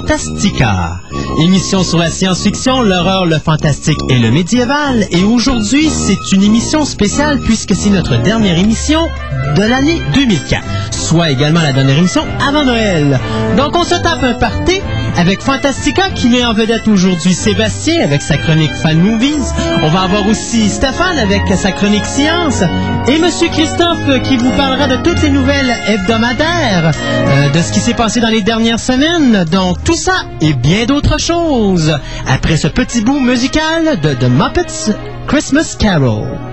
Fantastica, émission sur la science-fiction, l'horreur, le fantastique et le médiéval. Et aujourd'hui, c'est une émission spéciale puisque c'est notre dernière émission de l'année 2004, soit également la dernière émission avant Noël. Donc on se tape un party avec Fantastica qui met en vedette aujourd'hui Sébastien avec sa chronique Fan Movies. On va avoir aussi Stéphane avec sa chronique Science et Monsieur Christophe qui vous parlera de toutes les nouvelles hebdomadaires, euh, de ce qui s'est passé dans les dernières semaines. Donc tout ça et bien d'autres choses après ce petit bout musical de The Muppets Christmas Carol.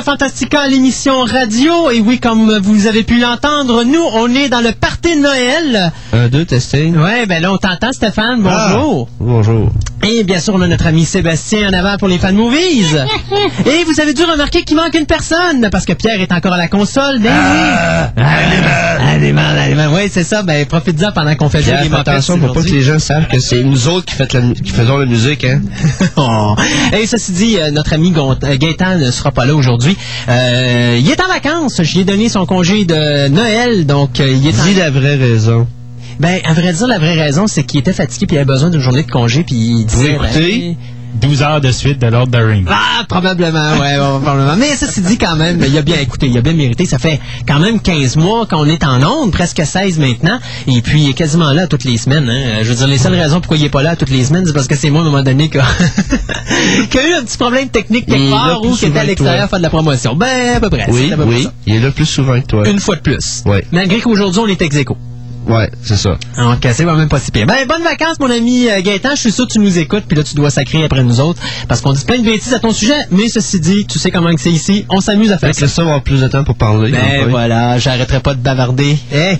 À Fantastica, l'émission radio. Et oui, comme vous avez pu l'entendre, nous, on est dans le party de Noël. Un, deux, testing. Ouais, ben là, on t'entend, Stéphane. Bonjour. Ah, bonjour. Et bien sûr, on a notre ami Sébastien en avant pour les fan movies. Et vous avez dû remarquer qu'il manque une personne, parce que Pierre est encore à la console. Ben Ah, oui. Ah, Oui, c'est ça. Ben, profite-en pendant qu'on fait jouer les attention pour pas que les gens savent que c'est nous autres qui, fait la mu- qui faisons la musique, hein. Oh. Et ceci dit, euh, notre ami euh, Gaëtan ne sera pas là aujourd'hui. Euh, il est en vacances. Je lui ai donné son congé de Noël, donc euh, il est en... Dis la vraie raison. Ben, à vrai dire, la vraie raison, c'est qu'il était fatigué puis il avait besoin d'une journée de congé puis il disait... Vous écoutez? 12 heures de suite de Lord of the Rings. Ah, probablement, ouais, probablement. Mais ça, c'est dit quand même, il a bien écouté, il a bien mérité. Ça fait quand même 15 mois qu'on est en onde, presque 16 maintenant. Et puis, il est quasiment là toutes les semaines. Hein. Je veux dire, les seules raisons pourquoi il est pas là toutes les semaines, c'est parce que c'est moi, à un moment donné, qui a eu un petit problème technique quelque part ou qui était à l'extérieur faire de la promotion. Ben, à peu près. Oui, peu près oui. ça. Il est là plus souvent que toi. Une fois de plus. Ouais. Malgré qu'aujourd'hui, on est ex aequo. Ouais, c'est ça. Donc, c'est quand même pas si pire. Ben, bonnes vacances, mon ami euh, Gaëtan. Je suis sûr que tu nous écoutes, puis là, tu dois sacrer après nous autres, parce qu'on dit plein de bêtises à ton sujet, mais ceci dit, tu sais comment que c'est ici. On s'amuse à faire ça. ça avoir plus de temps pour parler. Ben voilà, j'arrêterai pas de bavarder. Eh, hey,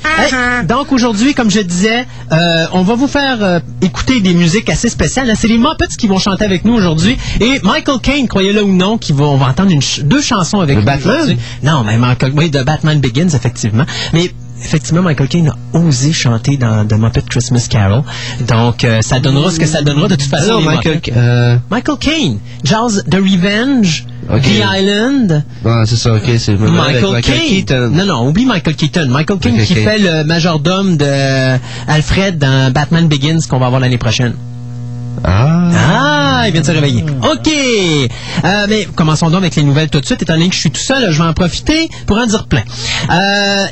donc aujourd'hui, comme je disais, euh, on va vous faire euh, écouter des musiques assez spéciales. C'est les Muppets qui vont chanter avec nous aujourd'hui. Et Michael Caine, croyez-le ou non, qui va, on va entendre une ch- deux chansons avec nous Batman? aujourd'hui. Non, mais Michael, oui, de Batman Begins, effectivement. Mais effectivement, Michael Caine a osé chanter dans The Muppet Christmas Carol. Donc, euh, ça donnera ce que ça donnera de toute façon. Alors, Michael, euh, Michael Caine, Charles The Revenge, Ok. The Island. ah, c'est ça, ok, c'est avec Michael, Caine. Keaton. Non, non, oublie Michael Keaton. Michael Caine Michael qui fait le majordome de Alfred dans Batman Begins qu'on va avoir l'année prochaine. Ah. Ah, il vient de se réveiller. OK. Euh, mais commençons donc avec les nouvelles tout de suite. Étant donné que je suis tout seul, je vais en profiter pour en dire plein. Euh,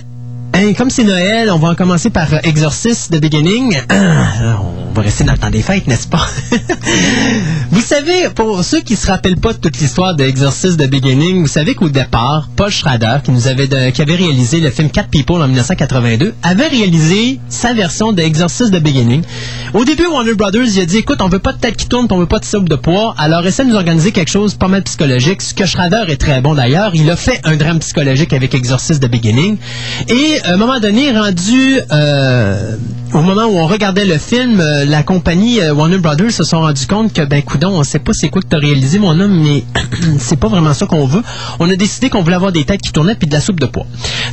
comme c'est Noël, on va en commencer par euh, Exorcist The Beginning. on va rester dans le temps des fêtes, n'est-ce pas? vous savez, pour ceux qui se rappellent pas de toute l'histoire de Exorcist The Beginning, vous savez qu'au départ, Paul Schrader, qui nous avait de- qui avait réalisé le film Cat People en 1982, avait réalisé sa version de Exorcist The Beginning. Au début, Warner Brothers, il a dit, écoute, on veut pas de tête qui tourne, on veut pas de soupe de poids, alors essaie de nous organiser quelque chose pas mal psychologique, ce que Schrader est très bon d'ailleurs. Il a fait un drame psychologique avec Exorcist The Beginning. Et à un moment donné, rendu euh, au moment où on regardait le film, euh, la compagnie euh, Warner Brothers se sont rendu compte que, ben, coudon, on sait pas c'est quoi que t'as réalisé, mon homme, mais c'est pas vraiment ça qu'on veut. On a décidé qu'on voulait avoir des têtes qui tournaient puis de la soupe de pois.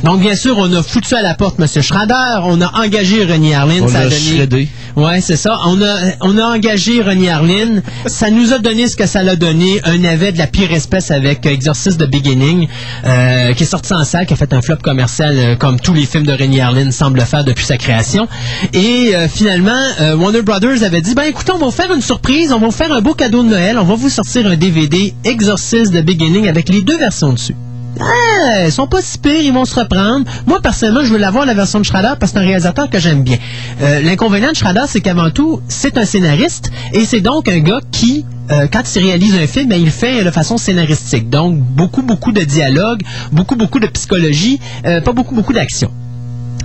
Donc, bien sûr, on a foutu à la porte M. Schrader, on a engagé René Harlin, On ça a donné... shreddé. Ouais, c'est ça. On a, on a engagé René Harlin. Ça nous a donné ce que ça l'a donné. Un navet de la pire espèce avec euh, Exorcist de Beginning, euh, qui est sorti en salle, qui a fait un flop commercial comme tous les films de René Harlin semblent faire depuis sa création. Et euh, finalement, euh, Warner Brothers avait dit, ben écoutez, on va vous faire une surprise, on va vous faire un beau cadeau de Noël, on va vous sortir un DVD Exorcist de Beginning avec les deux versions dessus. Ah, ils sont pas si pires, ils vont se reprendre. Moi, personnellement, je veux l'avoir la version de Schrader parce que c'est un réalisateur que j'aime bien. Euh, L'inconvénient de Schrader, c'est qu'avant tout, c'est un scénariste et c'est donc un gars qui, quand il réalise un film, ben, il le fait de façon scénaristique. Donc, beaucoup, beaucoup de dialogue, beaucoup, beaucoup de psychologie, pas beaucoup, beaucoup d'action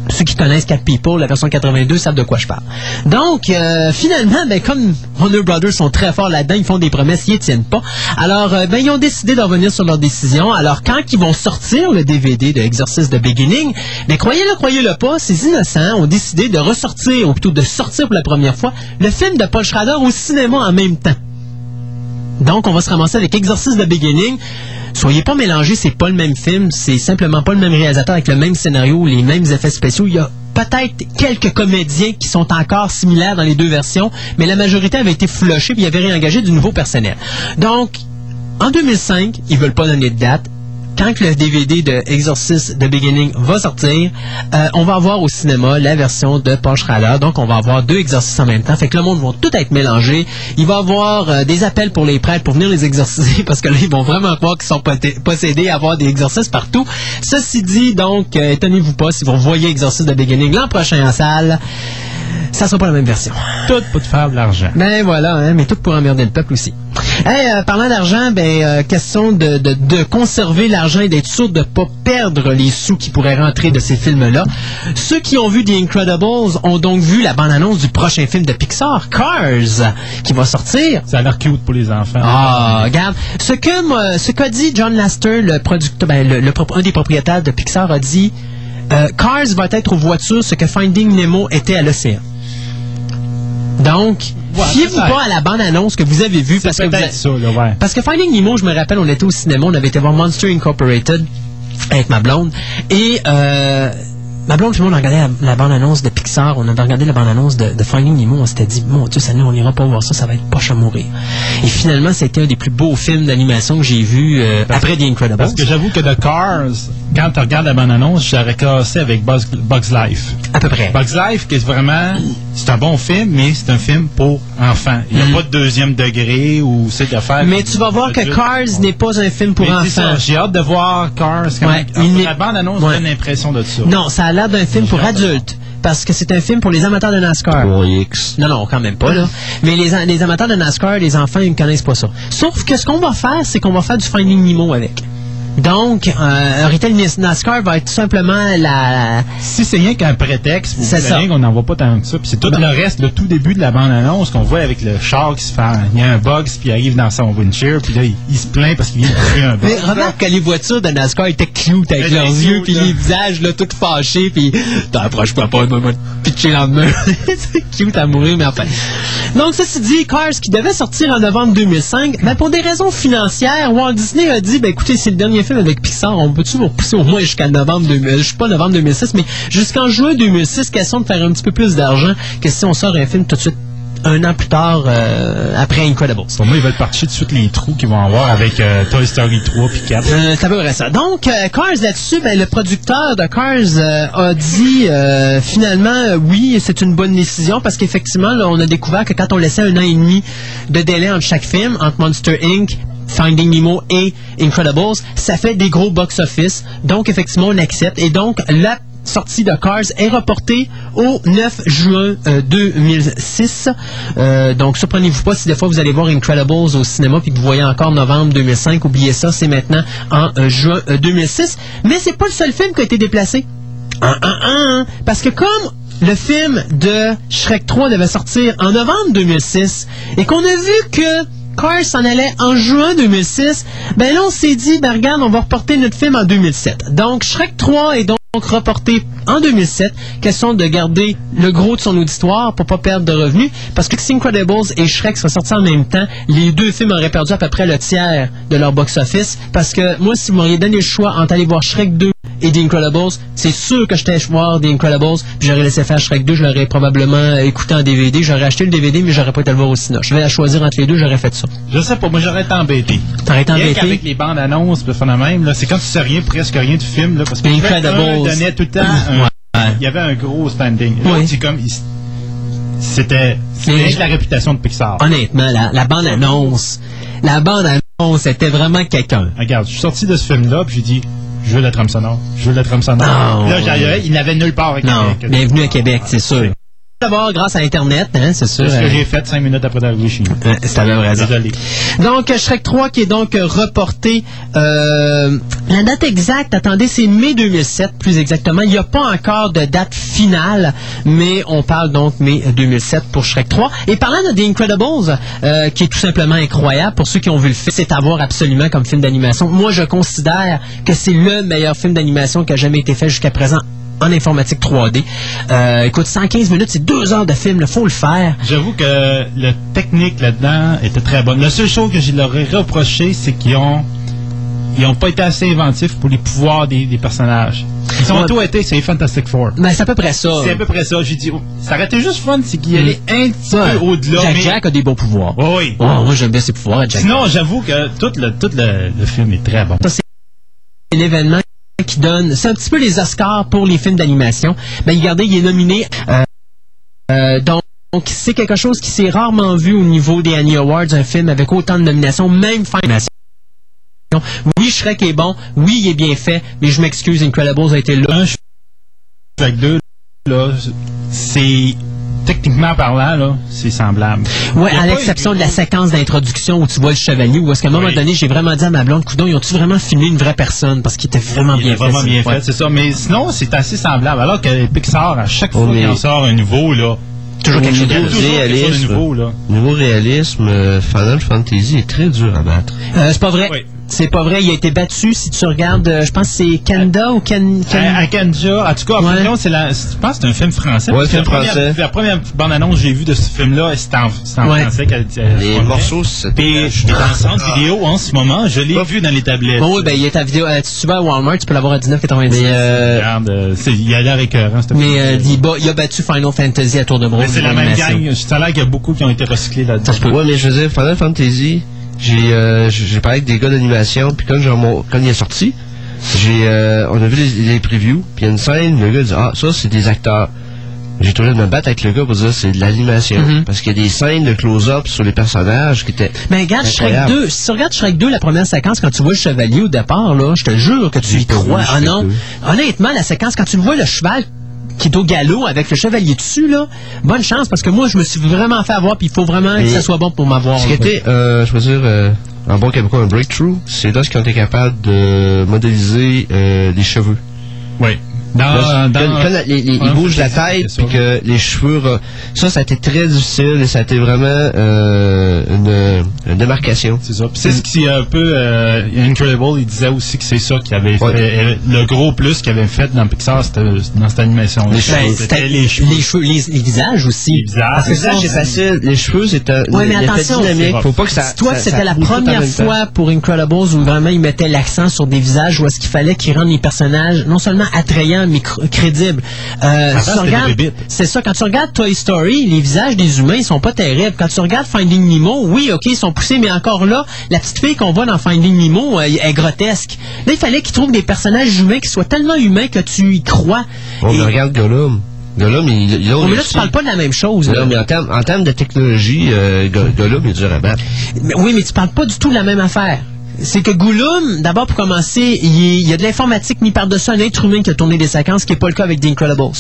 ceux qui connaissent Cat People, la version 82, savent de quoi je parle. Donc, euh, finalement, ben, comme Warner Brothers sont très forts là-dedans, ils font des promesses, ils ne tiennent pas. Alors, euh, ben, ils ont décidé d'en revenir sur leur décision. Alors, quand ils vont sortir le DVD de Exorcist de Beginning, ben, croyez-le, croyez-le pas, ces innocents ont décidé de ressortir, ou plutôt de sortir pour la première fois, le film de Paul Schrader au cinéma en même temps. Donc, on va se ramasser avec Exorcist de Beginning. Soyez pas mélangés, c'est pas le même film, c'est simplement pas le même réalisateur avec le même scénario, les mêmes effets spéciaux. Il y a peut-être quelques comédiens qui sont encore similaires dans les deux versions, mais la majorité avait été flushée puis il y avait réengagé du nouveau personnel. Donc, en 2005, ils veulent pas donner de date. Quand le DVD de Exorcist The Beginning va sortir, euh, on va avoir au cinéma la version de Paul Schrader. Donc, on va avoir deux exorcistes en même temps. Fait que le monde va tout être mélangé. Il va y avoir euh, des appels pour les prêtres pour venir les exorciser parce que là, ils vont vraiment croire qu'ils sont possédés à avoir des exorcistes partout. Ceci dit, donc, euh, étonnez-vous pas si vous voyez Exorcist The Beginning l'an prochain en salle. Ça sera pas la même version. Tout pour te faire de l'argent. Ben voilà, hein, mais tout pour emmerder le peuple aussi. Hey, euh, parlant d'argent, ben euh, question de, de, de conserver l'argent et d'être sûr de ne pas perdre les sous qui pourraient rentrer de ces films-là. Ceux qui ont vu The Incredibles ont donc vu la bande-annonce du prochain film de Pixar, Cars, qui va sortir. Ça a l'air cute pour les enfants. Ah, regarde. Ce que ce qu'a dit John Laster, le producteur, ben, le, un des propriétaires de Pixar, a dit euh, Cars va être aux voitures ce que Finding Nemo était à l'océan. Donc, Ouais, fiez-vous pas à la bande-annonce que vous avez vue parce que vous peut-être avez- ça, là, ouais. parce que Finding Nemo, je me rappelle, on était au cinéma, on avait été voir Monster Incorporated avec ma blonde. Et euh, ma blonde, tout le monde a regardé la, la bande-annonce de Pixar, on avait regardé la bande-annonce de, de Finding Nemo, on s'était dit, mon Dieu, ça nous, on n'ira pas voir ça, ça va être poche à mourir. Et finalement, c'était un des plus beaux films d'animation que j'ai vu euh, après The Incredibles. Parce que j'avoue que The Cars, quand tu regardes la bande-annonce, j'aurais cassé avec Bugs, Bugs Life. À peu près. Bugs Life, qui est vraiment, c'est un bon film, mais c'est un film pour enfants. Il n'y a pas de deuxième degré ou c'est de faire. Mm. Mais tu vas voir que Cars n'est pas un film pour Mais enfants. J'ai hâte de voir Cars. Quand Ouais, il la bande-annonce Ouais. donne l'impression de ça. Non, ça a l'air d'un film pour adultes. Parce que c'est un film pour les amateurs de NASCAR. Pour X. Non, non, quand même pas, là. Mais les, les amateurs de NASCAR, les enfants, ils ne connaissent pas ça. Sauf que ce qu'on va faire, c'est qu'on va faire du Finding Nemo avec. Donc, euh, un retail NASCAR va être tout simplement la... Si c'est rien qu'un prétexte, vous C'est ça. rien qu'on n'en voit pas tant que ça. Puis c'est tout le reste, le tout début de la bande-annonce qu'on voit avec le char qui se fait. Il y a un bug, puis il arrive dans son windshield, puis là, il, il se plaint parce qu'il vient de tuer un bug. Mais remarque que les voitures de NASCAR étaient cute avec leurs yeux, puis les visages, là, tout fâchés, puis t'approches-toi pas, de moi, pitcher dans le c'est cute à mourir, mais enfin. Donc, ceci dit, Cars, qui devait sortir en novembre 2005, ben, pour des raisons financières, Walt Disney a dit, ben, écoutez, c'est le dernier film avec Pixar, on peut-tu vous repousser au moins jusqu'à novembre 2000, je sais pas novembre 2006, mais jusqu'en juin 2006, question de faire un petit peu plus d'argent que si on sort un film tout de suite un an plus tard, euh, après Incredibles. Pour moi, ils veulent partir de suite les trous qu'ils vont avoir avec euh, Toy Story 3 puis 4. Euh, c'est à peu près ça. Donc, euh, Cars là-dessus, ben, le producteur de Cars euh, a dit finalement oui, c'est une bonne décision parce qu'effectivement, on a découvert que quand on laissait un an et demi de délai entre chaque film, entre Monster Inc., Finding Nemo et Incredibles, ça fait des gros box-office. Donc, effectivement, on accepte. Et donc, la sortie de Cars est reportée au 9 juin euh, 2006. Euh, donc, surprenez-vous pas si des fois vous allez voir Incredibles au cinéma puis que vous voyez encore novembre 2005. Oubliez ça, c'est maintenant en euh, juin euh, 2006. Mais c'est pas le seul film qui a été déplacé. Parce que comme le film de Shrek 3 devait sortir en novembre 2006 et qu'on a vu que Cars s'en allait en juin 2006. Ben là, on s'est dit, ben regarde, on va reporter notre film en 2007. Donc, Shrek 3 est donc reporté en 2007. Question de garder le gros de son auditoire pour pas perdre de revenus. Parce que Incredibles et Shrek seraient sortis en même temps, les deux films auraient perdu à peu près le tiers de leur box-office. Parce que moi, si vous m'auriez donné le choix entre aller voir Shrek 2 et The Incredibles, c'est sûr que j'étais voir The Incredibles, puis j'aurais laissé faire Shrek 2, je l'aurais probablement écouté en DVD, j'aurais acheté le DVD, mais j'aurais pas été le voir au cinéma. Je vais la choisir entre les deux, j'aurais fait ça. Je sais pas, moi j'aurais été embêté. T'aurais été embêté? Avec les bandes annonces, le phénomène, là, c'est quand tu sais rien, presque rien du film, là, parce que Incredibles. donnait tout le temps un- il y avait un gros standing. Là, Oui. comme, c'était, c'était la réputation de Pixar. Honnêtement, la, la bande-annonce, la bande-annonce était vraiment quelqu'un. Regarde, je suis sorti de ce film-là, puis j'ai dit, je veux la trame sonore. Je veux la trame sonore. Non. là, j'arrivais, il n'avait nulle part à Non, Québec. bienvenue à Québec, c'est sûr. D'abord, grâce à Internet, hein, c'est sûr. C'est ce que euh, j'ai fait cinq minutes après d'arriver chez nous. euh, c'est à même raison. Désolé. Donc, euh, Shrek 3 qui est donc euh, reporté. euh, la date exacte, attendez, c'est mai 2007, plus exactement. Il n'y a pas encore de date finale, mais on parle donc mai 2007 pour Shrek 3. Et parlant de The Incredibles, euh, qui est tout simplement incroyable, pour ceux qui ont vu le film, c'est à voir absolument comme film d'animation. Moi, je considère que c'est le meilleur film d'animation qui a jamais été fait jusqu'à présent en informatique 3D. Euh, écoute, 115 minutes, c'est deux heures de film, il faut le faire. J'avoue que la technique là-dedans était très bonne. La seule chose que je leur ai reproché, c'est qu'ils ont ils ont pas été assez inventifs pour les pouvoirs des, des personnages. Ils ont Ouais. tout été, c'est Fantastic Four. Ben, c'est à peu près ça. C'est à peu près ça. J'ai dit, oh, ça aurait été juste fun, c'est qu'il allait un petit Ouais. peu au-delà. Jack mais- Jack a des bons pouvoirs. Oh, oui. Oh, moi, j'aime bien ses pouvoirs, Jack. Sinon, j'avoue que tout le, tout le, le film est très bon. c'est l'événement qui donne. C'est un petit peu les Oscars pour les films d'animation. Ben, regardez, il est nominé. euh, euh, donc, c'est quelque chose qui s'est rarement vu au niveau des Annie Awards, un film avec autant de nominations, même fin. Oui, Shrek est bon, oui, il est bien fait, mais je m'excuse, Incredibles a été là. Un, Shrek 2, là, c'est techniquement parlant, là, c'est semblable. A à l'exception de la séquence d'introduction où tu vois le chevalier, où est-ce qu'à un moment Oui. donné, j'ai vraiment dit à ma blonde, coudon, ils ont-tu vraiment filmé une vraie personne? Parce qu'il était vraiment Il bien fait. vraiment bien Ouais. fait, c'est ça. Mais sinon, c'est assez semblable. Alors que Pixar, à chaque fois On qu'il en sort un nouveau, là, Toujours quelque chose de réalisme. nouveau, là. Niveau réalisme, euh, Final Fantasy est très dur à battre. Euh, c'est pas vrai. Oui. C'est pas vrai. Il a été battu. Si tu regardes, euh, je pense que c'est Kanda ou Ken. Ken- À, à en tout cas, en Ouais. c'est la, c'est- je pense que c'est un film français. Ouais, film la première- français. La première bande-annonce que j'ai vue de ce film-là, c'était en, c'était en Ouais. français. qu'elle- elle- Les morceaux, c'est... Puis, je suis dans le centre vidéo en ce moment. Je l'ai vu dans les tablettes. Bon, oui, ben, il est à vidéo. euh, si tu vas à Walmart, tu peux l'avoir à 19,90. Mais, euh, Regarde, euh, c'est- il a l'air écœurant, ce Mais film. euh, il, bat- il a battu Final Fantasy à tour de bras. Mais c'est la même gang. Ça a l'air qu'il y a beaucoup qui ont été recyclés là-dedans. Ouais, mais je veux dire, Final Fantasy, j'ai euh, parlé avec des gars d'animation, puis quand, quand il est sorti, j'ai euh, on a vu les, les previews, puis il y a une scène, le gars dit Ah, ça, c'est des acteurs. J'ai trouvé de me battre avec le gars pour dire c'est de l'animation. Mhm. Parce qu'il y a des scènes de close-up sur les personnages qui étaient. Mais regarde Shrek Incroyable. 2. Si tu regardes Shrek 2, la première séquence, quand tu vois le chevalier au départ, là, je te jure que tu y crois. Ah non. 2. Honnêtement, la séquence, quand tu le vois le cheval qui est au galop avec le chevalier dessus, là, bonne chance parce que moi, je me suis vraiment fait avoir, puis il faut vraiment que ça soit bon pour m'avoir. Ce qui était, euh, je veux dire, euh, en bon québécois, un breakthrough, c'est là ce qu'ils ont été capables de modéliser euh, les cheveux. Oui. Dans, Là, dans, quand, quand la- les- les- Ouais, ils bougent la tête, puis que les cheveux... Ça, ça a été très difficile et ça a été vraiment euh, une, une démarcation. C'est ça. C'est ce qui est un peu euh, Incredible, il disait aussi que c'est ça qui avait Ouais. fait euh, le gros plus qu'il avait fait dans Pixar, c'était dans cette animation. Les Ben, cheveux. c'était les cheveux. les cheveux, les, les visages aussi. Les visages. Parce que ça, c'est facile. Les cheveux, c'est un Ouais, mais attention, dynamique. c'est Faut pas que ça... Toi, ça- c'était ça la première fois pour Incredibles où vraiment ils mettaient l'accent sur des visages où est-ce qu'il fallait qu'ils rendent les personnages non seulement attrayants mais cr- crédibles. Euh, tu regardes- bébites. c'est ça. Quand tu regardes Toy Story, les visages des humains ils sont pas terribles. Quand tu regardes Finding Nemo, oui, ok, ils sont poussés, mais encore là, la petite fille qu'on voit dans Finding Nemo euh, est grotesque. Là, il fallait qu'ils trouvent des personnages humains qui soient tellement humains que tu y crois. On Et- regarde Gollum. Gollum, il, il a Oh, mais là, tu parles pas de la même chose. là. Non, mais en termes, en de technologie, euh, Go- Gollum est dur à battre. Mais oui, mais tu parles pas du tout de la même affaire. C'est que Gollum, d'abord pour commencer, il, y a de l'informatique mis par-dessus un être humain qui a tourné des séquences, ce qui n'est pas le cas avec The Incredibles.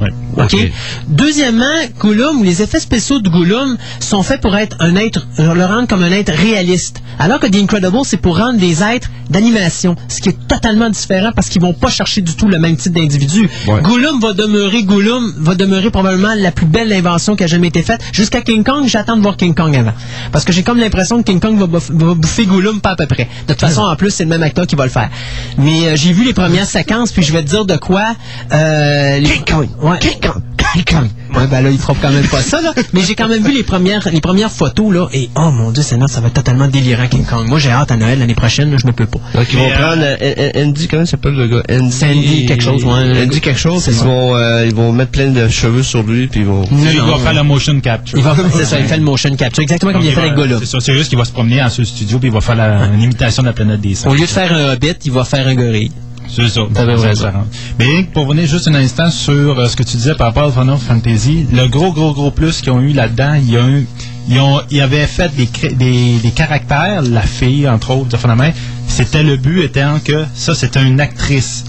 Ouais. OK? Ok. Deuxièmement, Gollum, les effets spéciaux de Gollum sont faits pour être un être, euh, le rendre comme un être réaliste. Alors que The Incredibles, c'est pour rendre des êtres d'animation, ce qui est totalement différent parce qu'ils vont pas chercher du tout le même type d'individu. Ouais. Gollum va demeurer, Gollum va demeurer probablement la plus belle invention qui a jamais été faite. Jusqu'à King Kong, j'attends de voir King Kong avant. Parce que j'ai comme l'impression que King Kong va bouffer Gollum pas à peu près. De toute façon, en plus, c'est le même acteur qui va le faire. Mais euh, j'ai vu les premières séquences, puis je vais te dire de quoi... Euh, les- King Kong. Ouais. King Kong. King Kong. Ouais, ben là, il fera quand même pas ça, là. Mais j'ai quand même vu les premières, les premières photos, là. Et oh mon dieu, Seigneur, ça va être totalement délirant, King Kong. Moi, j'ai hâte à Noël l'année prochaine, là, je ne peux pas. Donc, ils vont euh, prendre euh, euh, Andy, comment il s'appelle le gars? Andy, C'est Andy quelque chose, ouais. Andy quelque chose, ils vont, euh, ils vont mettre plein de cheveux sur lui, puis ils vont... Il Non, va non. faire le motion capture. Il va, c'est ça, il fait le motion capture, exactement comme Donc, il a fait va- avec Gollum. C'est ça, c'est juste qu'il va se promener en ce studio puis il va faire la- une imitation de la planète des singes. Au lieu de faire un hobbit, il va faire un gorille. C'est ça. T'avais C'est raison. ça. Mais pour revenir juste un instant sur euh, ce que tu disais par rapport à Final Fantasy, le gros, gros, gros plus qu'ils ont eu là-dedans, il y a eu, ils, ont, ils avaient fait des, des, des caractères, la fille, entre autres, de. C'était le but étant que ça, c'était une actrice.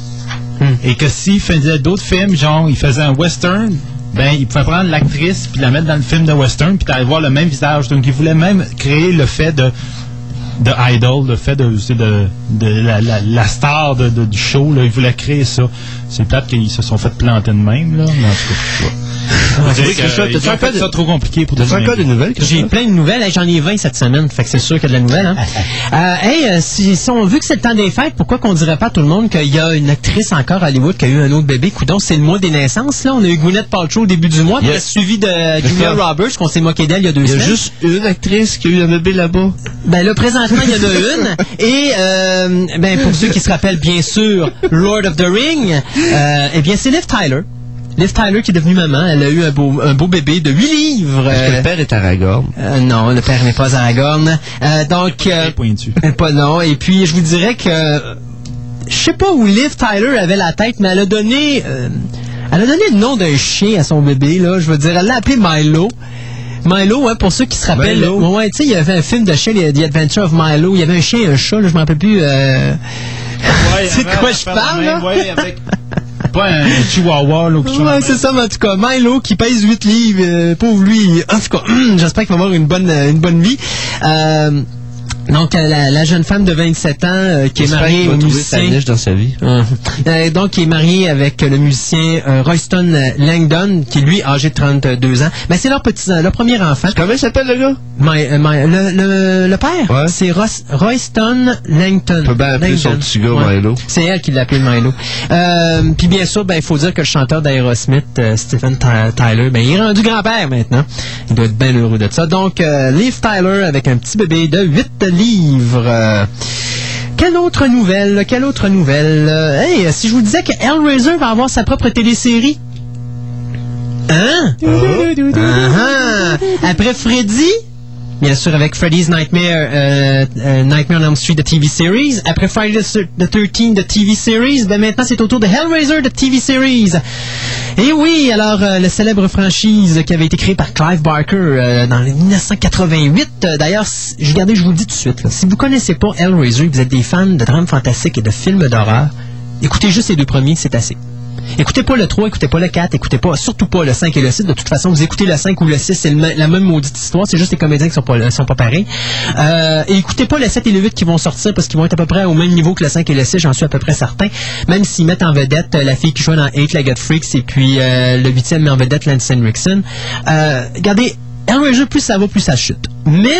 Hmm. Et que s'ils faisaient d'autres films, genre, ils faisaient un western, ben, ils pouvaient prendre l'actrice puis la mettre dans le film de western puis t'allais voir le même visage. Donc, ils voulaient même créer le fait de de idol, le fait de, de, de la, la, la star de, de- du show, là, ils voulaient créer ça. C'est peut-être qu'ils se sont fait planter de même, là, mais en tout cas, ouais. C'est fait des- ça trop compliqué pour T'as-tu devenir- encore des nouvelles? J'ai plein de nouvelles. Hey, J'en ai 20 cette semaine. Fait que c'est sûr qu'il y a de la nouvelle. Hein? Euh, hey, euh, si, si on, vu que c'est le temps des fêtes, pourquoi qu'on dirait pas à tout le monde qu'il y a une actrice encore à Hollywood qui a eu un autre bébé? Coudon, c'est le mois des naissances. Là. On a eu Gwyneth Paltrow au début du mois, Il y a- puis suivi de Julia. Roberts, qu'on s'est moqué d'elle il y a deux Il y a semaines. juste une actrice qui a eu un bébé là-bas. Ben là, présentement, il y en a une. Et euh, ben pour ceux qui se rappellent bien sûr Lord of the Ring, euh, eh bien c'est Liv Tyler. Liv Tyler qui est devenue maman. Elle a eu un beau, un beau bébé de 8 livres. Parce que Euh, le père est Aragorn. euh, non, le père n'est pas Aragorn. Euh, donc, euh, Très pointu. pas non. Et puis, je vous dirais que je sais pas où Liv Tyler avait la tête, mais elle a donné, euh, elle a donné le nom d'un chien à son bébé. Là, je veux dire, elle l'a appelé Milo. Milo, hein, pour ceux qui se rappellent. Milo. Ouais, tu sais, il y avait un film de chien, The Adventure of Milo. Il y avait un chien et un chat, là, je me rappelle plus. Euh, C'est de quoi je parle, là? Ouais, avec pas un chihuahua, là, Ouais, c'est ça, mais en tout cas, Milo qui pèse 8 livres, euh, pauvre lui, en tout cas, j'espère qu'il va avoir une bonne, euh, une bonne vie. Euh, donc, euh, la, la jeune femme de 27 ans euh, qui est mariée au sa musicien... niche dans sa vie. Euh, euh, donc, qui est mariée avec le musicien euh, Royston Langdon, qui lui, âgé de 32 ans. Ben, c'est leur petit, leur premier enfant. Comment il s'appelle le gars? My- my- le, le, le père, Ouais. c'est Royston Langton. peut bien appeler son Langdon. petit gars Milo. C'est elle qui l'a appelé Milo. Puis bien sûr, ben il faut dire que le chanteur d'Aerosmith, Stephen Ty- Tyler, ben il est rendu grand-père maintenant. Il doit être bien heureux de ça. Donc, Liv Tyler avec un petit bébé de 8 livres. Euh, quelle autre nouvelle? Quelle autre nouvelle? Euh, hey, si je vous disais que Hellraiser va avoir sa propre télésérie? Hein? Ah. Après Freddy, bien sûr avec Freddy's Nightmare, euh, euh, Nightmare on Elm Street, de TV series. Après Friday the 13, de TV series, ben maintenant c'est au tour de Hellraiser, de TV series. Et oui, alors euh, la célèbre franchise qui avait été créée par Clive Barker euh, dans les 1988. euh, D'ailleurs, regardez, je vous le dis tout de suite. là, si vous connaissez pas Hellraiser, vous êtes des fans de drames fantastiques et de films d'horreur, écoutez juste les deux premiers, c'est assez. Écoutez pas le 3, écoutez pas le 4, écoutez pas, surtout pas le 5 et le 6. De toute façon, vous écoutez le 5 ou le 6, c'est la même maudite histoire. C'est juste les comédiens qui sont pas, sont pas pareils. Euh, et écoutez pas le 7 et le 8 qui vont sortir parce qu'ils vont être à peu près au même niveau que le 5 et le 6, j'en suis à peu près certain. Même s'ils mettent en vedette euh, la fille qui joue dans 8 Legged Freaks et puis euh, le 8e met en vedette Lance Henriksen. Euh, regardez, Hellraiser, plus ça va, plus ça chute. Mais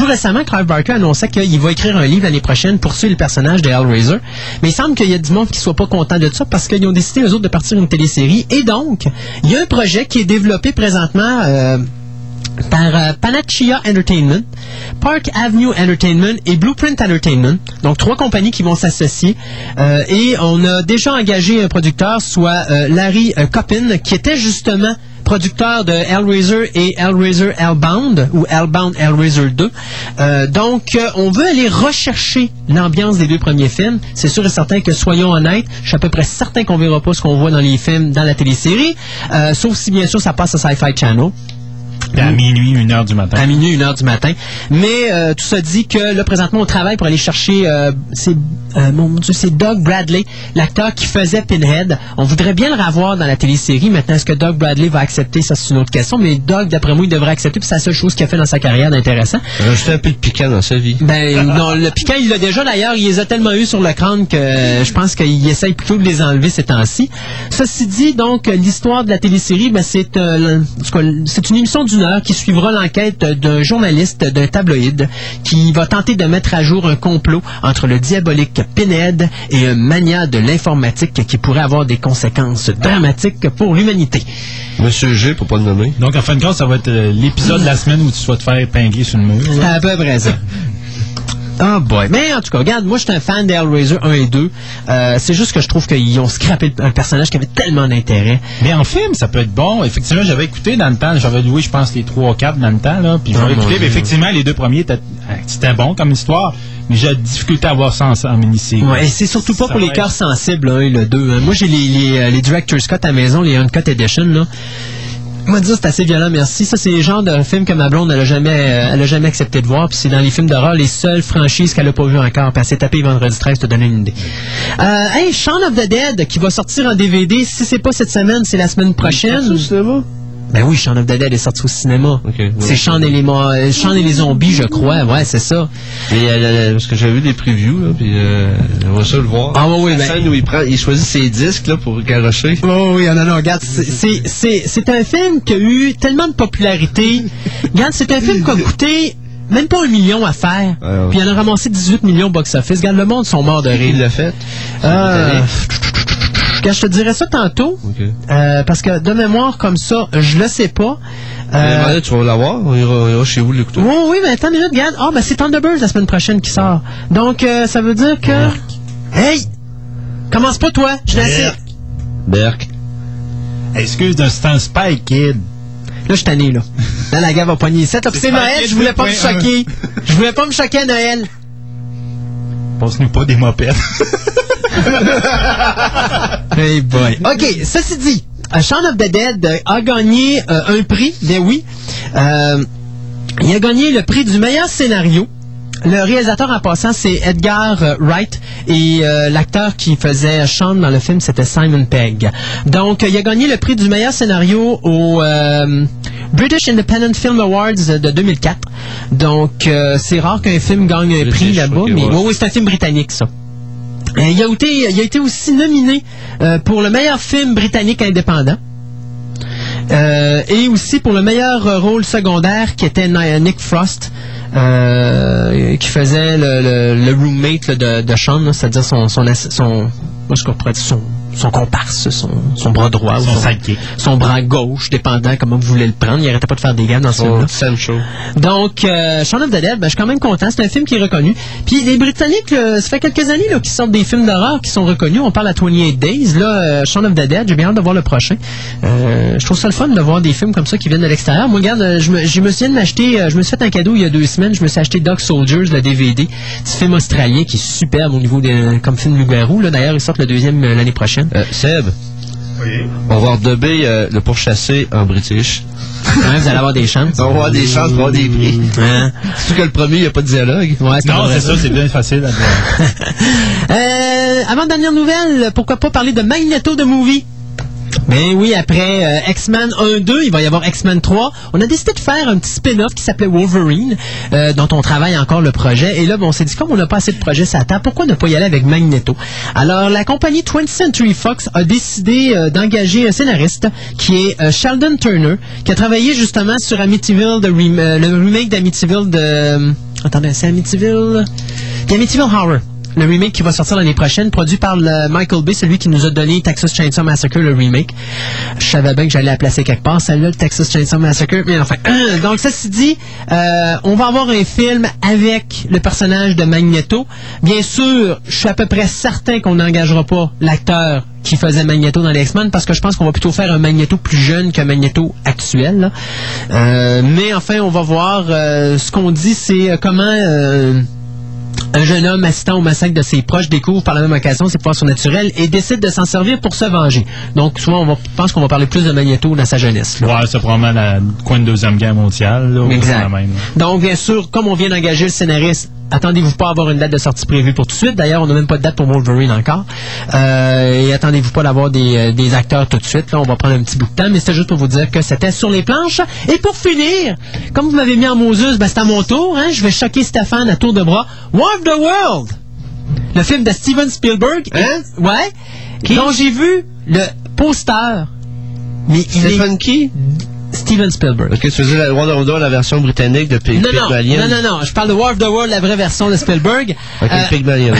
tout récemment, Clive Barker annonçait qu'il va écrire un livre l'année prochaine pour suivre le personnage de Hellraiser. Mais il semble qu'il y a du monde qui soit pas content de ça parce qu'ils ont décidé, eux autres, de partir une télésérie. Et donc, il y a un projet qui est développé présentement... euh, par euh, Panacea Entertainment, Park Avenue Entertainment et Blueprint Entertainment. Donc trois compagnies qui vont s'associer. Euh, et on a déjà engagé un producteur, soit euh, Larry Coppin, qui était justement producteur de Hellraiser et Hellraiser Hellbound ou Hellbound Hellraiser 2. Euh, donc, euh, on veut aller rechercher l'ambiance des deux premiers films. C'est sûr et certain que, soyons honnêtes, je suis à peu près certain qu'on verra pas ce qu'on voit dans les films, dans la télésérie, euh, sauf si bien sûr ça passe à Sci-Fi Channel. À minuit, une heure du matin. à minuit, une heure du matin. Mais euh, tout ça dit que là, présentement, on travaille pour aller chercher, euh, c'est, euh, mon Dieu, c'est Doug Bradley, l'acteur qui faisait Pinhead. On voudrait bien le revoir dans la télésérie. Maintenant, est-ce que Doug Bradley va accepter? Ça, c'est une autre question. Mais Doug, d'après moi, il devrait accepter, puis c'est la seule chose qu'il a fait dans sa carrière d'intéressant. Rajouter un peu de piquant dans sa vie. Ben, non, le piquant, il l'a déjà. D'ailleurs, il les a tellement eu sur le crâne que euh, je pense qu'il essaye plutôt de les enlever ces temps-ci. Ceci dit, donc, l'histoire de la télésérie, ben, c'est euh, c'est une émission d'une heure qui suivra l'enquête d'un journaliste d'un tabloïd qui va tenter de mettre à jour un complot entre le diabolique Pinhead et un mania de l'informatique qui pourrait avoir des conséquences dramatiques pour l'humanité. Monsieur G, pour pas le nommer. Donc, en fin de compte, ça va être euh, l'épisode de la semaine où tu vas te faire épingler sur le mur. C'est à peu près ça. Oh boy. Mais en tout cas, regarde, moi, je suis un fan d'Hellraiser 1 et 2. Euh, c'est juste que je trouve qu'ils ont scrappé un personnage qui avait tellement d'intérêt. Mais en film, ça peut être bon. Effectivement, j'avais écouté dans le temps, j'avais loué, je pense, les 3 ou 4 dans le temps, là. Puis j'avais mon écouté, mais effectivement, les deux premiers, étaient- euh, c'était bon comme histoire, mais j'ai difficulté à voir ça en, mini-série. Ouais, et c'est surtout pas Ça pour les cœurs sensibles, hein, le 2. Moi, j'ai les, les, euh, les Director's Cut à la maison, les Uncut Edition, là. Moi, dire c'est assez violent, merci. Ça, c'est le genre de film que ma blonde, elle a jamais, euh, elle a jamais accepté de voir. Puis c'est dans les films d'horreur, les seules franchises qu'elle a pas vues encore. Puis elle s'est tapée vendredi 13, te donner une idée. Euh, hey, Shaun of the Dead, qui va sortir en DVD. Si c'est pas cette semaine, c'est la semaine prochaine. Ben oui, Shaun of the Dead est sorti au cinéma. Ok, ouais. C'est Shaun et les, euh, Shaun et les zombies, je crois. Ouais, c'est ça. Et, euh, parce que j'avais vu des previews, là, puis euh, j'aimerais ça le voir. Ah, oui, La ben- scène où il, prend, il choisit ses disques, là, pour garocher. Oh oui, non, non, regarde, c'est- c'est- c'est c'est un film qui a eu tellement de popularité. regarde, c'est un film qui a coûté même pas un million à faire. Ouais. Puis il en a ramassé 18 millions au box-office. Regarde, le monde sont morts de Il rire. l'a fait? Euh, Je te dirais ça tantôt, euh, parce que de mémoire comme ça, je le sais pas. Mais Euh, tu vas l'avoir? On ira, on ira chez vous l'écouter. oui, oui, mais attends une minute, regarde. Ah, ben c'est Thunderbirds la semaine prochaine qui sort. Donc, euh, ça veut dire que... Hey! Commence pas, toi. Je l'ai Berk. Berk. Excuse d'un c'est un Spy Kid. Là, je suis tanné, là. Là, la gars va pogner ici. Puis c'est C'est Noël, je voulais pas me 2.1. choquer. Je voulais pas me choquer à Noël. Passe-nous pas des mopettes. Hey boy. OK, ceci dit, euh, Shaun of the Dead euh, a gagné euh, un prix, ben oui. Il a gagné le prix du meilleur scénario. Le réalisateur en passant, c'est Edgar euh, Wright et euh, l'acteur qui faisait Sean dans le film, c'était Simon Pegg. Donc, euh, il a gagné le prix du meilleur scénario au British Independent Film Awards de 2004. Donc, c'est rare qu'un film gagne un prix là-bas, mais oui, c'est un film britannique, ça. Euh, il, a été, aussi nominé euh, pour le meilleur film britannique indépendant. Euh, et aussi pour le meilleur rôle secondaire qui était Ni- Nick Frost, qui faisait le, roommate de, Sean, c'est-à-dire son, son, son, son, son comparse, son, son bras droit, ou Son son bras gauche, dépendant comment vous voulez le prendre. Il arrêtait pas de faire des gaffes dans ce Son film-là. Donc, euh, Shaun of the Dead, ben, je suis quand même content. C'est un film qui est reconnu. Puis les Britanniques, ça fait quelques années qu'ils sortent des films d'horreur qui sont reconnus. On parle à 28 Days. Là, euh, Shaun of the Dead, j'ai bien hâte de voir le prochain. Euh, je trouve ça le fun de voir des films comme ça qui viennent de l'extérieur. Moi, regarde, euh, je me, je me souviens de m'acheter, euh, je me suis fait un cadeau il y a deux semaines. Je me suis acheté Dog Soldiers, le DVD. Un film australien qui est superbe au niveau comme film loup-garou. D'ailleurs, il sort le deuxième l'année prochaine. Euh, Seb, on va redubber euh, le pourchassé en british. Hein, vous allez avoir des chances. On va avoir des chances pour avoir des prix. Hein? Surtout que le premier, il n'y a pas de dialogue. Ouais, Non, c'est ça, c'est bien facile à. Euh, avant dernière nouvelle, pourquoi pas parler de Magneto de Movie? Ben oui, après euh, X-Men 1-2, il va y avoir X-Men 3. On a décidé de faire un petit spin-off qui s'appelait Wolverine, euh, dont on travaille encore le projet. Et là, ben, on s'est dit, comme on n'a pas assez de projets ça attend, pourquoi ne pas y aller avec Magneto? Alors, la compagnie 20th Century Fox a décidé euh, d'engager un scénariste qui est euh, Sheldon Turner, qui a travaillé justement sur Amityville, de rem- euh, le remake d'Amityville de... euh, attendez, c'est Amityville... Amityville Horror. Le remake qui va sortir l'année prochaine, produit par le Michael Bay, celui qui nous a donné Texas Chainsaw Massacre, le remake. Je savais bien que j'allais la placer quelque part, celle-là, le Texas Chainsaw Massacre. Mais enfin, donc ça dit, euh, on va avoir un film avec le personnage de Magneto. Bien sûr, je suis à peu près certain qu'on n'engagera pas l'acteur qui faisait Magneto dans les X-Men parce que je pense qu'on va plutôt faire un Magneto plus jeune qu'un Magneto actuel. là. Euh, mais enfin, on va voir. euh, ce qu'on dit, c'est euh, comment. Un jeune homme assistant au massacre de ses proches découvre par la même occasion ses pouvoirs surnaturels et décide de s'en servir pour se venger. Donc, souvent, on va, pense qu'on va parler plus de Magneto dans sa jeunesse. là. Ouais, c'est probablement la coin de Deuxième Guerre mondiale. Là, Exact. quand même, là. Donc, bien sûr, comme on vient d'engager le scénariste, attendez-vous pas à avoir une date de sortie prévue pour tout de suite. D'ailleurs, on n'a même pas de date pour Wolverine encore. Euh, et attendez-vous pas d'avoir des, euh, des acteurs tout de suite. Là, on va prendre un petit bout de temps, mais c'était juste pour vous dire que c'était sur les planches. Et pour finir, comme vous m'avez mis en Moses, ben, c'est à mon tour. Hein, je vais choquer Stéphane à tour de bras. War of the World! Le film de Steven Spielberg. Hein? Ouais. Qui? Dont j'ai vu le poster. Mais il est? Steven Spielberg. Que tu faisais la Wonder Woman, la version britannique de Pig- Non, non, Pygmalion? non, non, non, je parle de War of the World, la vraie version de Spielberg. Ok, Euh, Pygmalion.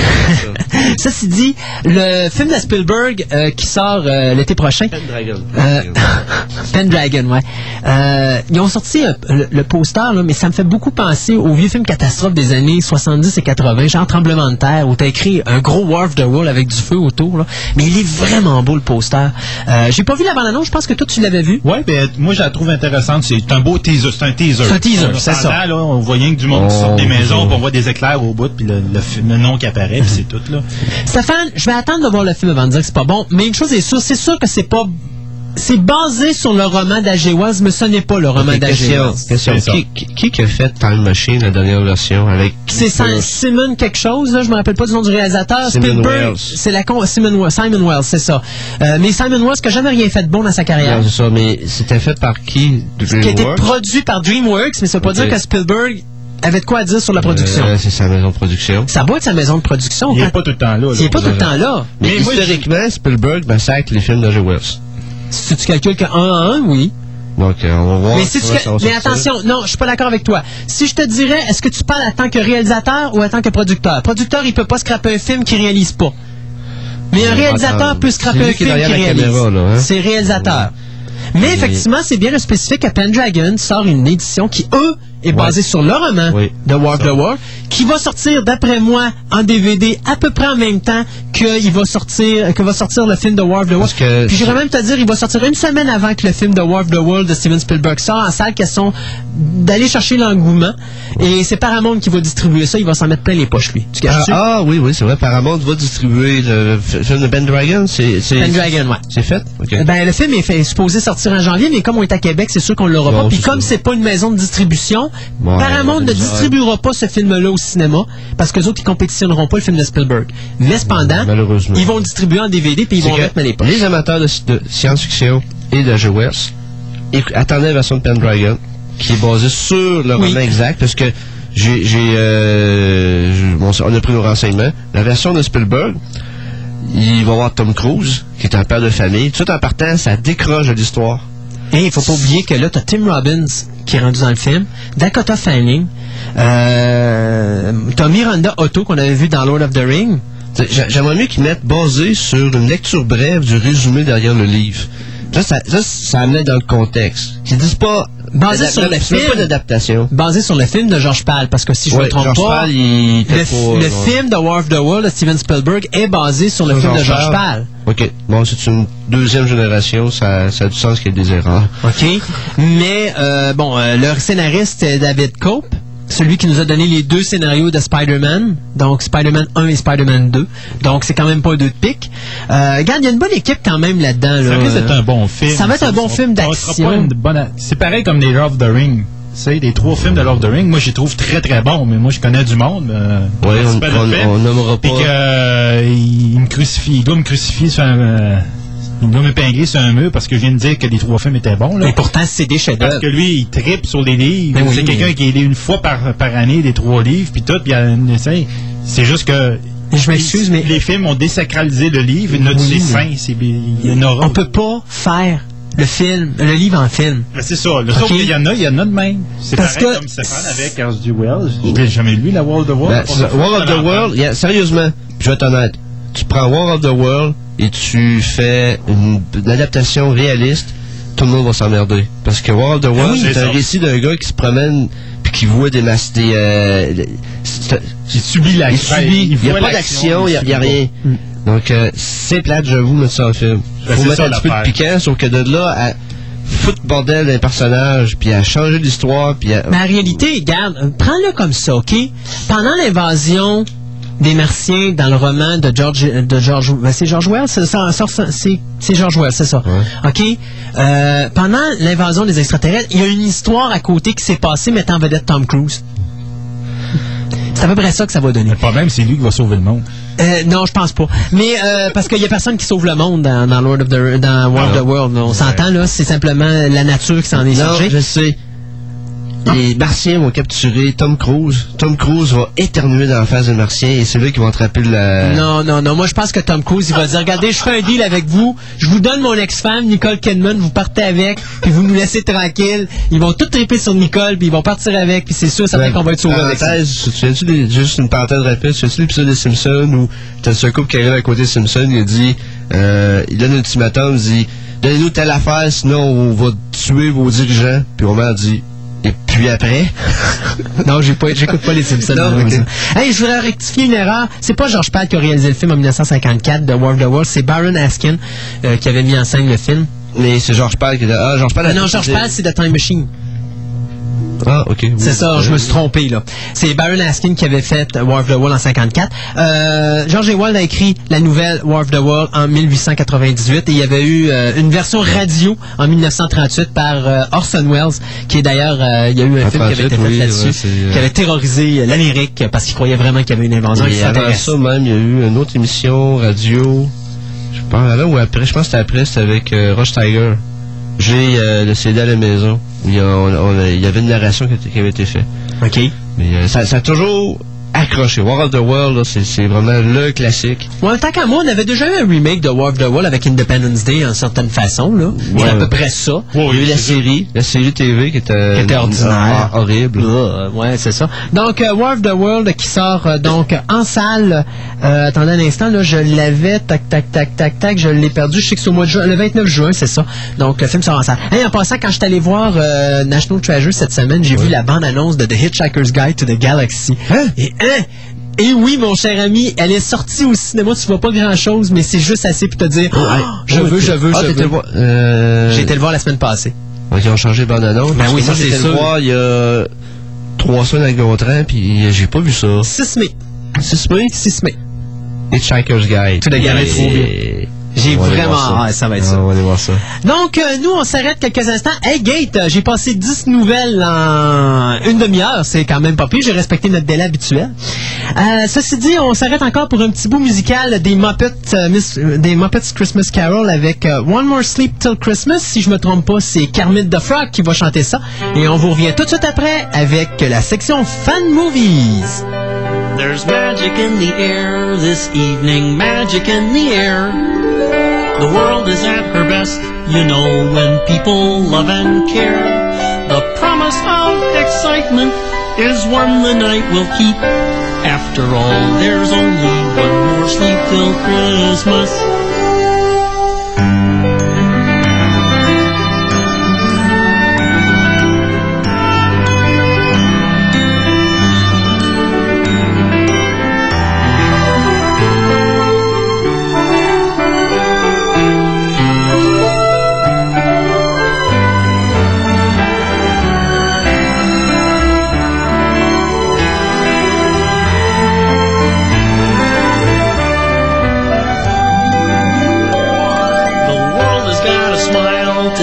ça, c'est dit, le film de Spielberg euh, qui sort euh, l'été prochain. Dragon. Euh, Pendragon, ouais. Euh, ils ont sorti le, le poster, là, mais ça me fait beaucoup penser aux vieux films catastrophes des années 70 et 80, genre Tremblement de terre, où t'as écrit un gros War of the World avec du feu autour. Là. Mais il est vraiment beau, le poster. Euh, J'ai pas vu la bande-annonce, je pense que toi, tu l'avais vu. Ouais, ben, moi, je la trouve intéressante. C'est un beau teaser. C'est un teaser. C'est un teaser, c'est ça. Là, on voit rien que du monde qui Oh, sort des maisons, ça. puis on voit des éclairs au bout, puis le, le, le nom qui apparaît, puis c'est tout, là. Stéphane, je vais attendre de voir le film avant de dire que c'est pas bon, mais une chose est sûre, c'est sûr que c'est pas. C'est basé sur le roman. Wells, mais ce n'est pas le roman d'H.G. question. Qui, qui, qui qui a fait Time Machine, la dernière version, avec... C'est Sim- Simon quelque chose, là, je me rappelle pas du nom du réalisateur. Simon Spielberg, Wells. c'est la con- Simon, Wells- Simon Wells, c'est ça. Euh, mais Simon Wells qui a jamais rien fait de bon dans sa carrière. Non, c'est ça, mais c'était fait par qui? qui a été DreamWorks? produit par DreamWorks, mais ça veut pas dire que Spielberg avait de quoi à dire sur la production. Euh, c'est sa maison de production. Ça doit être sa maison de production. Il est quand- pas tout le temps là. là. Il est pas tout le temps là. Mais, Mais moi, historiquement, Spielberg massacre les films de Wells. Si tu calcules que 1 à 1, oui. Donc, on va voir. Mais, si tu ca- attention, non, je suis pas d'accord avec toi. Si je te dirais, est-ce que tu parles en tant que réalisateur ou en tant que producteur? Producteur, il peut pas scraper un film qu'il réalise pas. Mais un réalisateur peut scraper un film qu'il réalise. hein? C'est réalisateur. Mais Mais- effectivement, c'est bien spécifique que Pendragon sort une édition qui, eux, est basée sur le roman Oui, de War of the World, qui va sortir, d'après moi, en DVD à peu près en même temps qu'il va sortir, que va sortir le film de War of the World. Que Puis j'irais même te dire, il va sortir une semaine avant que le film de War of the World de Steven Spielberg sort en salle, question d'aller chercher l'engouement. Et c'est Paramount qui va distribuer ça, il va s'en mettre plein les poches, lui. Tu Ah, ah, oui, oui, c'est vrai. Paramount va distribuer le film de Ben Dragon. C'est, c'est, Pendragon, ouais. c'est fait? OK. Ben, le film est, fait- est supposé sortir en janvier, mais comme on est à Québec, c'est sûr qu'on l'aura pas. Puis comme c'est pas une maison de distribution, Ouais, Paramount ne distribuera pas ce film-là au cinéma parce que les autres, ils compétitionneront pas le film de Spielberg. Mais cependant, Malheureusement. ils vont le distribuer en DVD puis ils vont mettre dans les poches. les amateurs de, de science-fiction et de écou- attendaient la version de Pendragon, qui est basée sur le Oui. roman exact, parce que j'ai, euh, bon, on a pris nos renseignements. La version de Spielberg, il va y avoir Tom Cruise, qui est un père de famille. Tout en partant, ça décroche de l'histoire. Et il faut pas oublier que là, t'as Tim Robbins qui est rendu dans le film, Dakota Fanning, euh, t'as Miranda Otto qu'on avait vu dans Lord of the Ring. J'aimerais mieux qu'ils mettent basé sur une lecture brève du résumé derrière le livre. Ça, ça, ça, ça amenait dans le contexte. Qu'ils disent pas... Basé sur le film. pas d'adaptation. Basé sur le film de George Pal, parce que si je ne Ouais, me trompe George pas, Pal, il le, était f- pas- le ouais. film de War of the World de Steven Spielberg est basé sur le film de George George Pal. OK. Bon, c'est une deuxième génération, ça, ça a du sens qu'il y ait des erreurs. OK? Mais, euh, bon, euh, le scénariste est David Cope, celui qui nous a donné les deux scénarios de Spider-Man, donc Spider-Man 1 et Spider-Man 2. Donc, c'est quand même pas deux de pique. Euh, regarde, il y a une bonne équipe quand même là-dedans. Ça Là. risque d'être un bon film. Ça va être un bon On- film d'action. C'est pareil comme les Lord of the Ring. Tu sais, les trois films de Lord of the Ring, moi, je les trouve très, très bons. Mais moi, je connais du monde. Euh, Ouais, on, c'est pas le on, on nommera pas... Puis que, euh, il me crucifie, il doit me crucifier sur un, euh, il doit m'épingler sur un mur parce que je viens de dire que les trois films étaient bons, là. Et pourtant, c'est des chefs-d'œuvre. Parce que lui, il tripe sur les livres. Ben oui, c'est mais- quelqu'un qui lit une fois par, par année les trois livres, puis tout. Puis il y a une- c'est c'est juste que. Je m'excuse, mais- Les films ont désacralisé le livre. Notre Oui, c'est mais- Il y en aura. On peut pas faire le film, le livre en film. Mais c'est ça. Le Sauf Ok. qu'il y en a, il y en a de même. C'est Parce pareil que- comme Stéphane avec H.G. Wells. Je l'ai jamais lu, la World of the World. Ben, ça. War of the World, yeah, sérieusement, je vais être honnête. Tu prends War of the World et tu fais une, une adaptation réaliste, tout le monde va s'emmerder. Parce que War of the World, oui, c'est un récit d'un gars qui se promène qui voit des masses, des, euh, Il subit il l'action. subit, il n'y a pas d'action, il n'y a, rien. pas. Donc, euh, c'est plate, j'avoue, mettre ça en film. Ben, Faut mettre ça, un petit peu de piquant, sauf que de là à foutre bordel d'un personnage, puis à changer l'histoire, puis à... Mais en réalité, regarde, prends-le comme ça, OK? Pendant l'invasion des martiens dans le roman de George de George ben, c'est George Wells c'est George Wells c'est ça ok? Euh, pendant l'invasion des extraterrestres il y a une histoire à côté qui s'est passée mettant en vedette Tom Cruise c'est à peu près ça que ça va donner Le problème, c'est lui qui va sauver le monde. euh, non, je pense pas. Mais euh, parce qu'il y a personne qui sauve le monde dans, dans Lord of the dans War of the World. On s'entend là, c'est simplement la nature qui s'en est Non, chargée. je sais. Les Martiens vont capturer Tom Cruise. Tom Cruise va éternuer dans la face des Martiens et c'est là qu'ils vont attraper la... Non, non, non. Moi, je pense que Tom Cruise, il va dire, regardez, je fais un deal avec vous. Je vous donne mon ex-femme, Nicole Kidman. Vous partez avec, puis vous nous laissez tranquille. Ils vont tout triper sur Nicole, puis ils vont partir avec, puis c'est sûr, ça fait qu'on va être sauvé avec ça. Tu des- juste une parenthèse rapide, tu souviens-tu l'épisode des Simpsons où t'as ce couple qui arrive à côté de Simpson, il a dit, euh, il donne un ultimatum, il dit, donnez-nous telle affaire, sinon on va tuer vos dirigeants. Puis Homer dit, et puis après? Non, j'écoute pas les Simpsons. Non. Hey, je voudrais rectifier une erreur. C'est pas George Pal qui a réalisé le film en 1954 de War of the World, c'est Baron Askin euh, qui avait mis en scène le film. Mais c'est George Pal qui a dit, ah, George Pal a non, George Pal, c'est The Time Machine. Ah, ok. oui. C'est ça, je me suis trompé là. C'est Baron Askin qui avait fait War of the World en 54. Euh, George Ewald a écrit la nouvelle War of the World en 1898 et il y avait eu euh, une version radio en 1938 par euh, Orson Welles, qui est d'ailleurs, euh, il y a eu un En film qui avait été 38, fait oui, là-dessus, ouais, qui avait terrorisé l'Amérique parce qu'il croyait vraiment qu'il y avait une invasion Et avant ça, même, il y a eu une autre émission radio. Je pense avant ou après, je pense que c'était après, c'était avec Rush Tiger. J'ai le CD à la maison. Il y, a- on- on a- il y avait une narration qui avait été faite. OK. Mais euh, ça, ça a toujours accroché. War of the World, c'est vraiment le classique. Ouais, tant qu'à moi, on avait déjà eu un remake de War of the World avec Independence Day en certaine façon, là. C'est à peu près ça. il y a eu la série, la série TV qui était, Qui était ordinaire. ah, horrible. Euh, ouais, c'est ça. Donc, euh, War of the World qui sort euh, donc en salle. Euh, attendez un instant, là, je l'avais, tac, tac, tac, tac, tac, je l'ai perdu. Je sais que c'est au mois de juin, le 29 juin, c'est ça. Donc, le film sort en salle. Hey, en passant, quand je suis allé voir euh, National Treasure cette semaine, j'ai vu la bande-annonce de The Hitchhiker's Guide to the Galaxy. Et, hein, et oui, mon cher ami, elle est sortie au cinéma, tu vois pas grand-chose, mais c'est juste assez pour te dire, Oh, je Oh, veux, je veux, Ah, je veux. euh, J'ai été le voir la semaine passée. Ils ont changé de bande-annonce. Ben Parce oui, ça, c'est le sûr. voir il y a trois semaines avec Gontran, puis j'ai pas vu ça. 6 mai. 6 mai? 6 mai. Hitchhiker's Guide. To the Galaxy. Et- J'ai On aller vraiment hâte, ça va être ça. On va aller voir ça. Donc, euh, nous, on s'arrête quelques instants. Hey, Gate, euh, j'ai passé 10 nouvelles en une demi-heure. C'est quand même pas pire. J'ai respecté notre délai habituel. Euh, ceci dit, on s'arrête encore pour un petit bout musical des Muppets, euh, Miss- des Muppets Christmas Carol avec euh, One More Sleep Till Christmas. Si je me trompe pas, c'est Kermit the Frog qui va chanter ça. Et on vous revient tout de suite après avec la section Fan Movies. There's magic in the air this evening, magic in the air. The world is at her best, you know, when people love and care. The promise of excitement is one the night will keep. After all, there's only one more sleep till Christmas.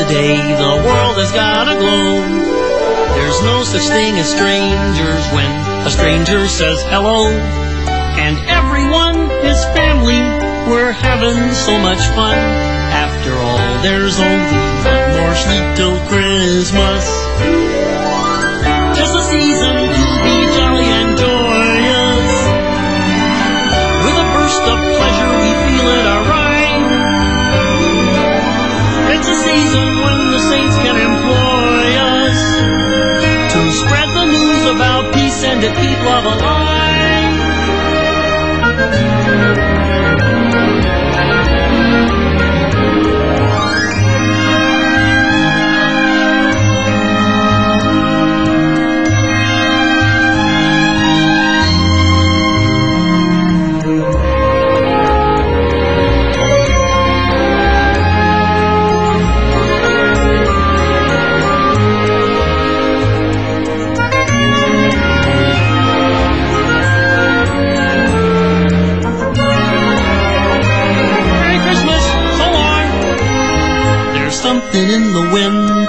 Today, the world has got a glow. There's no such thing as strangers when a stranger says hello. And everyone is family, we're having so much fun. After all, there's only one more sleep till Christmas. And to keep love alive.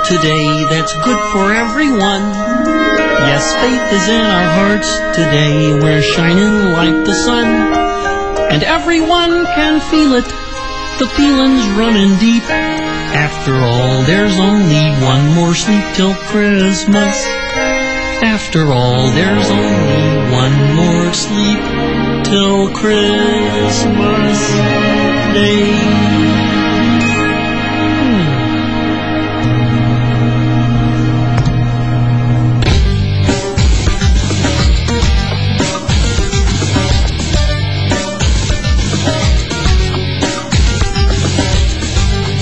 Today that's good for everyone. Yes, faith is in our hearts today. We're shining like the sun. And everyone can feel it. The feeling's running deep. After all, there's only one more sleep till Christmas. After all, there's only one more sleep till Christmas Day.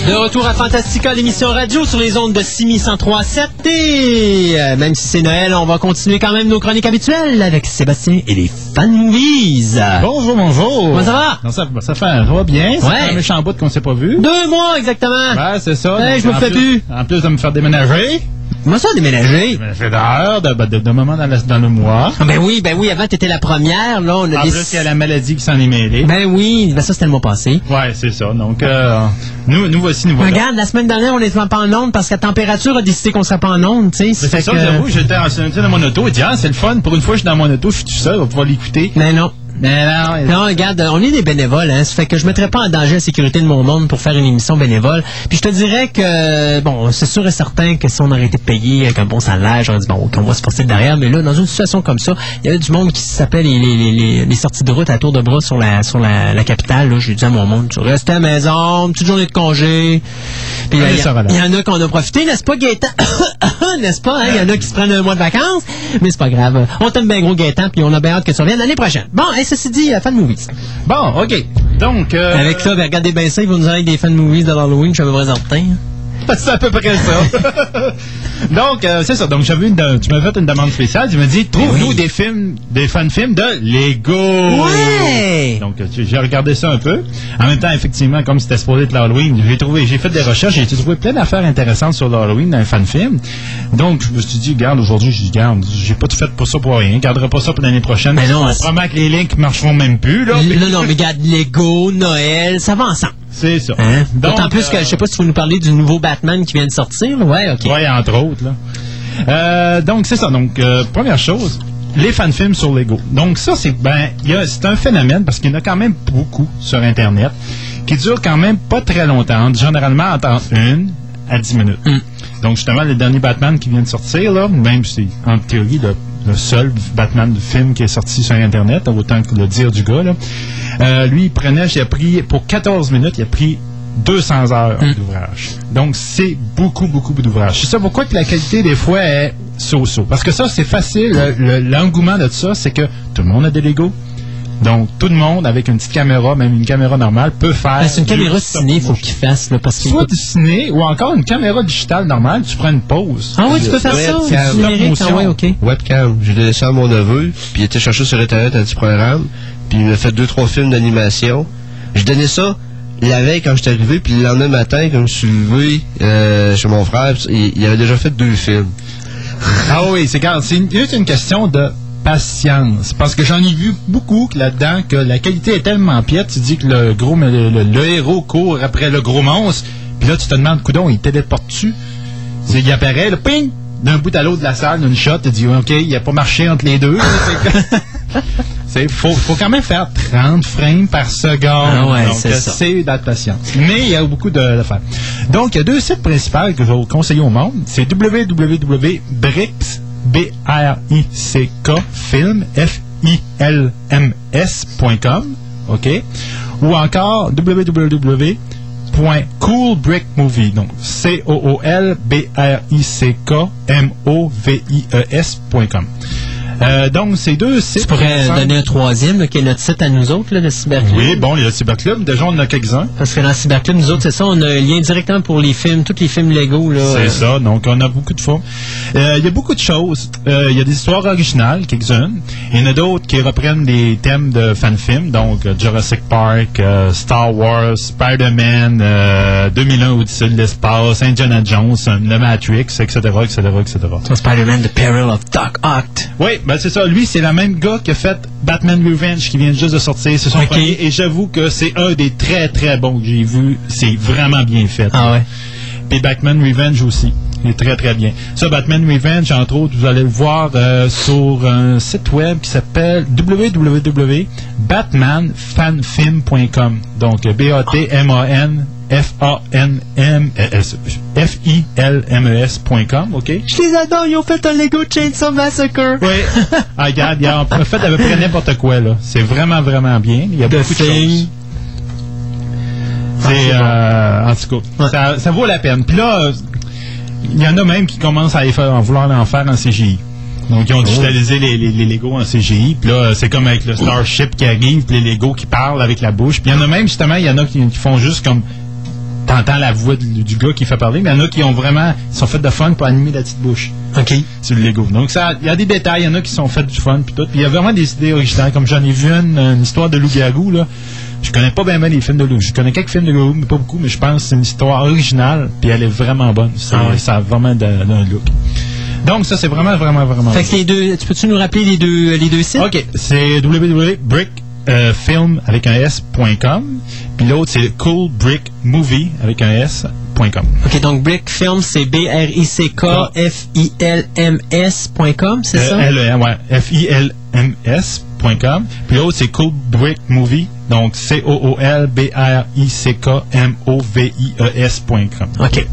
De retour à Fantastica, l'émission radio sur les ondes de 6103.7 et euh, même si c'est Noël, on va continuer quand même nos chroniques habituelles avec Sébastien et les fan movies. Bonjour, bonjour. Comment ça va? Non, ça, ça, fait, ça va bien. Ça Ouais. fait un méchant bout qu'on s'est pas vu. Deux mois exactement. Ouais, c'est ça. Hey, je me fais plus- plus. En plus de me faire déménager. Comment ça déménager? Ça fait d'heures, de, de, de moments dans, la- dans le mois. Ah, Ben oui, ben oui, avant t'étais la première, là on a En des- plus, il y a la maladie qui s'en est mêlée. Ben oui, ben ça c'était le mois passé. Ouais, c'est ça. Donc, euh, nous, nous voici, nous voilà. Regarde, la semaine dernière, on n'était pas en onde parce que la température a décidé qu'on serait pas en onde, tu sais. C'est ça, que- j'avoue, j'étais dans mon auto et dit, ah, c'est le fun. Pour une fois, je suis dans mon auto, je suis tout seul, on va pouvoir l'écouter. Mais non. Mais non, Non, regarde, on est des bénévoles, hein. Ça fait que je mettrais pas en danger la sécurité de mon monde pour faire une émission bénévole. Puis je te dirais que, bon, c'est sûr et certain que si on aurait été payé avec un bon salaire, j'aurais dit, bon, OK, on va se forcer de derrière. Mais là, dans une situation comme ça, il y avait du monde qui s'appelle les, les, les, sorties de route à tour de bras sur la, sur la, la capitale. Là, j'ai dit à mon monde, tu restes à la maison, une petite journée de congé. Puis il y, a- en a qui en ont profité, n'est-ce pas, Gaëtan? n'est-ce pas? hein? Il y en a qui se prennent un mois de vacances, mais c'est pas grave. On t'aime bien gros, Gaëtan, puis on a bien hâte que tu reviennes l'année prochaine. Bon, ceci dit, euh, fan movies. Bon, OK. Donc, euh, Avec ça, ben, regardez bien ça, ils vont nous avoir des fan movies de l'Halloween, je suis à peu près certain. c'est à peu près ça. Donc, euh, c'est ça. Donc, j'avais une, de- tu m'as fait une demande spéciale. Tu m'as dit, trouve-nous oui. des films, des fan films de Lego. Ouais! Donc, euh, j'ai regardé ça un peu. En même temps, effectivement, comme c'était supposé être l'Halloween, j'ai trouvé, j'ai fait des recherches, j'ai trouvé plein d'affaires intéressantes sur l'Halloween dans un fan film. Donc, je me suis dit, garde, aujourd'hui, je dis, garde, j'ai pas tout fait pour ça pour rien. Je garderai pas ça pour l'année prochaine. Mais non, on promet que les links marcheront même plus, là. Non, non, mais regarde, Lego, Noël, ça va ensemble. C'est ça. Hein? D'autant plus que, euh, je sais pas si vous nous parlez du nouveau Batman qui vient de sortir. Ouais, ok. Oui, entre autres. Là. Euh, donc, c'est ça. Donc, euh, première chose, les fan-films sur Lego. Donc, ça, c'est ben, c'est un phénomène parce qu'il y en a quand même beaucoup sur Internet qui durent quand même pas très longtemps, généralement entre une à 10 minutes. Mm. Donc, justement, le dernier Batman qui vient de sortir, là, même si en théorie le, le seul Batman de film qui est sorti sur Internet, autant que le dire du gars, là, euh, lui, il prenait, il a pris, pour 14 minutes, il a pris 200 heures Mm. d'ouvrage. Donc, c'est beaucoup, beaucoup d'ouvrage. C'est ça pourquoi que la qualité, des fois, est so-so. Parce que ça, c'est facile. Le- le- L'engouement de ça, c'est que tout le monde a des Lego. Donc, tout le monde, avec une petite caméra, même une caméra normale, peut faire... Ben, c'est une du caméra ciné, faut qu'il fasse, là, parce que. Soit du ciné, ou encore une caméra digitale normale, tu prends une pause. Ah oui, tu peux faire ça, c'est numérique. Ah ouais, ok. Webcam. J'ai donné ça à mon neveu, puis il était cherché sur Internet un petit programme, puis il m'a fait deux, trois films d'animation. J'ai donné ça la veille quand j'étais arrivé, puis le lendemain matin, quand je suis levé euh, chez mon frère, il, il avait déjà fait deux films. Ah oui, c'est quand c'est une- juste une question de patience. Parce que j'en ai vu beaucoup là-dedans que la qualité est tellement piètre, tu dis que le gros le, le- le héros court après le gros monstre, puis là tu te demandes coudon, il téléporte-tu? Il apparaît, le ping d'un bout à l'autre de la salle, d'une shot, tu dis OK, il a pas marché entre les deux. C'est faut, faut quand même faire 30 frames par seconde. Ah ouais, Donc, c'est ça. c'est d'adaptation. Mais il y a beaucoup de, de faire. Donc, il y a deux sites principaux que je vais vous conseiller au monde. C'est www.bricks, B-R-I-C-K, film, F-I-L-M-S.com, OK? Ou encore www.coolbrickmovie, donc C-O-O-L-B-R-I-C-K-M-O-V-I-E-S.com. Euh, donc, ces deux sites... Tu pourrais donner un troisième, là, qui est notre site à nous autres, là, le Cyberclub. Oui, bon, il y a le Cyberclub. Déjà, on en a quelques-uns. Parce que dans le Cyberclub, nous autres, c'est ça, on a un lien directement pour les films, tous les films Lego, là. C'est Euh, ça, donc on a beaucoup de fois. Euh, Il y a beaucoup de choses. Euh, Il y a des histoires originales, quelques-unes. Il y en a d'autres qui reprennent des thèmes de fan-films, donc euh, Jurassic Park, Star Wars, Spider-Man, euh, 2001 Odyssée de l'espace, Indiana Jones, le Matrix, etc., etc., etc. Spider-Man The Peril of Doc Ock. Oui, ben c'est ça. Lui, c'est le même gars qui a fait Batman Revenge qui vient juste de sortir. C'est son premier. Et j'avoue que c'est un des très, très bons que j'ai vu. C'est vraiment bien fait. Ah ouais. Puis Batman Revenge aussi. Très très bien. Ça, Batman Revenge, entre autres, vous allez le voir euh, sur un site web qui s'appelle www.batmanfanfilm.com. Donc B-A-T-M-A-N F-A-N-M-S F-I-L-M-E-S.com, OK? Je les adore, ils ont fait un Lego Chainsaw Massacre. Oui. ah, regarde, ils ont fait à peu près n'importe quoi, là. C'est vraiment, vraiment bien. Il y a The beaucoup de choses. C'est, euh, en tout cas, ça, ça vaut la peine. Puis là, il y en a même qui commencent à, les faire, vouloir en faire en CGI. Donc, ils ont digitalisé les, les, les Legos en CGI. Puis là, c'est comme avec le Starship qui arrive, puis les Legos qui parlent avec la bouche. Puis il y en a même, justement, il y en a qui, qui font juste comme... T'entends la voix du, du gars qui fait parler, mais il y en a qui ont vraiment... Ils sont faits de fun pour animer la petite bouche OK. sur le Lego. Donc, ça, il y a des détails, il y en a qui sont faits du fun, puis tout. Puis il y a vraiment des idées originales. Comme j'en ai vu une, une histoire de loup-garou, là. Je connais pas bien, bien les films de loup. Je connais quelques films de loup, mais pas beaucoup, mais je pense que c'est une histoire originale, puis elle est vraiment bonne. Ça, Ah ouais. ça a vraiment d'un look. Donc, ça, c'est vraiment, vraiment, vraiment Fait que les deux, tu peux-tu nous rappeler les deux, les deux sites? OK, c'est www.brickfilm avec un s.com, puis l'autre c'est Cool Brick Movie avec un s.com. OK, donc Brick Film, c'est B-R-I-C-K-F-I-L-M-S.com, c'est ça? Euh, L- ouais, F-I-L-M-S.com. Puis l'autre, c'est Cool Brick Movie. Donc, C-O-O-L-B-R-I-C-K-M-O-V-I-E-S.com. OK.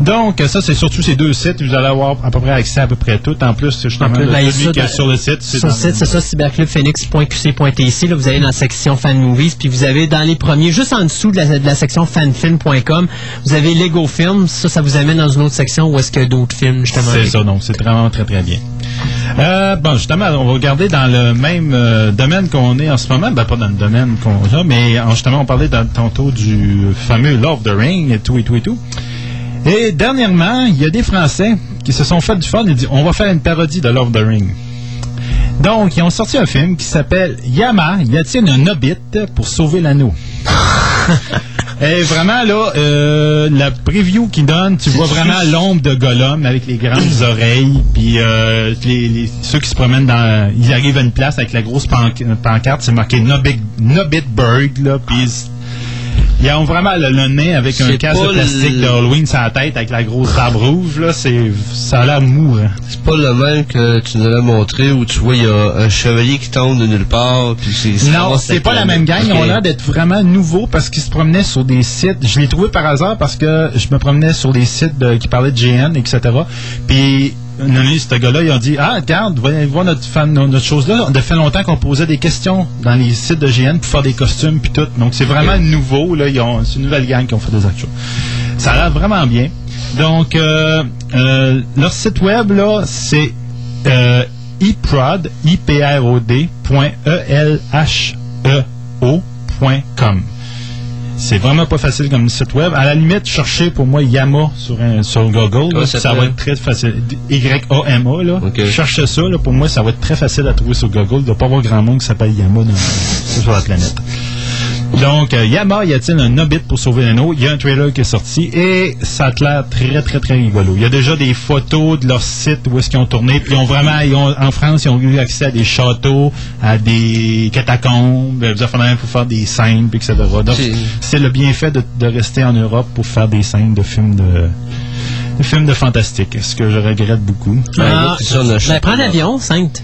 Donc, ça, c'est surtout ces deux sites. Vous allez avoir à peu près accès à peu près tout. En plus, c'est justement En plus, ben, celui ça, qui est sur le site. c'est Sur le site, c'est ça, cyberclubphoenix.qc.tc. Là, vous allez dans la section fan movies, puis vous avez dans les premiers, juste en dessous de la, de la section fanfilm.com, vous avez Lego Films. Ça, ça vous amène dans une autre section où est-ce qu'il y a d'autres films, justement. C'est ça, donc c'est vraiment très très bien. Euh, bon, justement, on va regarder dans le même euh, domaine qu'on est en ce moment. Ben, pas dans le domaine qu'on a, mais justement, on parlait tantôt du fameux Love the Ring et tout et tout et tout. Et dernièrement, il y a des Français qui se sont fait du fun et dit on va faire une parodie de Love the Ring. Donc, ils ont sorti un film qui s'appelle Yama, y a-t-il un hobbit pour sauver l'anneau? Et vraiment, là, euh, la preview qu'ils donne, tu vois vraiment l'ombre de Gollum avec les grandes oreilles, puis euh, les, les- ceux qui se promènent dans... Ils arrivent à une place avec la grosse panc- pancarte, c'est marqué Nobbit, Nobbitburg, là, puis ils- ont vraiment le, le nez avec un casque de plastique de Halloween sur la tête avec la grosse barbe rouge, là, c'est, ça a l'air mou, hein. C'est pas le même que tu nous l'as montré où tu vois, il y a un chevalier qui tombe de nulle part. Puis c'est, Non, c'est pas la même gang. Ils ont l'air d'être vraiment nouveaux parce qu'ils se promenaient sur des sites. Je l'ai trouvé par hasard parce que je me promenais sur des sites de- qui parlaient de GN, etc. Puis, une année, ce gars-là, ils ont dit Ah, regarde, voyez voir notre, fan, notre chose-là. Ça fait longtemps qu'on posait des questions dans les sites de GN pour faire des costumes puis tout. Donc, c'est vraiment nouveau. Là. Ils ont, c'est une nouvelle gang qui ont fait des actions. Ça a l'air vraiment bien. Donc, euh, euh, leur site web, là, c'est euh, I-P-R-O-D, E com. C'est vraiment pas facile comme site web. À la limite, cherchez pour moi Yama sur, un- sur Google. Ça ça va être très facile. Y-A-M-A, là. Cherchez ça, là. Pour moi, ça va être très facile à trouver sur Google. Il ne doit pas avoir grand monde qui s'appelle Yama dans, sur la planète. Donc, euh, Yama, y a-t-il un hobbit pour sauver l'anneau? Il y a un trailer qui est sorti et ça a l'air très, très, très rigolo. Il y a déjà des photos de leur site où est-ce qu'ils ont tourné. Puis, ils ont vraiment, ils ont, en France, ils ont eu accès à des châteaux, à des catacombes, euh, des affaires même pour faire des scènes, puis etc. Donc, C'est- le bienfait de, de rester en Europe pour faire des scènes de films de, de films de fantastique, ce que je regrette beaucoup. Ah, ça, ben, prends l'avion, Sainte.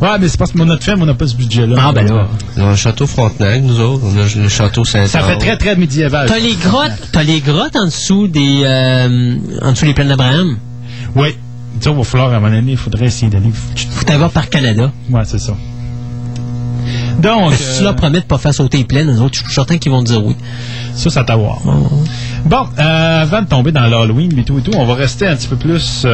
Ouais, mais c'est parce que notre film, on n'a pas ce budget-là. Ah, ben là. Dans le château Frontenac, nous autres, on a le château saint Ça fait très, très médiéval. T'as les grottes, t'as les grottes en dessous des, euh, en dessous des plaines d'Abraham? Oui. Ça, il va falloir, à un moment donné, il faudrait essayer d'aller. Faut t'avoir par Canada. Ouais, c'est ça. Donc, Si tu euh, leur promets de pas faire sauter les plaines, eux autres, je suis certain qu'ils vont te dire oui. ça, ça t'a voir. Bon, euh, avant de tomber dans l'Halloween et tout et tout, on va rester un petit peu plus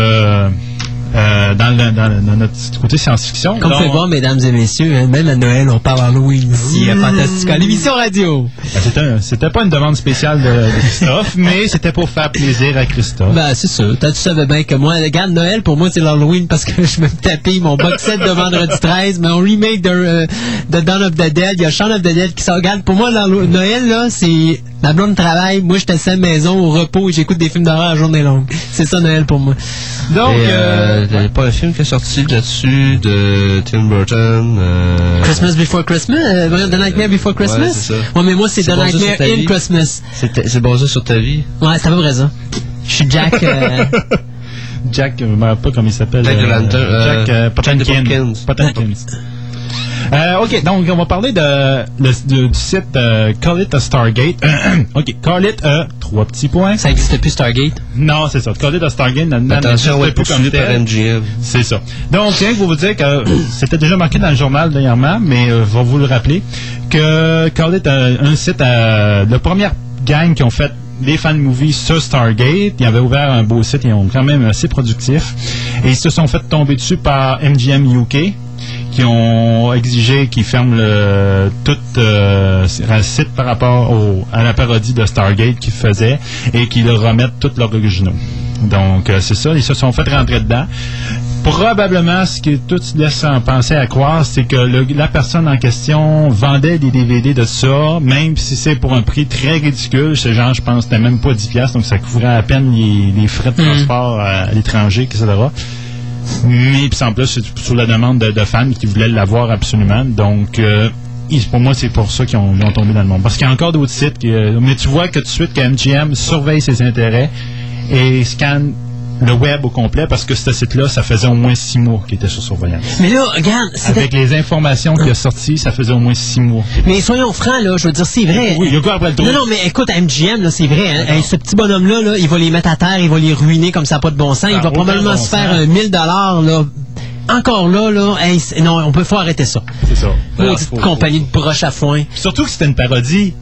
euh, dans, le- dans, le- dans notre côté science-fiction. Comme vous pouvez voir, mesdames et messieurs, hein, même à Noël, on parle Halloween ici à Fantastica, l'émission radio. ben, c'était pas une demande spéciale de, de Christophe, mais c'était pour faire plaisir à Christophe. Ben, c'est ça. Toi, tu savais bien que moi, regarde, Noël, pour moi, c'est l'Halloween parce que je me tapais mon box set de vendredi 13, mon remake de, euh, de Dawn of the Dead, il y a Shaun of the Dead qui. Regarde, pour moi, Noël, là, c'est ma blonde travaille, moi, je suis à la maison au repos et j'écoute des films d'horreur à journée longue. C'est ça Noël pour moi. Donc, Et, euh, euh, il n'y a pas un film qui est sorti là-dessus de Tim Burton. euh, Christmas Before Christmas, euh, The Nightmare Before Christmas? Ouais, ça. Ouais, mais moi c'est The basé sur Nightmare ta in vie. Christmas. C'est c'est basé sur ta vie. Ouais, c'est à peu près ça. Je suis Jack. euh, Jack, je me rappelle pas comment il s'appelle. Jack euh, euh, Jack euh, Potenkin. Potenkins. Euh, ok, donc on va parler de, le- du, site euh, Call It a Stargate. ok, Call It a trois petits points. ça existe plus Stargate? Non, c'est ça. Call It a Stargate n'existe plus. MGM. C'est ça. Donc, tiens, pour vous dire que c'était déjà marqué dans le journal dernièrement, mais euh, je vais vous le rappeler, que Call It a un site, euh, la première gang qui ont fait des fan movies sur Stargate, ils avaient ouvert un beau site, ils ont quand même assez productif, et ils se sont fait tomber dessus par MGM UK, qui ont exigé qu'ils ferment le, tout euh, site par rapport au- à la parodie de Stargate qu'ils faisaient et qu'ils leur remettent tous leurs originaux. Donc, euh, c'est ça, ils se sont fait rentrer dedans. Probablement, ce que tout laisse en penser à croire, c'est que le- la personne en question vendait des DVD de ça, même si c'est pour un prix très ridicule. Ce genre, je pense, c'était même pas 10$, piastres, donc ça couvrait à peine les, les frais de transport à, à l'étranger, etc. Mais puis en plus, c'est sur la demande de, de fans qui voulaient l'avoir absolument. Donc, euh, pour moi, c'est pour ça qu'ils ont, tombé dans le monde. Parce qu'il y a encore d'autres sites. qui, mais tu vois que tout de suite que MGM surveille ses intérêts et scanne le web au complet parce que ce site-là, ça faisait au moins six mois qu'il était sur surveillance. Mais là, regarde, Avec les informations qu'il a sorties, ça faisait au moins six mois. mais soyons francs là, je veux dire c'est vrai. Oui, il y a quoi après le trou? Non, non, mais écoute, MGM, là, c'est vrai, hein, ce petit bonhomme-là, là, il va les mettre à terre, il va les ruiner comme ça, pas de bon sens. il Ah, va probablement bon se faire un 1000 dollars, là. Encore là, là, hey, non, on peut faut arrêter ça. C'est ça. Maudite Faut- compagnie de broche à foin. Surtout que c'était une parodie.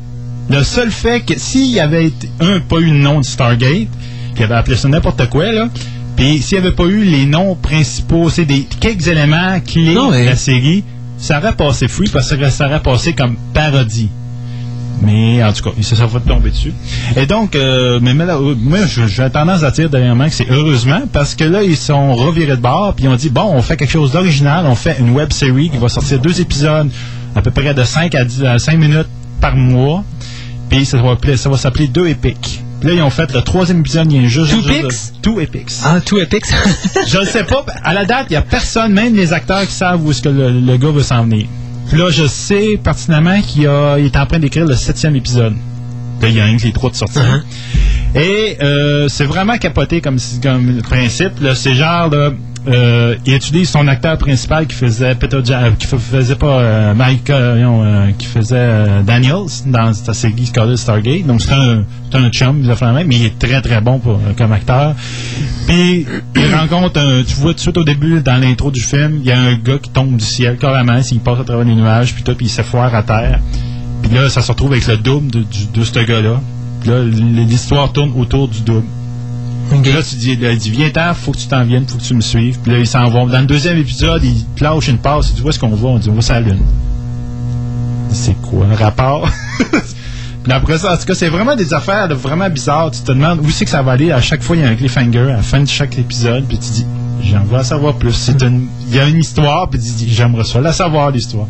Le seul fait que s'il y avait été, un, pas eu le nom de Stargate, qu'il avait appelé ça n'importe quoi, là, puis s'il n'y avait pas eu les noms principaux, c'est des quelques éléments clés Non, mais- de la série, ça aurait passé free parce que ça aurait passé comme parodie. Mais en tout cas, sont fait tomber dessus. Et donc, euh, mais, mais là, euh, moi, j'ai tendance à dire dernièrement que c'est heureusement parce que là, ils sont revirés de bord puis ils ont dit bon, on fait quelque chose d'original, on fait une web série qui va sortir deux épisodes à peu près de 5 à, 10, à 5 minutes par mois. Puis ça va, ça va s'appeler Deux Épiques. Puis là, ils ont fait le troisième épisode, il y a juste. Two Pics? Two Epics. Ah, tout épique. Je ne sais pas. À la date, il n'y a personne, même les acteurs, qui savent où est-ce que le, le gars veut s'en venir. Puis là, je sais pertinemment qu'il est en train d'écrire le septième épisode. Là, il y a rien que les trois de sortir. Uh-huh. Et euh, c'est vraiment capoté comme, comme principe. C'est genre, euh, il utilise son acteur principal qui faisait Peter Ja- qui fa- faisait pas euh, Mike, euh, euh, qui faisait euh, Daniels dans sa série Scarlet Stargate. Donc c'est un, un chum, mais il est très très bon euh, comme acteur. Puis il rencontre, un, tu vois tout de suite au début dans l'intro du film, il y a un gars qui tombe du ciel carrément, il passe à travers les nuages, puis tout, il s'effoire à terre. Puis là, ça se retrouve avec le double de, de ce gars-là. Là, l- l'histoire tourne autour du double. Puis là, tu dis, là, il dit, viens-t'en, faut que tu t'en viennes, faut que tu me suives. Puis là, ils s'en vont. Dans le deuxième épisode, il te lâche une passe. Il dit, où est-ce qu'on va? On dit, on va sur la Lune. C'est quoi le rapport? Puis après ça, en tout cas, c'est vraiment des affaires vraiment bizarres. Tu te demandes où c'est que ça va aller. À chaque fois, il y a un cliffhanger à la fin de chaque épisode. Puis tu dis, j'aimerais savoir plus. C'est une, il y a une histoire, puis j'aimerais ça la savoir, l'histoire.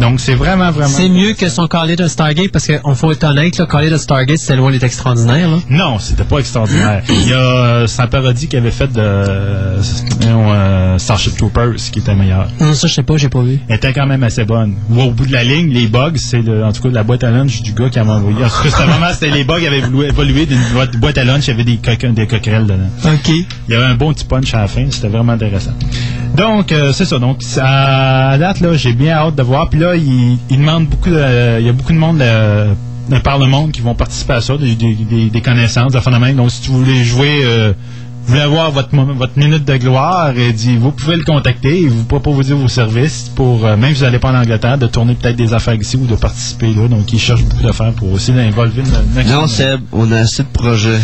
Donc, c'est vraiment, vraiment. C'est mieux que son Call It a Stargate parce qu'on faut être honnête, là, Call It a Stargate, c'était loin d'être extraordinaire. Là. Non, c'était pas extraordinaire. Il y a euh, sa parodie qu'il avait faite de euh, euh, Starship Troopers qui était meilleure. Non, ça, je sais pas, j'ai pas vu. Elle était quand même assez bonne. Ou Au bout de la ligne, les bugs, c'est le- en tout cas la boîte à lunch du gars qui avait envoyé. Cas, c'était vraiment, c'était les bugs avaient évolué, d'une boîte, à lunch, il y avait des, coquins- des coquerelles dedans. OK. Il y avait un bon petit punch à la fin, c'était vraiment intéressant. Donc, euh, c'est ça. Donc, à date, là, j'ai bien hâte de voir. Puis là, il, demande beaucoup de, il y a beaucoup de monde de, de par le monde qui vont participer à ça, des, des, des- connaissances, des phénomènes. Donc, si vous voulez jouer, euh, vous voulez avoir votre, minute de gloire, et vous pouvez le contacter. Il vous dire vos services pour, euh, même si vous n'allez pas en Angleterre, de tourner peut-être des affaires ici ou de participer là. Donc, il cherche beaucoup d'affaires pour aussi l'involver. Non, Seb, on a assez de projets.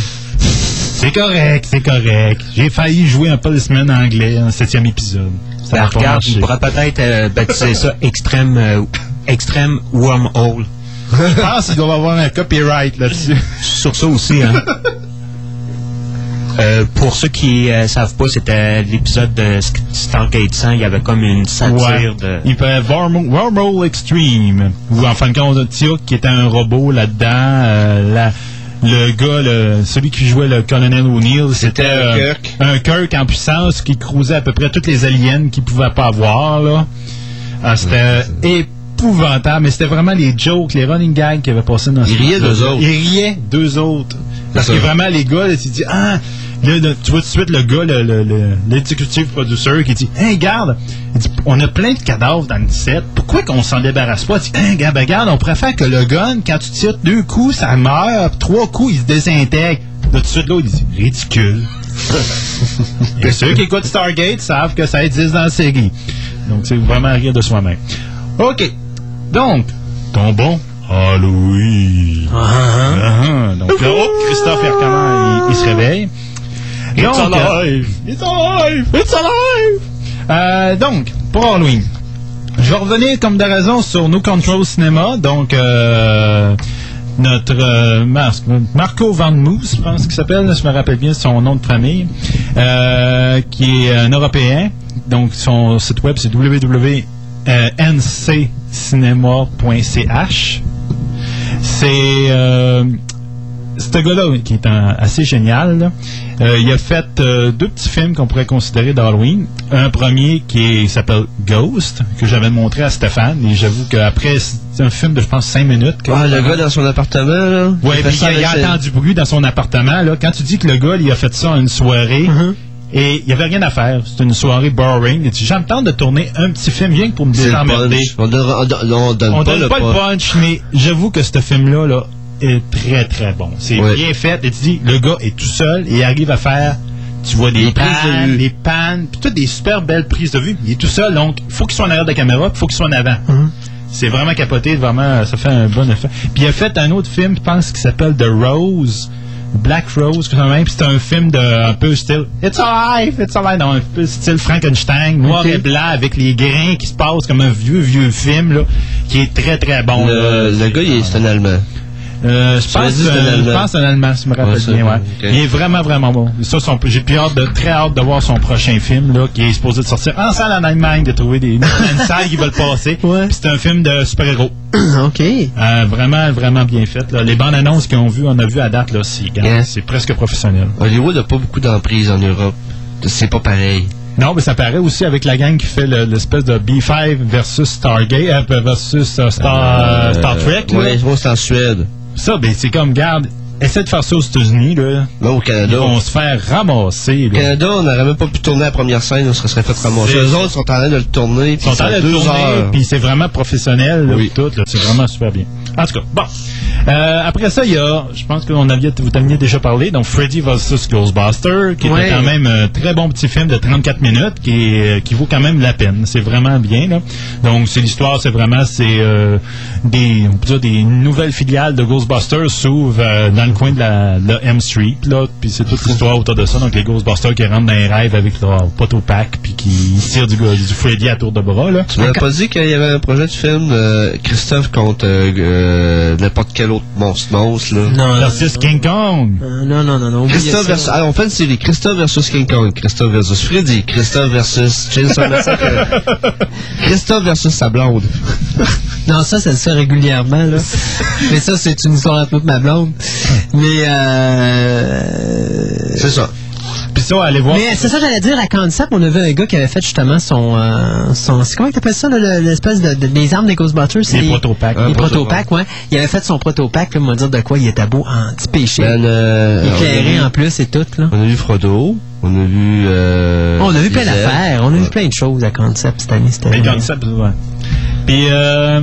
C'est correct, c'est correct. J'ai failli jouer un policeman anglais en septième épisode. Ça Ben, regarde, on pourrait peut-être euh, baptiser ça Extrême, euh, extrême Wormhole. Je pense qu'il doit avoir un copyright là-dessus. Sur ça aussi, hein. Euh, pour ceux qui euh, savent pas, c'était l'épisode de Stargate 100. Il y avait comme une satire de... Il fait Wormhole Wormhole Extreme. Ou en fin de compte, Tia qui était un robot là-dedans. euh, la- le gars, le- celui qui jouait le colonel O'Neill, c'était un euh, Kirk. un Kirk en puissance qui cruisait à peu près toutes les aliens qu'il pouvait pas avoir. Là. Ah, c'était épouvantable, mais c'était vraiment les jokes, les running gags qui avaient passé dans ce Ils riaient d'eux autres. Ils riaient d'eux autres. Parce que vraiment, les gars, là, tu dis, ah, là, là, tu vois tout de suite le gars, le- le- producer, qui dit, hey, dit, on a plein de cadavres dans le set, pourquoi qu'on s'en débarrasse pas? Il dit, hey, regarde, ben, regarde, on préfère que le gun, quand tu tires deux coups, ça meurt, trois coups, il se désintègre. Là, tout de suite, l'autre, il dit, ridicule. Et ceux qui écoutent Stargate savent que ça existe dans la série. Donc, c'est vraiment rire de soi-même. OK. Donc, ton bon Halloween. Ah, Donc là, hop, Christophe, il, il se réveille. It's Donc, alive! It's alive! It's alive! Euh, donc, pour Halloween, je vais revenir comme de raison sur No Control Cinema. Donc, euh, notre euh, Mar- Marco Van Moos, je pense qu'il s'appelle, je me rappelle bien son nom de famille, euh, qui est un Européen. Donc, son site web, c'est www.nccinema.ch. C'est euh, ce gars-là qui est un- assez génial. là. Euh, il a fait euh, deux petits films qu'on pourrait considérer d'Halloween. Un premier qui s'appelle Ghost, que j'avais montré à Stéphane. Et j'avoue qu'après, c'est un film de, je pense, cinq minutes. Ah, le gars dans son appartement, là. Ouais, il il, a- il entendu bruit dans son appartement. Là. Quand tu dis que le gars, il a fait ça à une soirée, Mm-hmm. et il n'y avait rien à faire. C'était une soirée boring. Temps de tourner un petit film, rien que pour me désemmerder. On donne, on donne- on donne On pas donne le pas le punch. punch, mais j'avoue que ce film-là là, est très très bon. C'est Ouais. bien fait. Et tu dis, le gars est tout seul et il arrive à faire, tu vois, des Des de pannes, des pannes, puis toutes des super belles prises de vue. Il est tout seul, donc il faut qu'il soit en arrière de la caméra, puis il faut qu'il soit en avant. Mm-hmm. C'est vraiment capoté, vraiment, ça fait un bon effet. Puis il a fait un autre film, je pense, qui s'appelle The Rose. Black Rose, que même, puis c'est un film de un peu style It's alive, it's alive, non, un peu style Frankenstein, noir et blanc, avec les grains qui se passent comme un vieux, vieux film, là, qui est très, très bon. là. Le, le gars, il est c'est un Allemand. Euh, je pense euh, je Allemand. pense si je me rappelle Ouais, bien, ouais. Il est vraiment, vraiment bon. Ça, son- j'ai plus hâte de, très hâte de voir son prochain film, là, qui est supposé de sortir en salle en Allemagne, de trouver des, une salle qui va le passer. Ouais. C'est un film de super-héros. OK. Euh, vraiment, vraiment bien fait. Là. Les bandes annonces qu'on vu, on a vu à date, là, c'est, Yeah. presque professionnel. Hollywood n'a pas beaucoup d'emprise en Europe. C'est pas pareil. Non, mais ça paraît aussi avec la gang qui fait le- l'espèce de B5 versus Stargate, euh, versus Star, Euh, Star Trek. moi, c'est en Suède. Ça, ben, c'est comme, garde, essaie de faire ça aux États-Unis, là. Même au Ils Canada. vont se faire ramasser, Au là. Canada, on n'aurait même pas pu tourner la première scène, on se serait fait ramasser. Eux autres sont en train de le tourner, Ils sont en train de tourner, puis c'est vraiment professionnel, là, Oui. tout, là, c'est vraiment super bien. En tout cas, bon. Euh, après ça, il y a, je pense que on avait, vous t'aviez déjà parlé, donc Freddy vs. Ghostbuster, qui Ouais. était quand même un très bon petit film de 34 minutes, qui, est- qui vaut quand même la peine. C'est vraiment bien, là. Donc, c'est l'histoire, c'est vraiment, c'est euh, des, on peut dire des nouvelles filiales de Ghostbusters s'ouvrent euh, dans le coin de la, de la M Street, là, puis c'est toute l'histoire autour de ça. Donc, les Ghostbusters qui rentrent dans les rêves avec leur poteau pack, puis qui tirent du, du Freddy à tour de bras, là. Tu m'avais pas dit qu'il y avait un projet de film euh, Christophe contre euh, n'importe quel autre monstre monstre là. Non, non, Versus King Kong. Euh, non, non, non, non. Christophe versus, ah, on fait une série Christophe versus King Kong, Christophe versus Freddy, Christophe versus Chainsaw Massacre, Christophe versus sa blonde. Non, ça, ça se fait régulièrement, là. Mais ça, c'est une histoire un peu de ma blonde. Mais, euh... C'est ça. Puis ça, allez voir. Mais c'est ça, j'allais dire, à Concept, on a vu un gars qui avait fait justement son. euh, son c'est comment tu appelles ça, l'espèce de, de- des armes des Ghostbusters c'est Les protopacks. Les proto- protopacks, ouais. Il avait fait son protopacks, là, on va dire de quoi il était beau anti-péché. Ben, euh, on, a éclairé en plus et tout, là. on a vu Frodo, on a vu euh, on a vu plein les d'affaires, on a vu plein de choses à Concept cette année. C'était ça, ouais. Puis, euh,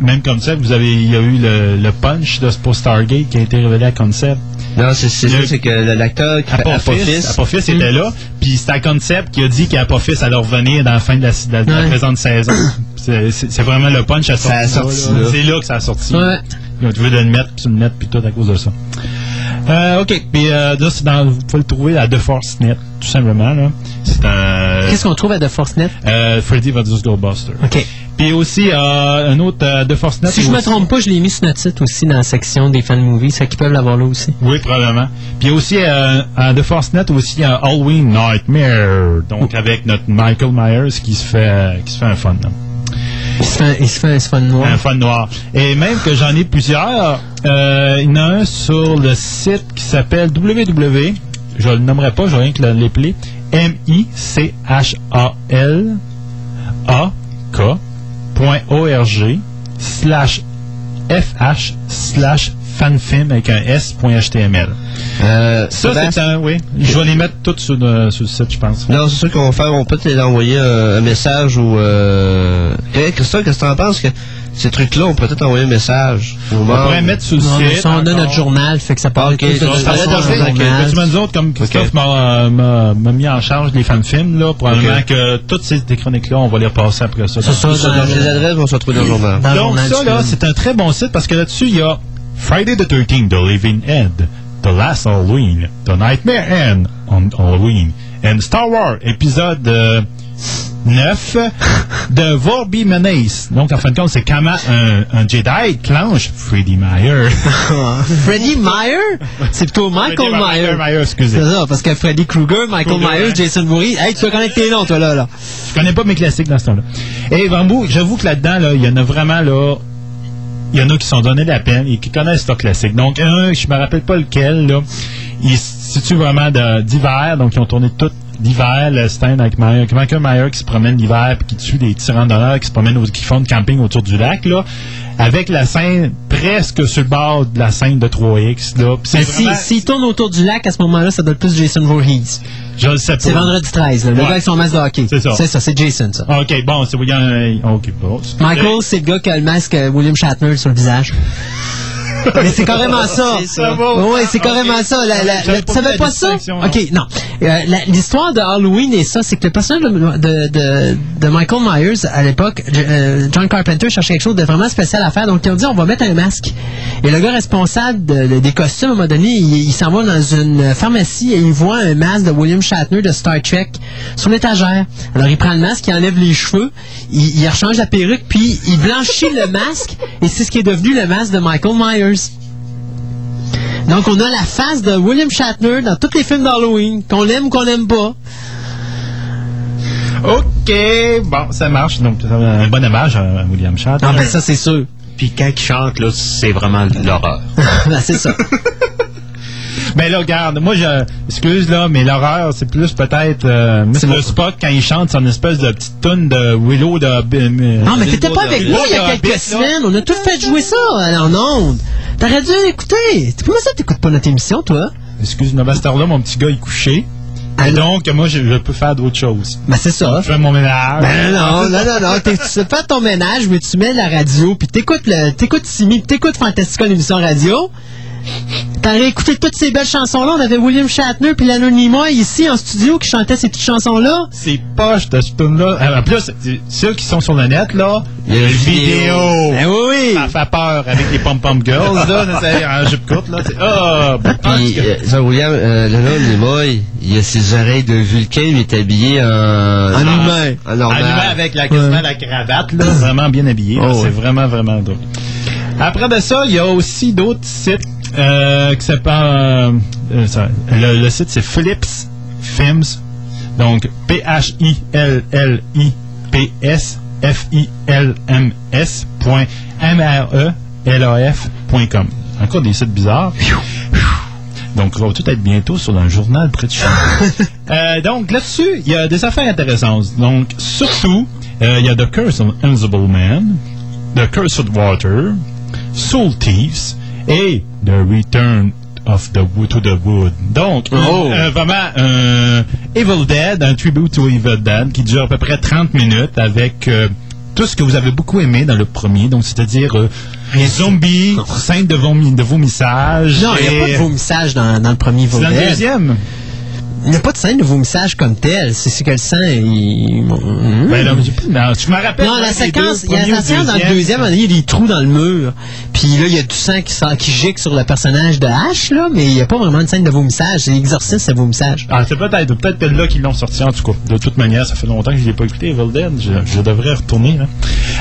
même ça, vous avez, il y a eu le, le punch de pour Stargate qui a été révélé à Concept. Non, c'est c'est ça, c'est que l'acteur Apophis, Apophis, était là, puis c'était à Concept qui a dit qu'Apophis allait revenir dans la fin de la, de la- Ouais. présente saison. C'est c'est- c'est vraiment le punch à Ça a sortir. C'est là que ça a sorti. Ouais. Ils ont trouvé de le mettre, puis de le mettre, puis tout à cause de ça. Euh, ok, puis euh, là, c'est dans, vous pouvez le trouver à The Force Net, tout simplement. là. C'est un Qu'est-ce qu'on trouve à The Force Net? euh, Freddy vs. Ghostbuster. OK. Puis aussi, euh, un autre euh, The Force Net. Si je me aussi- trompe pas, je l'ai mis sur notre site aussi dans la section des fan movies, ça qu'ils peuvent l'avoir là aussi. Oui, probablement. Puis aussi, euh, à The Force Net, aussi, un Halloween Nightmare. Donc, avec notre Michael Myers qui se fait, qui se fait un fun. là. Il se fait, il se fait, se fait noir. Un fun noir. Et même que j'en ai plusieurs, euh, il y en a un sur le site qui s'appelle www, je le nommerai pas, je vais rien que l'appeler, M-I-C-H-A-L A-K.org slash F-H slash fanfilm avec un S.html. Euh, Ça, c'est un, oui. Je vais les mettre toutes sur le, sur le site, je pense. Non, c'est sûr qu'on va faire. On peut te envoyer un, un message ou. Euh... Hey, Christophe, qu'est-ce que t'en penses que ces trucs-là, on pourrait peut-être envoyer un message On membres? pourrait mettre sur le Non, site. ça, on a notre journal, fait que ça parle Ok, plus de ok. journal. Que nous autres, comme Christophe m'a- m'a mis en charge des fanfilms, là, probablement Ok. que toutes ces chroniques-là, on va les repasser après ça. C'est ça, ça, dans- les adresses vont se retrouver dans le journal. Donc ça, là, c'est un très bon site parce que là-dessus, il y a Friday the 13th, The Living End, The Last Halloween, The Nightmare End on Halloween, and Star Wars, épisode euh, 9 de Vorby Menace. Donc, en fin de compte, c'est comment un, un Jedi clenche Freddy Meyer. Freddy Meyer? C'est plutôt Michael Meyer. Meyer, excusez. C'est ça, parce que Freddy Krueger, Michael Myers. Jason Voorhees. Hey, tu vas connaître tes noms, toi, là, là. Je connais pas mes classiques dans ce temps-là. Et Bambou, j'avoue que là-dedans, là, il y en a vraiment, là, il y en a qui sont donnés la peine et qui connaissent leurs classiques. Donc, un, je me rappelle pas lequel, là, il se situe vraiment d'hiver, donc ils ont tourné tout d'hiver, le stand avec Meyer, Michael Meyer qui se promène l'hiver puis qui tue des tyrans d'honneur qui se promènent, au- qui font du camping autour du lac, là, avec la scène presque sur le bord de la scène de 3X, là. Puis c'est Mais si, vraiment- s'il tourne autour du lac, à ce moment-là, ça doit être plus Jason Voorhees. je le sais pas. C'est vendredi 13, là. Le Ouais. gars avec son masque de hockey. C'est ça. C'est ça, c'est Jason, ça. OK, bon, c'est, un- OK, bon. Michael, c'est le gars qui a le masque euh, William Shatner sur le visage. Mais c'est carrément ça. C'est ça. Oui, c'est carrément Ok. ça. Tu savais pas ça? OK, non. Euh, L'histoire de Halloween et ça, c'est que le personnage de, Michael Myers, à l'époque, euh, John Carpenter cherchait quelque chose de vraiment spécial à faire. Donc, ils ont dit, on va mettre un masque. Et le gars responsable de- de- des costumes, à un moment donné, il, il s'en va dans une pharmacie et il voit un masque de William Shatner de Star Trek sur l'étagère. Alors, il prend le masque, il enlève les cheveux, il, il rechange la perruque, puis il blanchit le masque et c'est ce qui est devenu le masque de Michael Myers. Donc, on a la face de William Shatner dans tous les films d'Halloween, qu'on l'aime ou qu'on l'aime pas. OK, bon, ça marche. Donc, un bon hommage à à William Shatner. Ah, ben ça, c'est sûr. Puis quand il chante, là, c'est vraiment l'horreur. ben, c'est ça. Ben là, regarde, moi, je, excuse là, mais l'horreur, c'est plus peut-être euh, C'est bon. Spock quand il chante son espèce de petite tonne de Willow de. euh, Non, mais t'étais pas avec moi il y a quelques là. semaines. On a tout fait jouer ça euh, en ondes. T'aurais dû écouter. Comment ça, t'écoutes pas notre émission, toi? Excuse-moi, à cette heure-là, mon petit gars est couché. Ah, Et donc, moi, je, je peux faire d'autres choses. Ben, c'est ça. Je fais mon ménage. Ben non, non, non, non. T'es- Tu fais ton ménage, mais tu mets la radio, puis t'écoutes le, t'écoutes Simi, puis t'écoutes Fantastica, l'émission radio. T'aurais écouté toutes ces belles chansons-là. On avait William Shatner puis l'anonymat ici en studio qui chantait ces petites chansons-là. C'est poche de ce tune-là. En plus, ceux qui sont sur le net, là, Il y a une vidéo. Ben oui, oui. Ça fait peur avec les pom-pom girls, là, c'est en jupe courte, là. C'est, ah, en Puis, euh, ça, William, euh, Nimoy, il a ses oreilles de Vulcain, il est habillé en... En humain. En normal. Allumé avec la, quasiment la cravate, là, vraiment bien habillé. là, Oh, c'est ouais. vraiment, vraiment drôle. Après de ça, il y a aussi d'autres sites euh, qui s'appellent... euh, euh, le, le site, c'est Philips Films. Donc, P-H-I-L-L-I-P-S F-I-L-M-S point M-R-E-L-A-F point com. Encore des sites bizarres. Donc, ça va tout être bientôt sur un journal près de chez. Euh, donc, là-dessus, il y a des affaires intéressantes. Donc, surtout, euh, il y a The Curse of Invisible Man, The Cursed Water, Soul Thieves et The Return of the Wood to the Wood. Donc, Oh. euh, vraiment un Evil Dead, un tribute to Evil Dead qui dure à peu près 30 minutes avec euh, tout ce que vous avez beaucoup aimé dans le premier, donc c'est-à-dire euh, les zombies, scènes de, vomi- de vomissage. Non, il n'y a pas de vomissage dans, dans le premier C'est dans le deuxième. Il n'y a pas de scène de vomissage comme tel. C'est que le sang, il... Hmm? Ben, non, non, me rappelle. Non, la séquence, il y a la séquence dans le deuxième, il y a des trous dans le mur. Puis là, il y a du sang qui, sort, qui gicle sur le personnage de Ash, là, mais il n'y a pas vraiment de scène de vomissage. C'est l'exorcisme, c'est vomissage. Ah, c'est peut-être peut-être que là qu'ils l'ont sorti en tout cas. De toute manière, ça fait longtemps que je l'ai pas écouté, Evil Dead. Je, je devrais retourner. Là.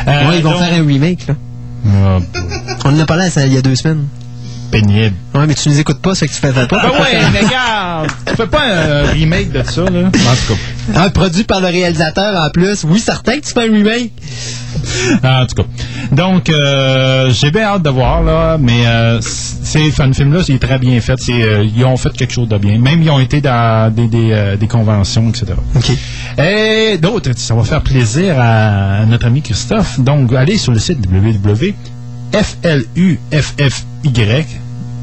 Euh, ouais, ils vont donc- faire un remake, là. Ah, On en a parlé ça, il y a deux semaines. Pénible. Ouais, mais tu nous écoutes pas, c'est que tu fais pas. Ben ouais, mais regarde, tu fais pas un remake de ça, là. En tout cas. Un produit par le réalisateur en plus. Oui, certain que tu fais un remake. En tout cas. Donc, euh, j'ai bien hâte de voir, là, mais euh, c'est un film-là, c'est très bien fait. C'est, euh, ils ont fait quelque chose de bien. Même, ils ont été dans des, des, euh, des conventions, etc. OK. Et d'autres, ça va faire plaisir à notre ami Christophe. Donc, allez sur le site www.flufffy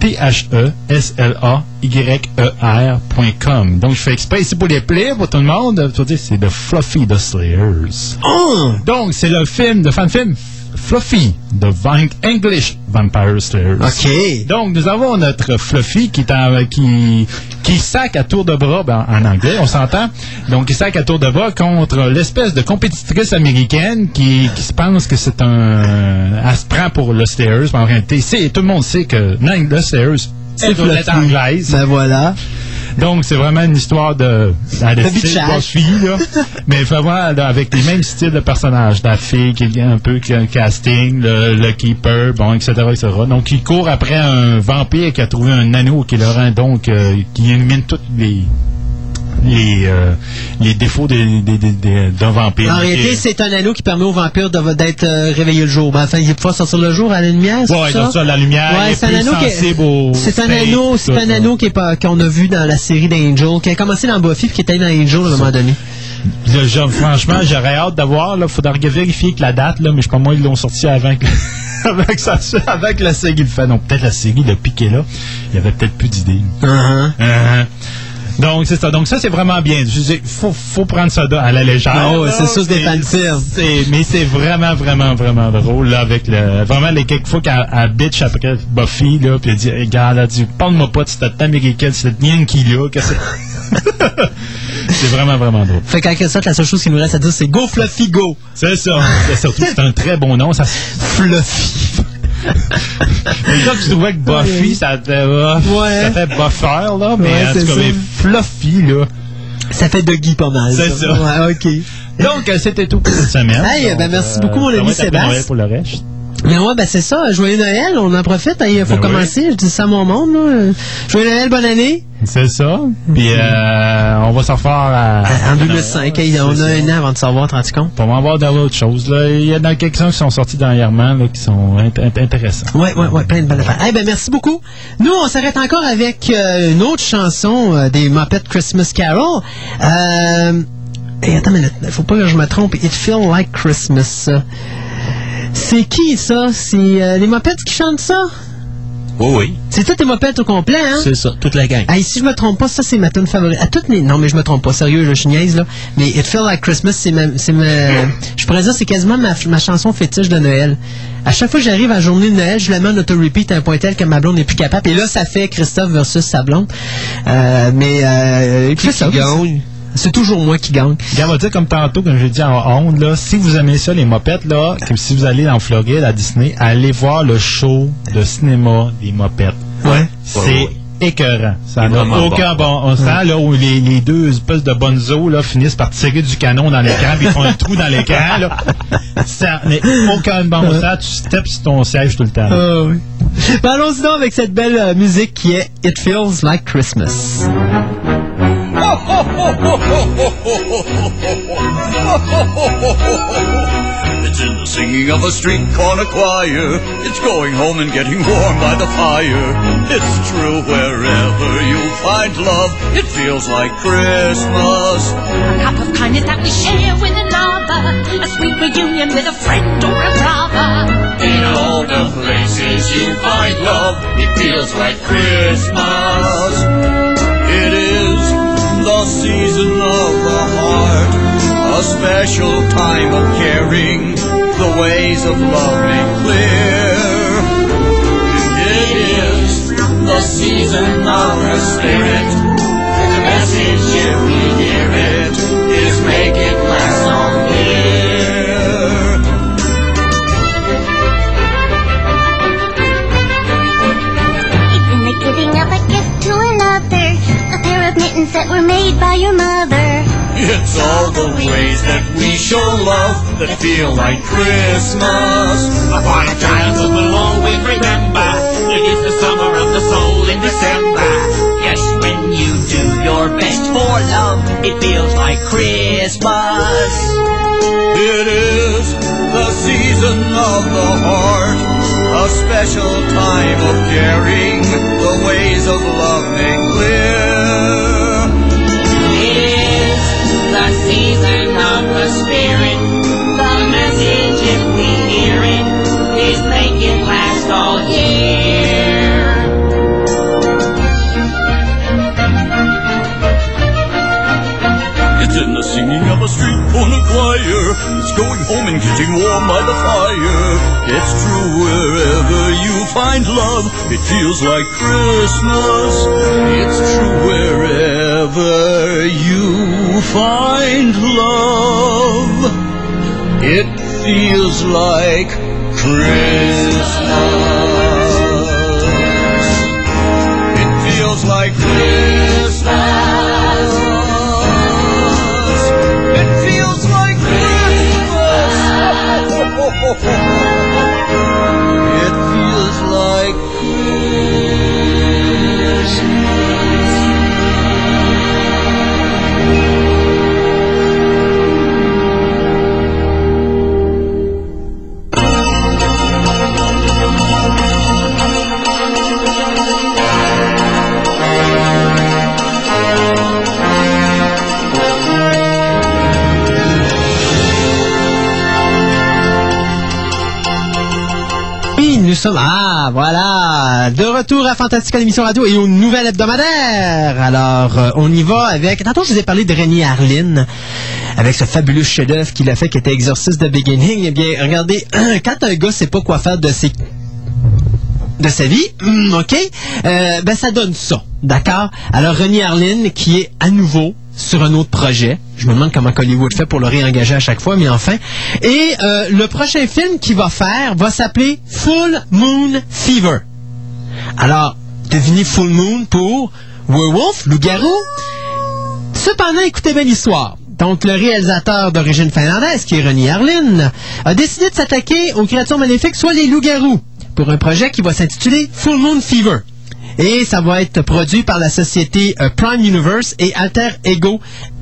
T-H-E-S-L-A-Y-E-R.com. Donc, je fais exprès ici pour les plaies, pour tout le monde. Tu dire, c'est The Fluffy The Slayers. Oh! Donc, c'est le film, de fan film Fluffy, The Van- English Vampire Slayers. OK. Donc, nous avons notre Fluffy qui, en- qui, qui sac à tour de bras, ben, en anglais, on s'entend. Donc, il sac à tour de bras contre l'espèce de compétitrice américaine qui, qui se pense que c'est un. Elle se prend pour le Slayers, mais en réalité, tout le monde sait que non, le Slayers, c'est est anglaise. Ben voilà. Donc, c'est vraiment une histoire de. de, de fille, là. Mais vraiment, avec les mêmes styles de personnages. La fille qui est un peu qui a un casting, le, le keeper, bon, etc., etc. Donc, il court après un vampire qui a trouvé un anneau qui leur rend donc. euh, qui élimine tous les. Les, euh, les défauts des- des- des- des- d'un vampire. En réalité, c'est un anneau qui permet aux vampires de- d'être euh, réveillés le jour. Ben, enfin, il faut sortir le jour à la lumière, c'est Ouais, ça? la lumière, Ouais, c'est un anneau qui est- sensible au C'est un anneau, c'est un anneau qui est pas, qu'on a vu dans la série d'Angel, qui a commencé dans Buffy puis qui était dans Angel à un moment donné. Je- je- franchement, j'aurais hâte de voir. Il faudrait vérifier que la date, là, mais je sais pas moi, ils l'ont sorti avant que, avant que, ça, avant que la série le fait. Donc peut-être la série de piqué là. Il y avait peut-être plus d'idées. Uh-huh. Uh-huh. Donc c'est ça. Donc ça c'est vraiment bien. Faut, faut prendre ça à la légère. Là. c'est sûr, c'est des c'est- Mais c'est vraiment, vraiment, vraiment drôle là avec le. Vraiment les quelques fois qu'elle elle bitch après Buffy là, puis elle dit, regarde, elle dit, parle-moi pas de cette américaine, cette Yankee là. que c'est- c'est vraiment, vraiment drôle. Fait qu'en quelque sorte, la seule chose qui nous reste à dire, c'est Go Fluffy Go! C'est ça. C'est surtout c'est un très bon nom. Ça, Fluffy. Mais tu trouvais que Buffy, ça fait, euh, Ouais. ça fait buffer, là, mais Ouais, en c'est tout cas, mais Fluffy, là. Ça fait Doggy pas mal. C'est ça. Ouais, OK. Donc, euh, c'était tout pour cette semaine. Hey, Donc, ben, merci beaucoup, mon ami Sébastien. Pour le reste. Mais ouais, ben c'est ça. Joyeux Noël, on en profite. hein, Il faut Ben commencer. Je dis ça à mon monde. Là. Joyeux Noël, bonne année. C'est ça. Puis, euh, on va s'en refaire à... En 2005, hey, on a un an avant de savoir, te rends compte? On va en voir dans d'autres choses. Là. Il y en a quelques-uns qui sont sortis dernièrement là, qui sont int- int- intéressants. Ouais, ouais, ouais, plein de belles affaires. Eh ben, merci beaucoup. Nous, on s'arrête encore avec euh, une autre chanson euh, des Muppets Christmas Carol. Euh, hey, attends une minute. Faut pas que je me trompe. It Feel Like Christmas. C'est qui, ça? C'est euh, les Muppets qui chantent ça? Oui, oui. C'est tous les Muppets au complet, hein? C'est ça, toute la gang. Hey, si je me trompe pas, ça c'est ma tune favorite. À toutes les... Non, mais je me trompe pas. Sérieux, je suis niaise, là. Mais It Feel Like Christmas, c'est ma... c'est ma... Je pourrais dire, c'est quasiment ma... ma chanson fétiche de Noël. À chaque fois que j'arrive à la journée de Noël, je la mets en auto-repeat à un point tel que ma blonde n'est plus capable. Et là, ça fait Christophe versus sa blonde. Euh, mais... Euh, Christophe, gagne? C'est toujours moi qui gagne. Regarde, on va dire comme tantôt, comme j'ai dit en ondes, là, si vous aimez ça, les mopettes, là, que si vous allez en Floride, à Disney, allez voir le show de cinéma des mopettes. Ouais. C'est Ouais, écœurant. Ça C'est n'a aucun bon. On sent là où les, les deux espèces de bonzo là finissent par tirer du canon dans l'écran, puis ils font un trou dans l'écran là. Ça n'a aucun bon sens. Tu steps sur ton siège tout le temps. Ah oui. Ben, Allons-y donc avec cette belle euh, musique qui est It Feels Like Christmas. It's in the singing of a street corner choir. It's going home and getting warm by the fire. It's true wherever you find love, it feels like Christmas. A cup of kindness that we share with another. A sweet reunion with a friend or a brother. In all the places you find love, it feels like Christmas. The season of the heart, a special time of caring, the ways of love made clear. It is the season of the spirit, the message if we hear it were made by your mother. It's all the ways that we show love that feel like Christmas. A Upon a childhood will always remember It is the summer of the soul in December Yes, when you do your best for love It feels like Christmas It is the season of the heart, a special time of caring, the ways of love make clear. Season of the spirit The message if we hear it Is make it last all year. It's in the singing of a street corner choir. It's going home and getting warm by the fire. It's true wherever you find love, it feels like Christmas. It's true wherever you find love, it feels like Christmas. It feels like Oui, Ah, voilà! De retour à Fantastica l'émission radio et au nouvel hebdomadaire! Alors, euh, on y va avec... Tantôt, je vous ai parlé de Rémi Harlin, avec ce fabuleux chef-d'œuvre qu'il a fait, qui était Exorcist de Beginning. Eh bien, regardez, quand un gars sait pas quoi faire de ses de sa vie, ok, euh, ben ça donne ça, d'accord? Alors René Harlin qui est à nouveau sur un autre projet. Je me demande comment Hollywood fait pour le réengager à chaque fois, mais enfin. Et euh, le prochain film qu'il va faire va s'appeler Full Moon Fever. Alors, devinez Full Moon pour Werewolf, loup-garou. Cependant, écoutez bien l'histoire. Donc, le réalisateur d'origine finlandaise, qui est René Harlin, a décidé de s'attaquer aux créatures maléfiques, soit les loups-garous, pour un projet qui va s'intituler Full Moon Fever. Et ça va être produit par la société euh, Prime Universe et Alter Ego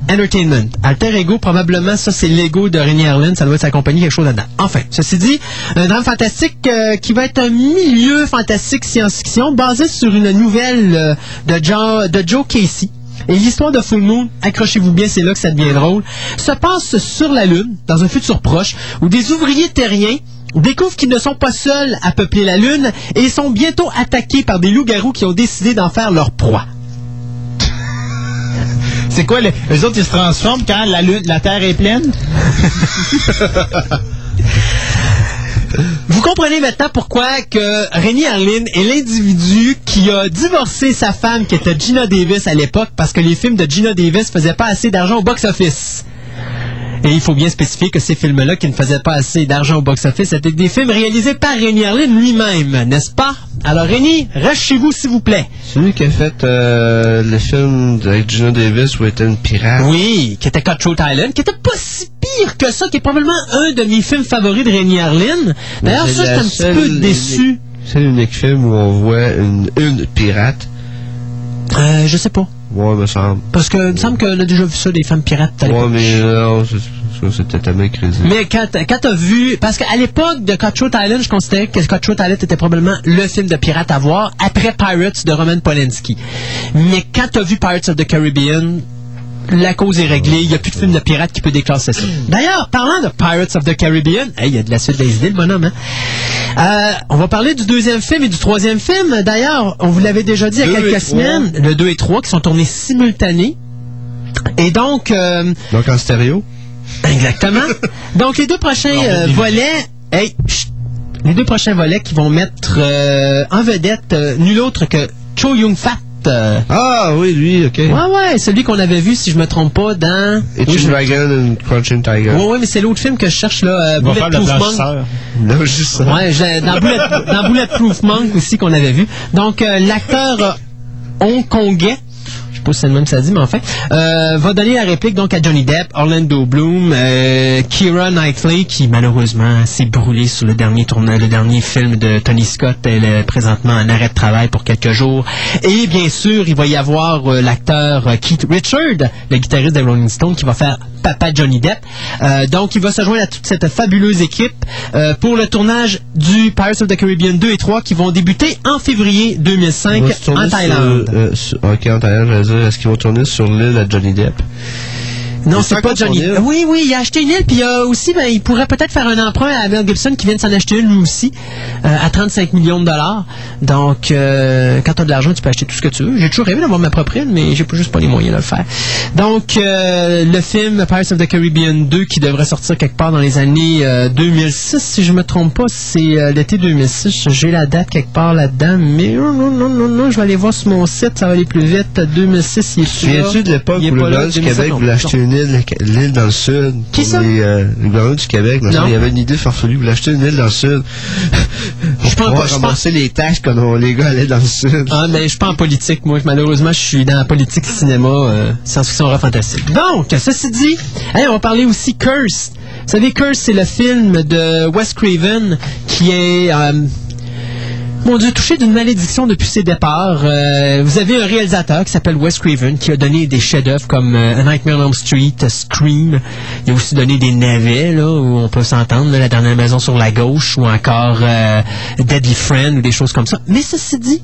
Entertainment. Alter Ego, probablement, ça c'est l'ego de René Harlin, ça doit être sa compagnie, quelque chose là-dedans. Enfin, ceci dit, un drame fantastique euh, qui va être un milieu fantastique science-fiction basé sur une nouvelle euh, de, de Joe Casey. Et l'histoire de Full Moon, accrochez-vous bien, c'est là que ça devient drôle, se passe sur la Lune, dans un futur proche, où des ouvriers terriens découvrent qu'ils ne sont pas seuls à peupler la Lune et sont bientôt attaqués par des loups-garous qui ont décidé d'en faire leur proie. C'est quoi, les, autres, ils se transforment quand la, lune, la Terre est pleine? Vous comprenez maintenant pourquoi que Rémi Harlin est l'individu qui a divorcé sa femme qui était Gina Davis à l'époque parce que les films de Gina Davis faisaient pas assez d'argent au box-office. Et il faut bien spécifier que ces films-là qui ne faisaient pas assez d'argent au box-office étaient des films réalisés par Rémi Harlin lui-même, n'est-ce pas? Alors Rémi, reste chez vous s'il vous plaît. Celui qui a fait euh, le film avec Gina Davis où était une pirate. Oui, qui était Cutthroat Island, qui était pas si pire que ça, qui est probablement un de mes films favoris de Rémi Harlin. D'ailleurs, ça, j'étais un petit peu déçu. C'est l'unique film où on voit une, une pirate. Euh, je sais pas. Ouais, me semble. Parce que il me semble qu'on a déjà vu ça, des femmes pirates. à Ouais, mais non, c'est- ça, c'était tellement crédible. Mais quand, quand t'as vu, parce qu'à l'époque de Cutthroat Island, je considérais que Cutthroat Island était probablement le film de pirate à voir après Pirates de Roman Polanski. Mais quand t'as vu Pirates of the Caribbean, la cause est réglée. Il n'y a plus de film de pirate qui peut déclasser ça. D'ailleurs, parlant de Pirates of the Caribbean, hey, il y a de la suite des idées, le bonhomme, hein? Euh, on va parler du deuxième film et du troisième film. D'ailleurs, on vous l'avait déjà dit il y a quelques semaines, le 2 et 3 qui sont tournés simultanés. Et donc, euh, Donc en stéréo. Exactement. Donc, les deux prochains euh, volets, hey, chut, les deux prochains volets qui vont mettre en vedette nul autre que Cho Young Fat. Euh, Ah oui, lui, ok. ouais, ouais, celui qu'on avait vu, si je me trompe pas, dans. Je- Dragon and Crouching Tiger. Ouais, ouais, mais c'est l'autre film que je cherche là. euh, Bulletproof Monk. Non, juste ça. Ouais, dans, Bullet, dans Bulletproof Monk aussi qu'on avait vu. Donc, euh, l'acteur euh, hongkongais, sais pas si c'est le même que ça dit, mais enfin, euh, va donner la réplique donc à Johnny Depp, Orlando Bloom, euh, Keira Knightley, qui malheureusement s'est brûlée sur le dernier tournage, le dernier film de Tony Scott. Elle est présentement en arrêt de travail pour quelques jours. Et bien sûr, il va y avoir euh, l'acteur euh, Keith Richard, le guitariste des Rolling Stones, qui va faire Papa Johnny Depp. Donc, il va se joindre à toute cette fabuleuse équipe pour le tournage du Pirates of the Caribbean 2 et 3 qui vont débuter en février 2005 Ils vont se tourner en sur, Thaïlande. euh, sur- ok, en Thaïlande, est-ce qu'ils vont tourner sur l'île à Johnny Depp? Non, C'est pas Johnny. Oui, oui, il a acheté une île, puis euh, aussi, ben, il pourrait peut-être faire un emprunt à Mel Gibson qui vient de s'en acheter une lui aussi, euh, à 35 millions de dollars. Donc, euh, quand tu as de l'argent, tu peux acheter tout ce que tu veux. J'ai toujours rêvé d'avoir ma propre île, mais j'ai juste pas les moyens de le faire. Donc, euh, le film Pirates of the Caribbean 2 qui devrait sortir quelque part dans les années euh, 2006, si je me trompe pas, c'est euh, l'été 2006. J'ai la date quelque part là-dedans, mais non, non, non, non, non, je vais aller voir sur mon site, ça va aller plus vite. 2006, il est Tu souviens-tu de l'époque où le pas là, gouvernement du 2007 Québec voulait acheter une île, l'île dans le sud? Qui pour ça? les, euh, le gouvernement du Québec, Non. il y avait une idée farfelue, il voulait acheter une île dans le sud. Je pense Pour pas- ramasser les taxes quand on- les gars allaient dans le sud. Ah, mais je suis pas en politique, moi. Malheureusement, je suis dans la politique cinéma, euh, science-fiction horreur fantastique. Donc, ceci dit, hey, on va parler aussi Curse. Vous savez, Curse, c'est le film de Wes Craven qui est... euh, mon Dieu, touché d'une malédiction depuis ses départs. Euh, vous avez un réalisateur qui s'appelle Wes Craven qui a donné des chefs-d'œuvre comme euh, Nightmare on Elm Street, Scream. Il a aussi donné des navets là où on peut s'entendre, La dernière maison sur la gauche ou encore euh, Deadly Friend ou des choses comme ça. Mais ceci dit,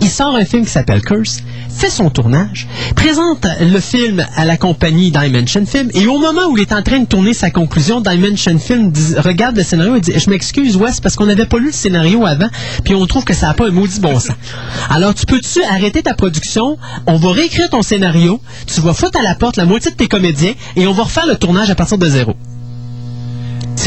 il sort un film qui s'appelle Curse, fait son tournage, présente le film à la compagnie Dimension Film, et au moment où il est en train de tourner sa conclusion, Dimension Film regarde le scénario et dit Je m'excuse, Wes, parce qu'on n'avait pas lu le scénario avant, puis on trouve que ça n'a pas un maudit bon sens. Alors, tu peux-tu arrêter ta production? On va réécrire ton scénario, tu vas foutre à la porte la moitié de tes comédiens, et on va refaire le tournage à partir de zéro.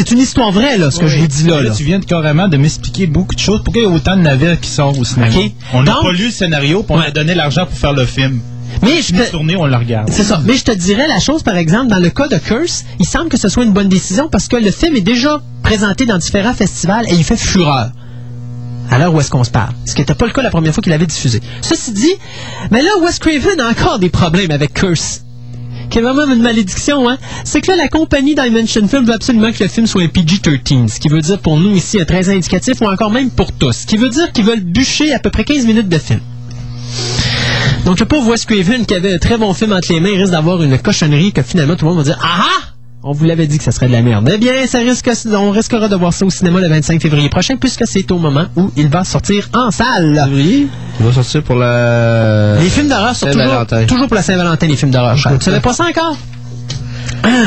C'est une histoire vraie, là, ce que je vous dis là. là. tu viens de carrément de m'expliquer beaucoup de choses. Pourquoi il y a autant de navires qui sortent au cinéma? On n'a pas lu le scénario, puis on a donné l'argent pour faire le film. Mais je te- on le regarde. C'est ça. Mais je te dirais la chose, par exemple, dans le cas de Curse, il semble que ce soit une bonne décision parce que le film est déjà présenté dans différents festivals et il fait fureur. À l'heure où est-ce qu'on se parle. Ce qui n'était pas le cas la première fois qu'il avait diffusé. Ceci dit, mais là, Wes Craven a encore des problèmes avec Curse? Qui est vraiment une malédiction, hein? C'est que là, la compagnie Dimension Film veut absolument que le film soit un PG-13, ce qui veut dire pour nous ici un très indicatif ou encore même pour tous. Ce qui veut dire qu'ils veulent bûcher à peu près 15 minutes de film. Donc le pauvre Wes Craven qui avait un très bon film entre les mains risque d'avoir une cochonnerie que finalement tout le monde va dire Ah ah on vous l'avait dit que ça serait de la merde. Eh bien, ça risque, on risquera de voir ça au cinéma le 25 février prochain, puisque c'est au moment où il va sortir en salle. Il va sortir pour la... Les films d'horreur sont toujours, Saint-Valentin. toujours pour la Saint-Valentin, les films d'horreur. Tu savais pas ça encore?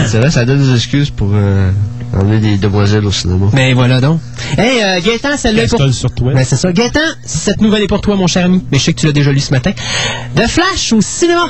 C'est vrai, ça donne des excuses pour euh, emmener des demoiselles au cinéma. Mais voilà donc. Hey, euh, Gaëtan, celle-là est pour... Sur toi. Ben, c'est ça. Gaëtan, cette nouvelle est pour toi, mon cher ami. Mais je sais que tu l'as déjà lu ce matin. The Flash au cinéma.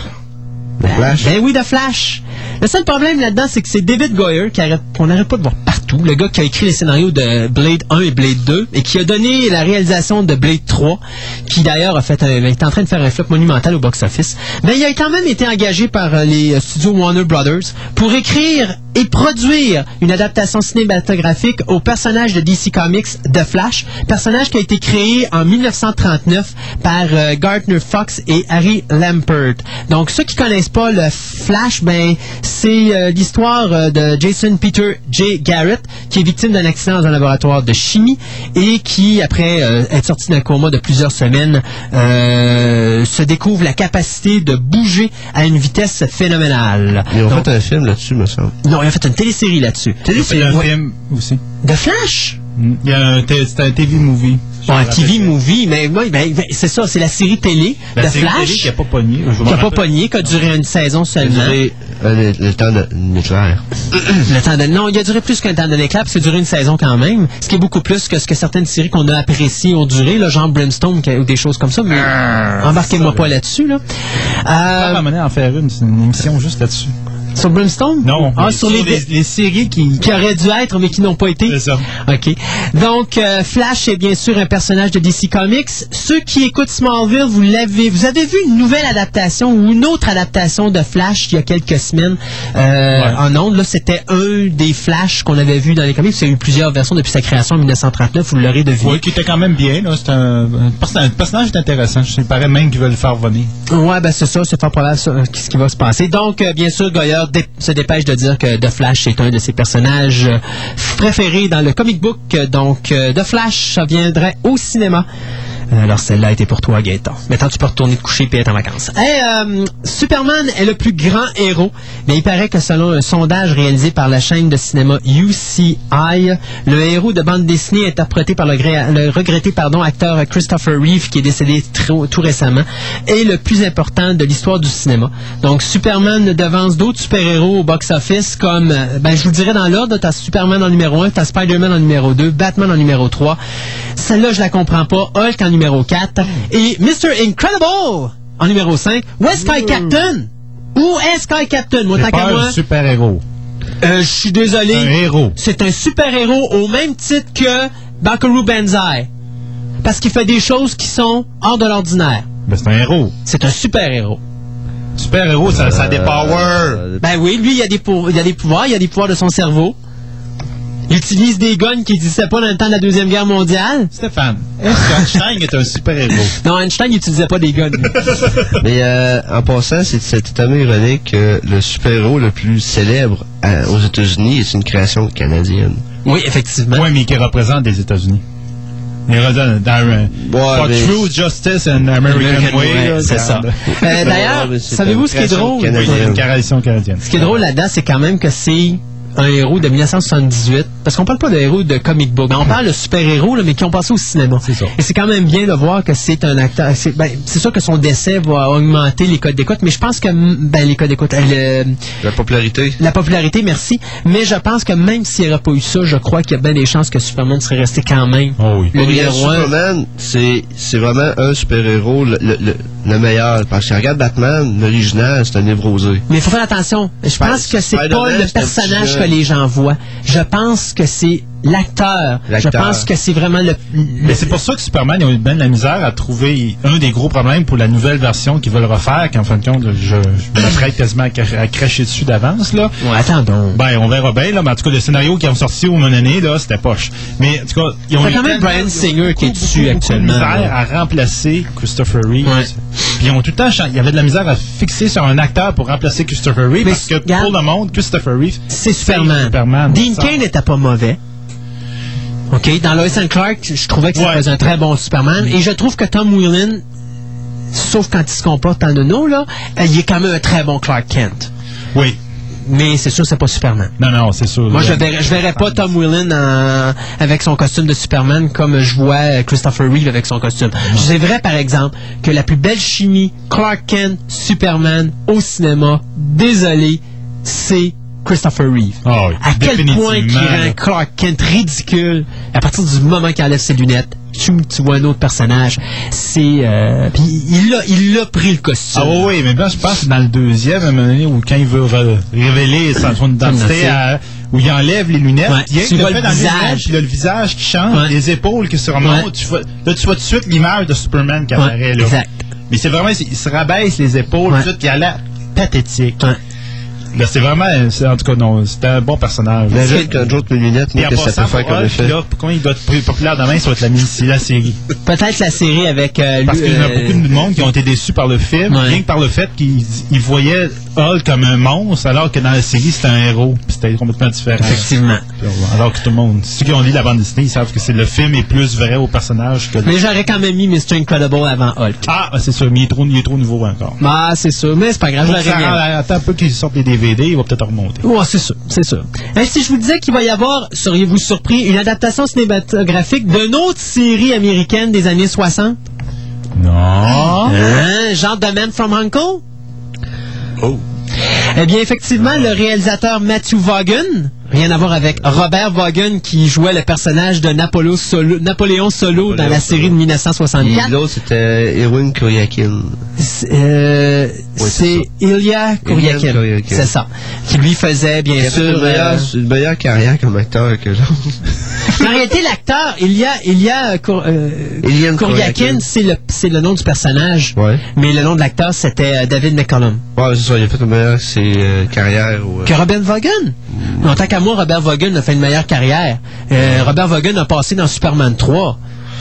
Le Flash? Ben oui, The Flash. Le seul problème là-dedans, c'est que c'est David Goyer qu'on n'arrête pas de voir partout. Le gars qui a écrit les scénarios de Blade 1 et Blade 2 et qui a donné la réalisation de Blade 3, qui d'ailleurs a fait un, est en train de faire un flop monumental au box-office. Mais il a quand même été engagé par euh, les euh, studios Warner Brothers pour écrire et produire une adaptation cinématographique au personnage de DC Comics The Flash, personnage qui a été créé en 1939 par euh, Gardner Fox et Harry Lampert. Donc ceux qui connaissent pas le Flash, ben c'est euh, l'histoire euh, de Jason Peter J. Garrett qui est victime d'un accident dans un laboratoire de chimie et qui après euh, être sorti d'un coma de plusieurs semaines euh, se découvre la capacité de bouger à une vitesse phénoménale. Ils ont Donc, fait un film là-dessus, me semble. non, il a fait une télésérie là-dessus. C'est un Ouais. film aussi. De Flash? Il y a un, t- c'est un TV movie. Me un TV movie, mais ouais, ben, ben, c'est ça, c'est la série télé La de série télé Flash qui a pas pogné. qui a pas pogné, qui a duré une saison Ça a seulement. duré euh, le, le temps de nucléaire. Le temps de... Non, il a duré plus qu'un temps de l'éclat, puis c'est duré une saison quand même, ce qui est beaucoup plus que ce que certaines séries qu'on a appréciées ont duré, là, genre Brimstone qui- ou des choses comme ça, mais Ah, embarquez-moi pas là-dessus. Là. Va Euh, amener à en faire une, c'est une émission juste là-dessus. Sur Brimstone? Non, Ah, sur, les, les séries qui... qui auraient dû être, mais qui n'ont pas été. C'est ça. OK. Donc, euh, Flash est bien sûr un personnage de DC Comics. Ceux qui écoutent Smallville, vous l'avez, vous avez vu une nouvelle adaptation ou une autre adaptation de Flash il y a quelques semaines euh, Ouais. en ondes. Là, c'était un des Flash qu'on avait vu dans les comics. Il y a eu plusieurs versions depuis sa création en 1939. Vous l'aurez deviné. Oui, qui était quand même bien. là. C'est un, un perso- un personnage est intéressant. Je paraît même qu'ils veulent le faire venir. Ouais, ben c'est ça, c'est fort probable ça, ce qui va se passer. Donc, euh, bien sûr, Se dépêche de dire que The Flash est un de ses personnages euh, préférés dans le comic book. Donc, euh, The Flash, viendrait au cinéma. Euh, Alors, celle-là était pour toi, Gaëtan. Maintenant, tu peux retourner te coucher et être en vacances. Euh, Superman est le plus grand héros. Mais il paraît que selon un sondage réalisé par la chaîne de cinéma UCI, le héros de bande dessinée interprété par le, le regretté pardon, acteur Christopher Reeve, qui est décédé tout récemment, est le plus important de l'histoire du cinéma. Donc, Superman devance d'autres super-héros au box-office comme, euh, ben, je vous dirais dans l'ordre, t'as Superman en numéro 1, t'as Spider-Man en numéro 2, Batman en numéro 3. Celle-là, je la comprends pas. Hulk en numéro 4 et Mr. Incredible en numéro 5. Où est Sky Captain? Où est Sky Captain? Moi, tant qu'à pas moi, un super-héros. euh, je suis désolé. Un héros. C'est un super-héros au même titre que Bakaru Banzai. Parce qu'il fait des choses qui sont hors de l'ordinaire. Ben, c'est un héros. C'est un super-héros. Super-héros, ça, ça a des powers. Euh, Ben oui, lui, il a des, pou- il a des pouvoirs, il a des pouvoirs de son cerveau. Il utilise des guns qu'il n'utilisait pas dans le temps de la Deuxième Guerre mondiale. Stéphane, est-ce qu'Einstein est un super-héros? Non, Einstein n'utilisait pas des guns. Mais euh, en passant, c'est totalement ironique que le super-héros le plus célèbre euh, aux États-Unis est une création canadienne. oui, effectivement. Oui, mais qui représente les États-Unis. Il représente dans un. For mais- True Justice and American, American Way. C'est ça. Euh, D'ailleurs, Ouais, mais savez-vous ce qui est drôle? canadienne. Oui, une création canadienne. Ce qui est drôle là-dedans, c'est quand même que c'est un héros de 1978. Parce qu'on parle pas de héros de comic book. On parle de super-héros, là, mais qui ont passé au cinéma. C'est ça. Et c'est quand même bien de voir que c'est un acteur. C'est ben, c'est sûr que son décès va augmenter les codes d'écoute, mais je pense que ben, les codes d'écoute, euh, le- La popularité. la popularité, merci. Mais je pense que même s'il n'y aurait pas eu ça, je crois qu'il y a bien des chances que Superman serait resté quand même Oh oui. le numéro un. Superman, c'est c'est vraiment un super-héros le, le, le- le meilleur. Parce que regarde Batman, l'original, c'est un névrosé. Mais il faut faire attention. Je pense que c'est pas le personnage que les gens voient. Je pense que c'est l'acteur. Je pense que c'est vraiment le. le- Mais c'est pour ça que Superman, ils ont eu bien de la misère à trouver un des gros problèmes pour la nouvelle version qu'ils veulent refaire, qu'en fin de compte, je, je m'apprête quasiment à, cra- à cracher dessus d'avance, là. Ouais, attends donc. Ben, on verra bien, là, mais en tout cas, le scénario qui ont sorti au moment donné, là, c'était poche. Mais, en tout cas, ils ont eu quand même ont Singer qui est dessus actuellement, de misère là. à remplacer Christopher Reeve. Ouais. Puis ils ont tout le temps, il y avait de la misère à fixer sur un acteur pour remplacer Christopher Reeve, Mais parce que regarde. pour le monde, Christopher Reeve, C'est Superman. Superman. Dean Cain n'était pas mauvais. OK, dans Lois and Clark, je trouvais que ça Ouais. faisait un très bon Superman. Et je trouve que Tom Whelan, sauf quand il se comporte en nono, là, euh, il est quand même un très bon Clark Kent. Oui. Mais c'est sûr, c'est pas Superman. Non, non, c'est sûr. Moi, je verrais, je verrais pas Tom Whelan en- avec son costume de Superman comme je vois euh, Christopher Reeve avec son costume. C'est vrai, par exemple, que la plus belle chimie Clark Kent, Superman au cinéma, désolé, c'est Christopher Reeve. Ah oui, à quel point il définitivement, rend. Clark Kent ridicule à partir du moment qu'il enlève ses lunettes. Tu, tu vois un autre personnage. C'est euh, puis il a il a pris le costume. Ah oui, mais là, je pense que dans le deuxième, à un moment donné, où quand il veut révéler sa- son identité, à- où il enlève les lunettes, Ouais, il y a tu le vois le visage. puis là, le visage qui change, Ouais. les épaules qui se remontent, Ouais. tu vois, là, tu vois tout de suite l'image de Superman qui apparaît, là. exact. Mais c'est vraiment, il se rabaisse les épaules, tout, il a l'air pathétique. Là, c'est vraiment, c'est- en tout cas, non, c'était un bon personnage. Imagine lunettes, Et moi, en que ça peut faire comme Hulk, effet. là, comment il doit être plus populaire demain, ça va être la, mini- la série. Peut-être la série avec euh, Parce qu'il y a euh, beaucoup de monde qui ont été déçus par le film, Ouais. rien que par le fait qu'ils ils voyaient Hulk comme un monstre, alors que dans la série, c'était un héros. Puis C'était complètement différent. effectivement. Alors que tout le monde, ceux qui ont lu la bande dessinée, ils savent que c'est le film est plus vrai au personnage que le... Mais j'aurais quand même mis Mr. Incredible avant Hulk. Ah, c'est sûr, mais il est trop, il est trop nouveau encore. Ah, c'est sûr. Mais c'est pas grave, je l'aurais mis. Attends un peu qu'ils sortent les DVD, il va peut-être remonter. Ouais, c'est sûr, c'est sûr. Hein, si je vous disais qu'il va y avoir, seriez-vous surpris, une adaptation cinématographique d'une autre série américaine des années 60? Non. Hein, genre The Man from Uncle? Oh. Eh bien, effectivement, le réalisateur Matthew Vaughan, rien à voir avec Robert Vaughan qui jouait le personnage de Solo- Napoléon Solo dans la série de Et 1964. l'autre, c'était Erwin Kuryakin. C'est euh, Ilya Kuryakin. C'est ça. Qui lui faisait, bien Il sûr... une meilleure, euh, une meilleure carrière comme acteur que l'autre. En réalité, l'acteur, Ilya, Ilya Kur- euh, Kuryakin, Kuryakin. c'est le, nom du personnage. Ouais. Mais le nom de l'acteur, c'était David McCollum. Ouais, c'est ça, il a fait une meilleure euh, carrière. Que Robert Vaughan. En tant moi, Robert Vaughan a fait une meilleure carrière. Euh, Robert Vaughan a passé dans Superman 3.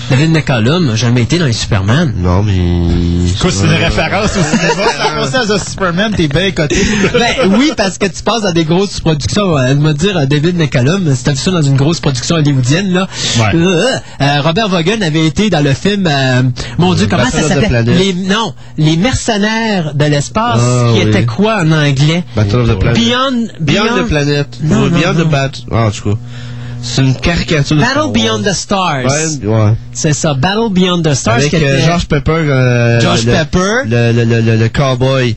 David McCollum n'a jamais été dans les Superman. Non, mais. Écoute, c'est une référence au cinéma. Ça passage de Superman, t'es bien coté. ben oui, parce que tu passes dans des grosses productions. Elle me dire euh, David McCallum, si t'as vu ça dans une grosse production hollywoodienne, là. Ouais. Euh, euh, Robert Vaughan avait été dans le film, euh, mon Dieu, comment Battle ça Planet. Les Non, les mercenaires de l'espace, Ah, qui oui. était quoi en anglais? Battle of the Planet. Beyond, Beyond the Planet. Non, non, Beyond non. the Bat. Ah, en tout cas. C'est une caricature Battle. Beyond the Stars. Ouais, ouais. C'est ça, Battle Beyond the Stars. Avec était- euh, George Pepper. euh, George le, Pepper. Le, le, le, le, le cowboy.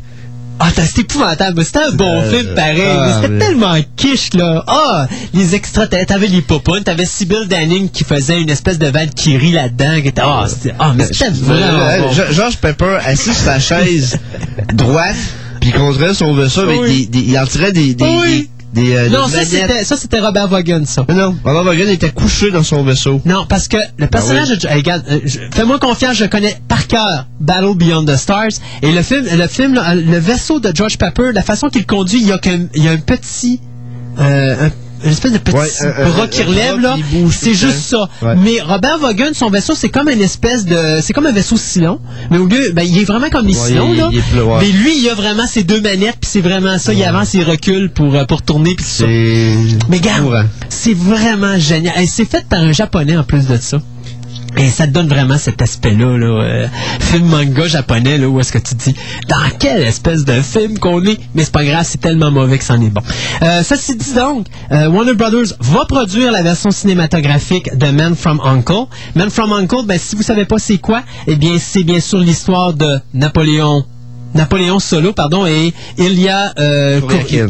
Ah, t'as- c'était épouvantable. mais C'était un bon Euh, film, pareil. ah, mais c'était mais- tellement quiche, là. Ah, les extras, t'a- t'avais les popounes, t'avais Sybil Danning qui faisait une espèce de Valkyrie là-dedans. Ah, c'était, ah, mais c'était vraiment Euh, bon. Ge- George Pepper assis sur sa chaise droite, puis il contrôlait son vaisseau avec Oui. des, des- Il en tirait des. des, Oui. des, des, euh, Non, des ça c'était, Robert Vaughan, ça. Mais non, Robert Vaughan était couché dans son vaisseau. Non, parce que le personnage oui. de... Hey, regarde, euh, fais-moi confiance, je connais par cœur Battle Beyond the Stars. Et le film, le film, le vaisseau de George Pepper, la façon qu'il conduit, il y a, il y a un petit... euh, un- une espèce de petit Ouais, qui un relève, bras là. C'est juste ça. Ouais. Mais Robert Vaughan, son vaisseau, c'est comme une espèce de... C'est comme un vaisseau Cylon. Mais au lieu... Ben, il est vraiment comme les il- là. il. Mais lui, il a vraiment ses deux manettes, puis c'est vraiment ça. Il avance, il recule pour, euh, pour tourner, puis ça. Mais regarde, courant. c'est vraiment génial. C'est fait par un japonais en plus de ça. Et ça te donne vraiment cet aspect-là, là, euh, film manga japonais, là, où est-ce que tu dis, dans quelle espèce de film qu'on est? Mais c'est pas grave, c'est tellement mauvais que c'en est bon. Euh, ça c'est dit donc, euh, Warner Brothers va produire la version cinématographique de Man from Uncle. Man from Uncle, ben, si vous savez pas c'est quoi, eh bien, c'est bien sûr l'histoire de Napoléon Napoléon Solo, pardon, et Ilya euh,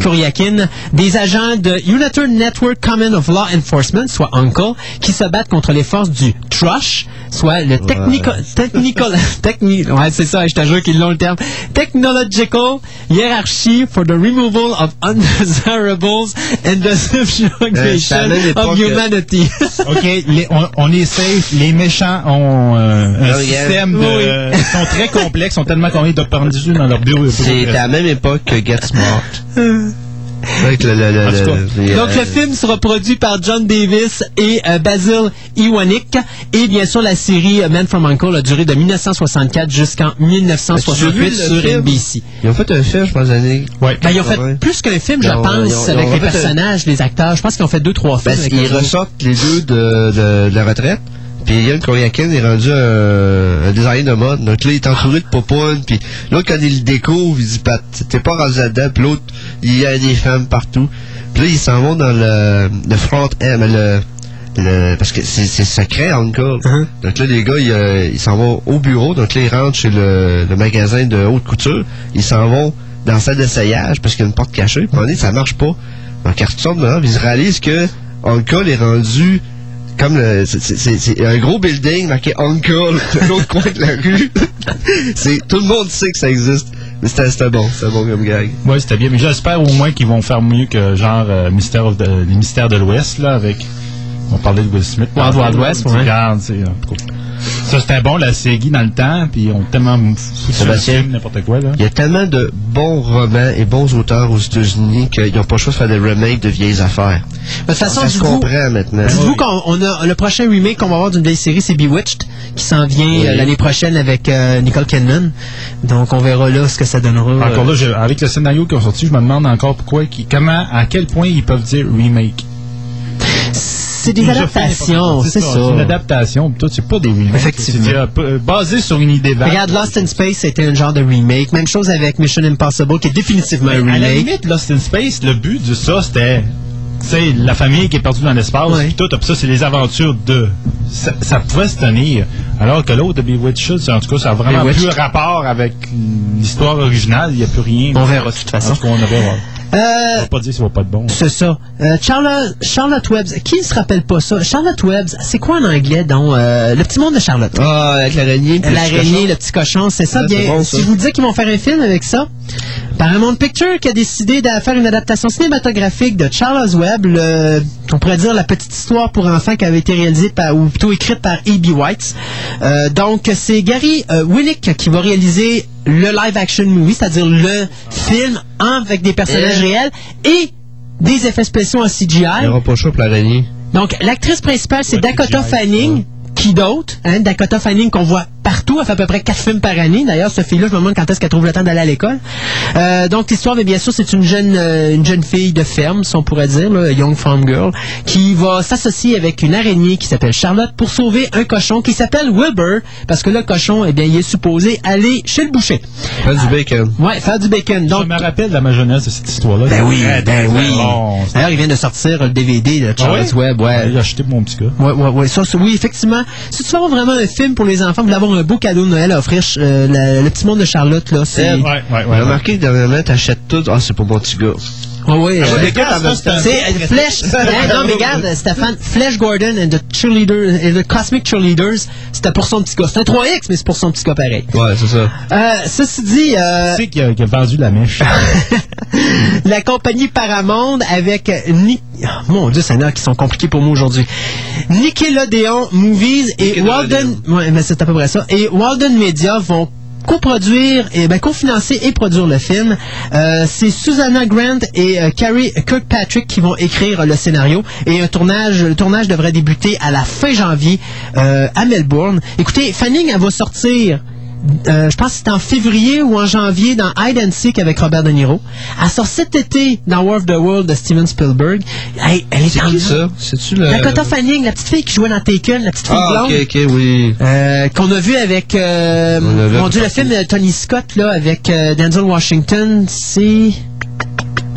Kuryakin, des agents de United Network Common of Law Enforcement, soit UNCLE, qui se battent contre les forces du TRUSH, soit le Technical... Technical... techni, ouais, c'est ça, je te jure qu'ils l'ont le terme. Technological Hierarchy for the Removal of Undesirables and the Subjugation époque of Humanity. OK, les- on, on est safe. Les méchants ont euh, un système de... Oui. Ils sont très complexes, sont tellement de dessus dans leur bureau. C'était à la même époque que Get Smart. Avec le. Donc euh, le film sera produit par John Davis et euh, Basil Iwanik et bien sûr la série euh, Man from Uncle a duré de 1964 jusqu'en As-tu vu 1968 le sur film? NBC. Ils ont fait un film, je pense, l'année. Ouais. Ben, ils ont fait Ouais. plus qu'un film, je pense, ils ont- ils avec ont les un- personnages, les acteurs. Je pense qu'ils ont fait deux, trois films. Parce qu'ils ressortent les deux de, de, de la retraite. Puis Yann Koryakin est rendu un, un designer de mode. Donc là, il est entouré de popounes. Puis l'autre, quand il le découvre, il dit Pat, t'es pas rendu là-dedans. Puis l'autre, il y a des femmes partout. Puis là, ils s'en vont dans le, le front end, le, le, parce que c'est secret encore. Uh-huh. Donc là, les gars, ils euh, ils s'en vont au bureau. Donc là, ils rentrent chez le, le magasin de haute couture. Ils s'en vont dans la salle d'essayage parce qu'il y a une porte cachée. Puis moment donné, ça marche pas. Donc ils retournent dedans, ils réalisent que Uncle est rendu comme le, c'est- c'est c'est- c'est un gros building marqué Uncle de l'autre coin de la rue. c'est tout le monde sait que ça existe. Mais c'était c'était bon, c'était bon comme gag. Ouais, c'était bien. Mais j'espère au moins qu'ils vont faire mieux que genre euh, Mystère of the- les mystères de l'Ouest, là, avec. On parlait de Will Smith. Wild Wild là, West, ouais. regardes, tu Ça, c'était bon, la série dans le temps, puis ils ont tellement Sébastien. n'importe quoi, là. Il y a tellement de bons romans et bons auteurs aux États-Unis qu'ils n'ont pas le choix de faire des remakes de vieilles affaires. De toute façon, ça se comprend maintenant. dites-vous qu'on on a le prochain remake qu'on va avoir d'une vieille série, c'est Bewitched, qui s'en vient Oui. euh, l'année prochaine avec euh, Nicole Kidman. Donc on verra là ce que ça donnera. Encore euh, là, je- avec le scénario qui ont sorti, je me demande encore pourquoi, qui- comment, à quel point ils peuvent dire remake. C'est des adaptations, c'est ça. C'est une adaptation, toi, c'est pas des remakes. Effectivement. C'est euh, basé sur une idée vague. Regarde, Lost in Space, c'était un genre de remake. Même chose avec Mission Impossible, qui est définitivement un À la remake. limite, Lost in Space, le but de ça, c'était sais, la famille qui est perdue dans l'espace, Ouais. puis tout, ça, c'est les aventures de. Ça, ça pouvait se tenir. Alors que l'autre, The Bewitched, en tout cas, ça a vraiment Bewitched. plus rapport avec l'histoire originale. Il n'y a plus rien. On verra, de toute façon. En tout cas, on verra. On Euh, va pas dire que ça va pas de bon. c'est ça. Euh, Charlotte, Charlotte Webbs. Qui ne se rappelle pas ça? Charlotte Webbs, c'est quoi en anglais, donc? euh, le petit monde de Charlotte? Ah, avec l'araignée. puis le petit L'araignée, cochon. le petit cochon, c'est ça. Ouais, bien, si je vous disais qu'ils vont faire un film avec ça, Paramount Picture qui a décidé de faire une adaptation cinématographique de Charles Webb, le- on pourrait dire la petite histoire pour enfants qui avait été réalisée par, ou plutôt écrite par A.B. White. Euh, donc, c'est Gary euh, Winnick qui va réaliser le live-action movie, c'est-à-dire le film avec des personnages Et- réels et des effets spéciaux en CGI. Il n'y aura pas chaud pour l'araignée. Donc, l'actrice principale, c'est Ouais, Dakota CGI, Fanning. Qui d'autre? Hein? Dakota Fanning qu'on voit partout. Elle fait à peu près quatre films par année. D'ailleurs, cette fille-là, je me demande quand est-ce qu'elle trouve le temps d'aller à l'école. Euh, donc, l'histoire, mais bien sûr, c'est une jeune, euh, une jeune fille de ferme, si on pourrait dire, là, Young Farm Girl, qui va s'associer avec une araignée qui s'appelle Charlotte pour sauver un cochon qui s'appelle Wilbur, parce que le cochon, eh bien, il est supposé aller chez le boucher. Pas du bacon. Ouais, faire du bacon. Donc, je me rappelle de ma jeunesse de cette histoire-là. ben oui, ben oui. bon. D'ailleurs, il vient de sortir le DVD de Charles Ah ouais? Webb, ouais. J'ai acheté pour mon petit gars. Ouais, ouais, ouais. Ça, oui, effectivement. Si tu veux avoir vraiment un film pour les enfants, vous avoir un beau cadeau de Noël à offrir, euh, la- le petit monde de Charlotte, là, c'est. Eh, Ouais, ouais, On a ouais. remarqué que dernièrement, t'achètes tout. Ah, c'est pour mon petit gars. Ah euh, regarde, ça, c'est un- c'est euh, Flash. hein, non, mais regarde, euh, Stéphane, Flash Gordon and the Cheerleaders, et the Cosmic Cheerleaders, c'était pour son petit gars. C'est un 3X, mais c'est pour son petit gars pareil. Ouais, c'est ça. Euh, ceci dit, euh, Qui c'est qui a, qui a vendu la mèche? la compagnie Paramount avec Ni- oh, mon dieu, c'est qui sont compliqués pour moi aujourd'hui. Nickelodeon Movies et. Walden, ouais, mais c'est à peu près ça. Et Walden Media vont coproduire et ben cofinancer et produire le film. Euh, c'est Susanna Grant et euh, Carrie Kirkpatrick qui vont écrire le scénario et un tournage le tournage devrait débuter à la fin janvier euh, à Melbourne. Écoutez, Fanning elle va sortir euh, je pense que c'était en février ou en janvier dans Hide and Seek avec Robert De Niro. Elle sort cet été dans War of the World de Steven Spielberg. Hey, elle est C'est qui ça? C'est-tu le. Dakota Fanning, la petite fille qui jouait dans Taken, la petite fille Ah, blonde. ok, ok, oui. Euh, qu'on a vu avec euh, On l'a vu mon dieu le film de Tony Scott là avec euh, Denzel Washington c'est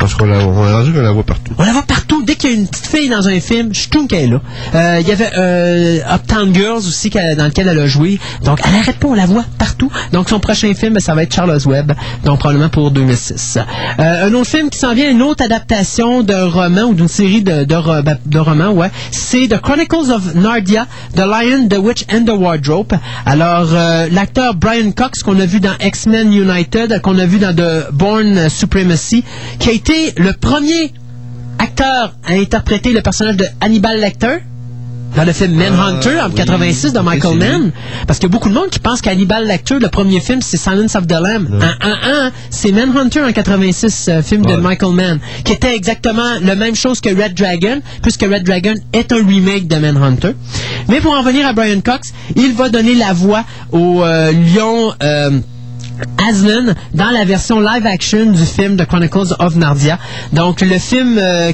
Parce qu'on l'a- on qu'on la voit partout. on la voit partout. Dès qu'il y a une petite fille dans un film je trouve qu'elle est là. Euh, il y avait euh, Uptown Girls aussi dans lequel elle a joué. Donc elle arrête pas on la voit partout. Donc son prochain film ça va être Charles Webb. Donc probablement pour 2006 Euh, un autre film qui s'en vient une autre adaptation d'un roman ou d'une série de, ben, de romans ouais c'est The Chronicles of Narnia The Lion, The Witch and the Wardrobe. Alors euh, l'acteur Brian Cox qu'on a vu dans X-Men United qu'on a vu dans The Born Supremacy qui a été le premier acteur à interpréter le personnage de Hannibal Lecter dans le film Manhunter en oui. 86 de Michael Mann. Parce qu'il y a beaucoup de monde qui pense qu'Hannibal Lecter, le premier film, c'est Silence of the Lamb. C'est Manhunter en 86, euh, film de. Michael Mann, qui était exactement la même chose que Red Dragon, puisque Red Dragon est un remake de Manhunter. Mais pour en venir à Brian Cox, il va donner la voix au euh, lion... Aslan dans la version live action du film The Chronicles of Narnia. Donc le film euh,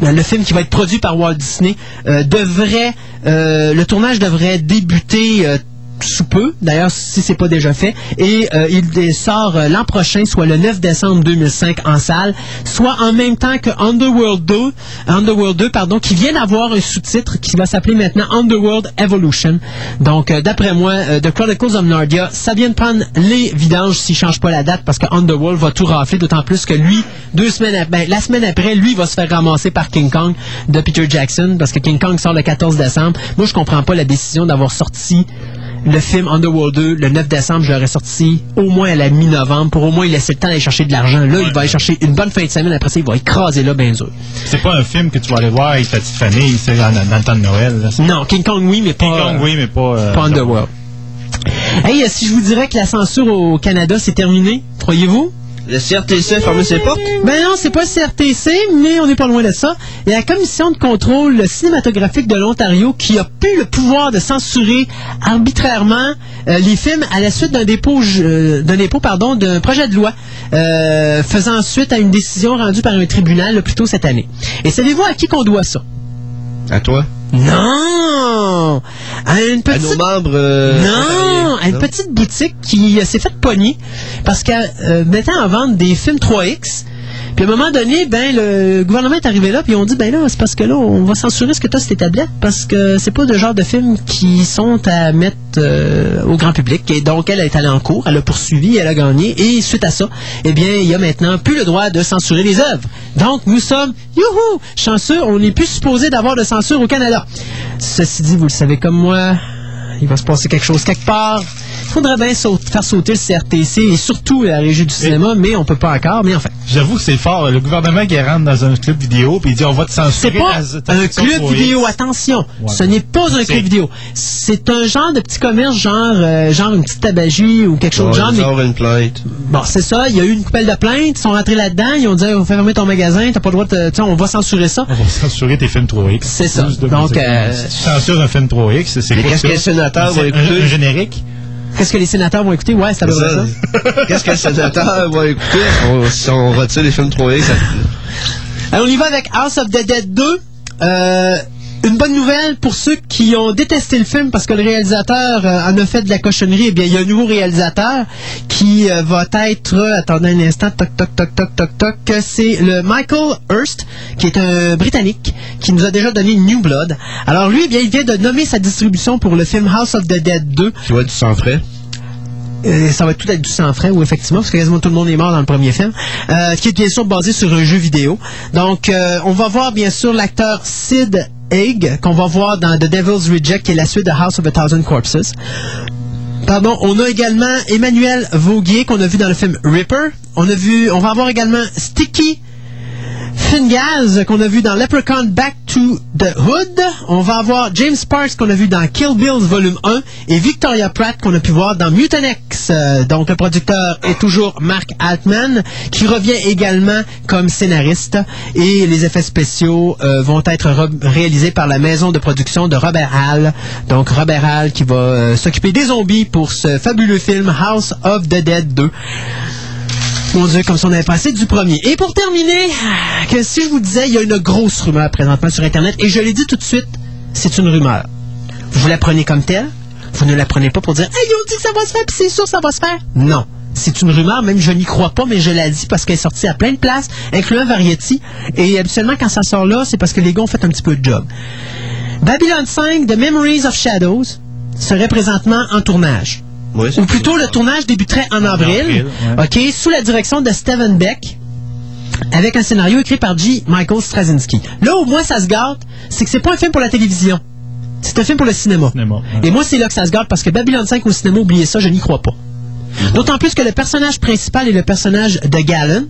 le film qui va être produit par Walt Disney euh, devrait euh, le tournage devrait débuter sous peu, d'ailleurs si c'est pas déjà fait, et euh, il sort euh, l'an prochain, soit le 9 décembre 2005 en salle, soit en même temps que Underworld 2, Underworld 2 pardon, qui vient d'avoir un sous-titre qui va s'appeler maintenant Underworld Evolution. Donc euh, d'après moi, The Chronicles of Narnia, ça vient de prendre les vidanges s'il change pas la date parce que Underworld va tout rafler, d'autant plus que lui, deux semaines après, ben, la semaine après, lui va se faire ramasser par King Kong de Peter Jackson parce que King Kong sort le 14 décembre. Moi je comprends pas la décision d'avoir sorti le film Underworld 2, le 9 décembre, je l'aurais sorti au moins à la mi-novembre pour au moins laisser le temps d'aller chercher de l'argent. Là, il va aller chercher une bonne fin de semaine. Après ça, il va écraser là, ben dur. C'est pas un film que tu vas aller voir avec ta petite famille, c'est dans, dans le temps de Noël. là. Non, King Kong, oui, mais pas, King Kong, oui, mais pas... euh, pas Underworld. Hey, euh, si je vous dirais que la censure au Canada, c'est terminé, croyez-vous? Le CRTC a? Ben non, c'est pas le CRTC, mais on n'est pas loin de ça. Il y a la Commission de contrôle cinématographique de l'Ontario qui a pu le pouvoir de censurer arbitrairement euh, les films à la suite d'un dépôt, euh, d'un pardon, d'un projet de loi euh, faisant suite à une décision rendue par un tribunal plus tôt cette année. Et savez-vous à qui qu'on doit ça? À toi? Non! À une À petite... nos membres. euh, Non, à une petite boutique qui euh, s'est faite pogner parce qu'elle euh, mettait en vente des films 3X. Puis à un moment donné, ben le gouvernement est arrivé là, puis ils ont dit ben là, c'est parce que là, on va censurer ce que t'as sur tes tablettes, parce que c'est pas le genre de films qui sont à mettre euh, au grand public. Et donc elle est allée en cours, elle a poursuivi, elle a gagné, et suite à ça, eh bien, il y a maintenant plus le droit de censurer les œuvres. Donc nous sommes, youhou, chanceux, on n'est plus supposé d'avoir de censure au Canada. Ceci dit, vous le savez comme moi, il va se passer quelque chose quelque part. Il faudrait bien saut- faire sauter le CRTC et surtout la régie du cinéma, mais on peut pas encore. Mais enfin, J'avoue que c'est fort. Le gouvernement qui rentre dans un club vidéo puis il dit on va te c'est censurer. pas ta- ta un club 3X. vidéo. Attention, Ouais. ce n'est pas un C'est- club vidéo. C'est un genre de petit commerce, genre, euh, genre une petite tabagie ou quelque chose de genre. mais- une plainte. Bon, c'est ça. Il y a eu une coupelle de plaintes. Ils sont rentrés là-dedans. Ils ont dit, on va fermer ton magasin. T'as pas le droit de, tu sais, on va censurer ça. On va censurer tes films 3X. C'est ça. Donc, c'est- euh, si tu censures un film 3X, c'est quoi qu'est-ce ça? que les sénateurs C'est vont un- écouter? Un générique? Qu'est-ce que les sénateurs vont écouter? Ouais, peu près ça. Qu'est-ce que le sénateur va écouter? On- si on retire les films 3X? ça- Alors, on y va avec House of the Dead 2. Euh, une bonne nouvelle pour ceux qui ont détesté le film parce que le réalisateur euh, en a fait de la cochonnerie. Eh bien, il y a un nouveau réalisateur qui euh, va être... euh, attendez un instant. Toc, toc, toc, toc, toc, toc. C'est le Michael Hurst, qui est un Britannique, qui nous a déjà donné New Blood. Alors lui, eh bien, il vient de nommer sa distribution pour le film House of the Dead 2. Qui va être du sang frais. Euh, ça va tout être du sang frais, ou effectivement, parce que quasiment tout le monde est mort dans le premier film, euh, qui est bien sûr basé sur un jeu vidéo. Donc, euh, on va voir bien sûr l'acteur Sid Haig, qu'on va voir dans The Devil's Reject, qui est la suite de House of a Thousand Corpses. Pardon, on a également Emmanuel Vauguier, qu'on a vu dans le film Ripper. On a vu, on va avoir également Sticky Fingaz, qu'on a vu dans Leprechaun Back to the Hood. On va avoir James Sparks, qu'on a vu dans Kill Bill Volume 1. Et Victoria Pratt, qu'on a pu voir dans Mutant X. Euh, donc, le producteur est toujours Mark Altman, qui revient également comme scénariste. Et les effets spéciaux euh, vont être re- réalisés par la maison de production de Robert Hall. Donc, Robert Hall qui va euh, s'occuper des zombies pour ce fabuleux film House of the Dead 2. Mon Dieu, comme si on avait passé du premier. Et pour terminer, que si je vous disais, il y a une grosse rumeur présentement sur Internet, et je l'ai dit tout de suite, c'est une rumeur. Vous la prenez comme telle, vous ne la prenez pas pour dire, hey, ils ont dit que ça va se faire, puis c'est sûr que ça va se faire. Non. C'est une rumeur, même je n'y crois pas, mais je la dis parce qu'elle est sortie à plein de places, incluant Variety. Et habituellement, quand ça sort là, c'est parce que les gars ont fait un petit peu de job. Babylon 5, The Memories of Shadows, serait présentement en tournage. Ou plutôt, le tournage débuterait en avril, avril, ouais. OK, sous la direction de Steven Beck, avec un scénario écrit par G. Michael Straczynski. Là où moi ça se gâte, c'est que c'est pas un film pour la télévision. C'est un film pour le cinéma. Cinéma, ouais. Et moi, c'est là que ça se gâte parce que Babylon 5 au cinéma, oubliez ça, je n'y crois pas. D'autant plus que le personnage principal est le personnage de Galen.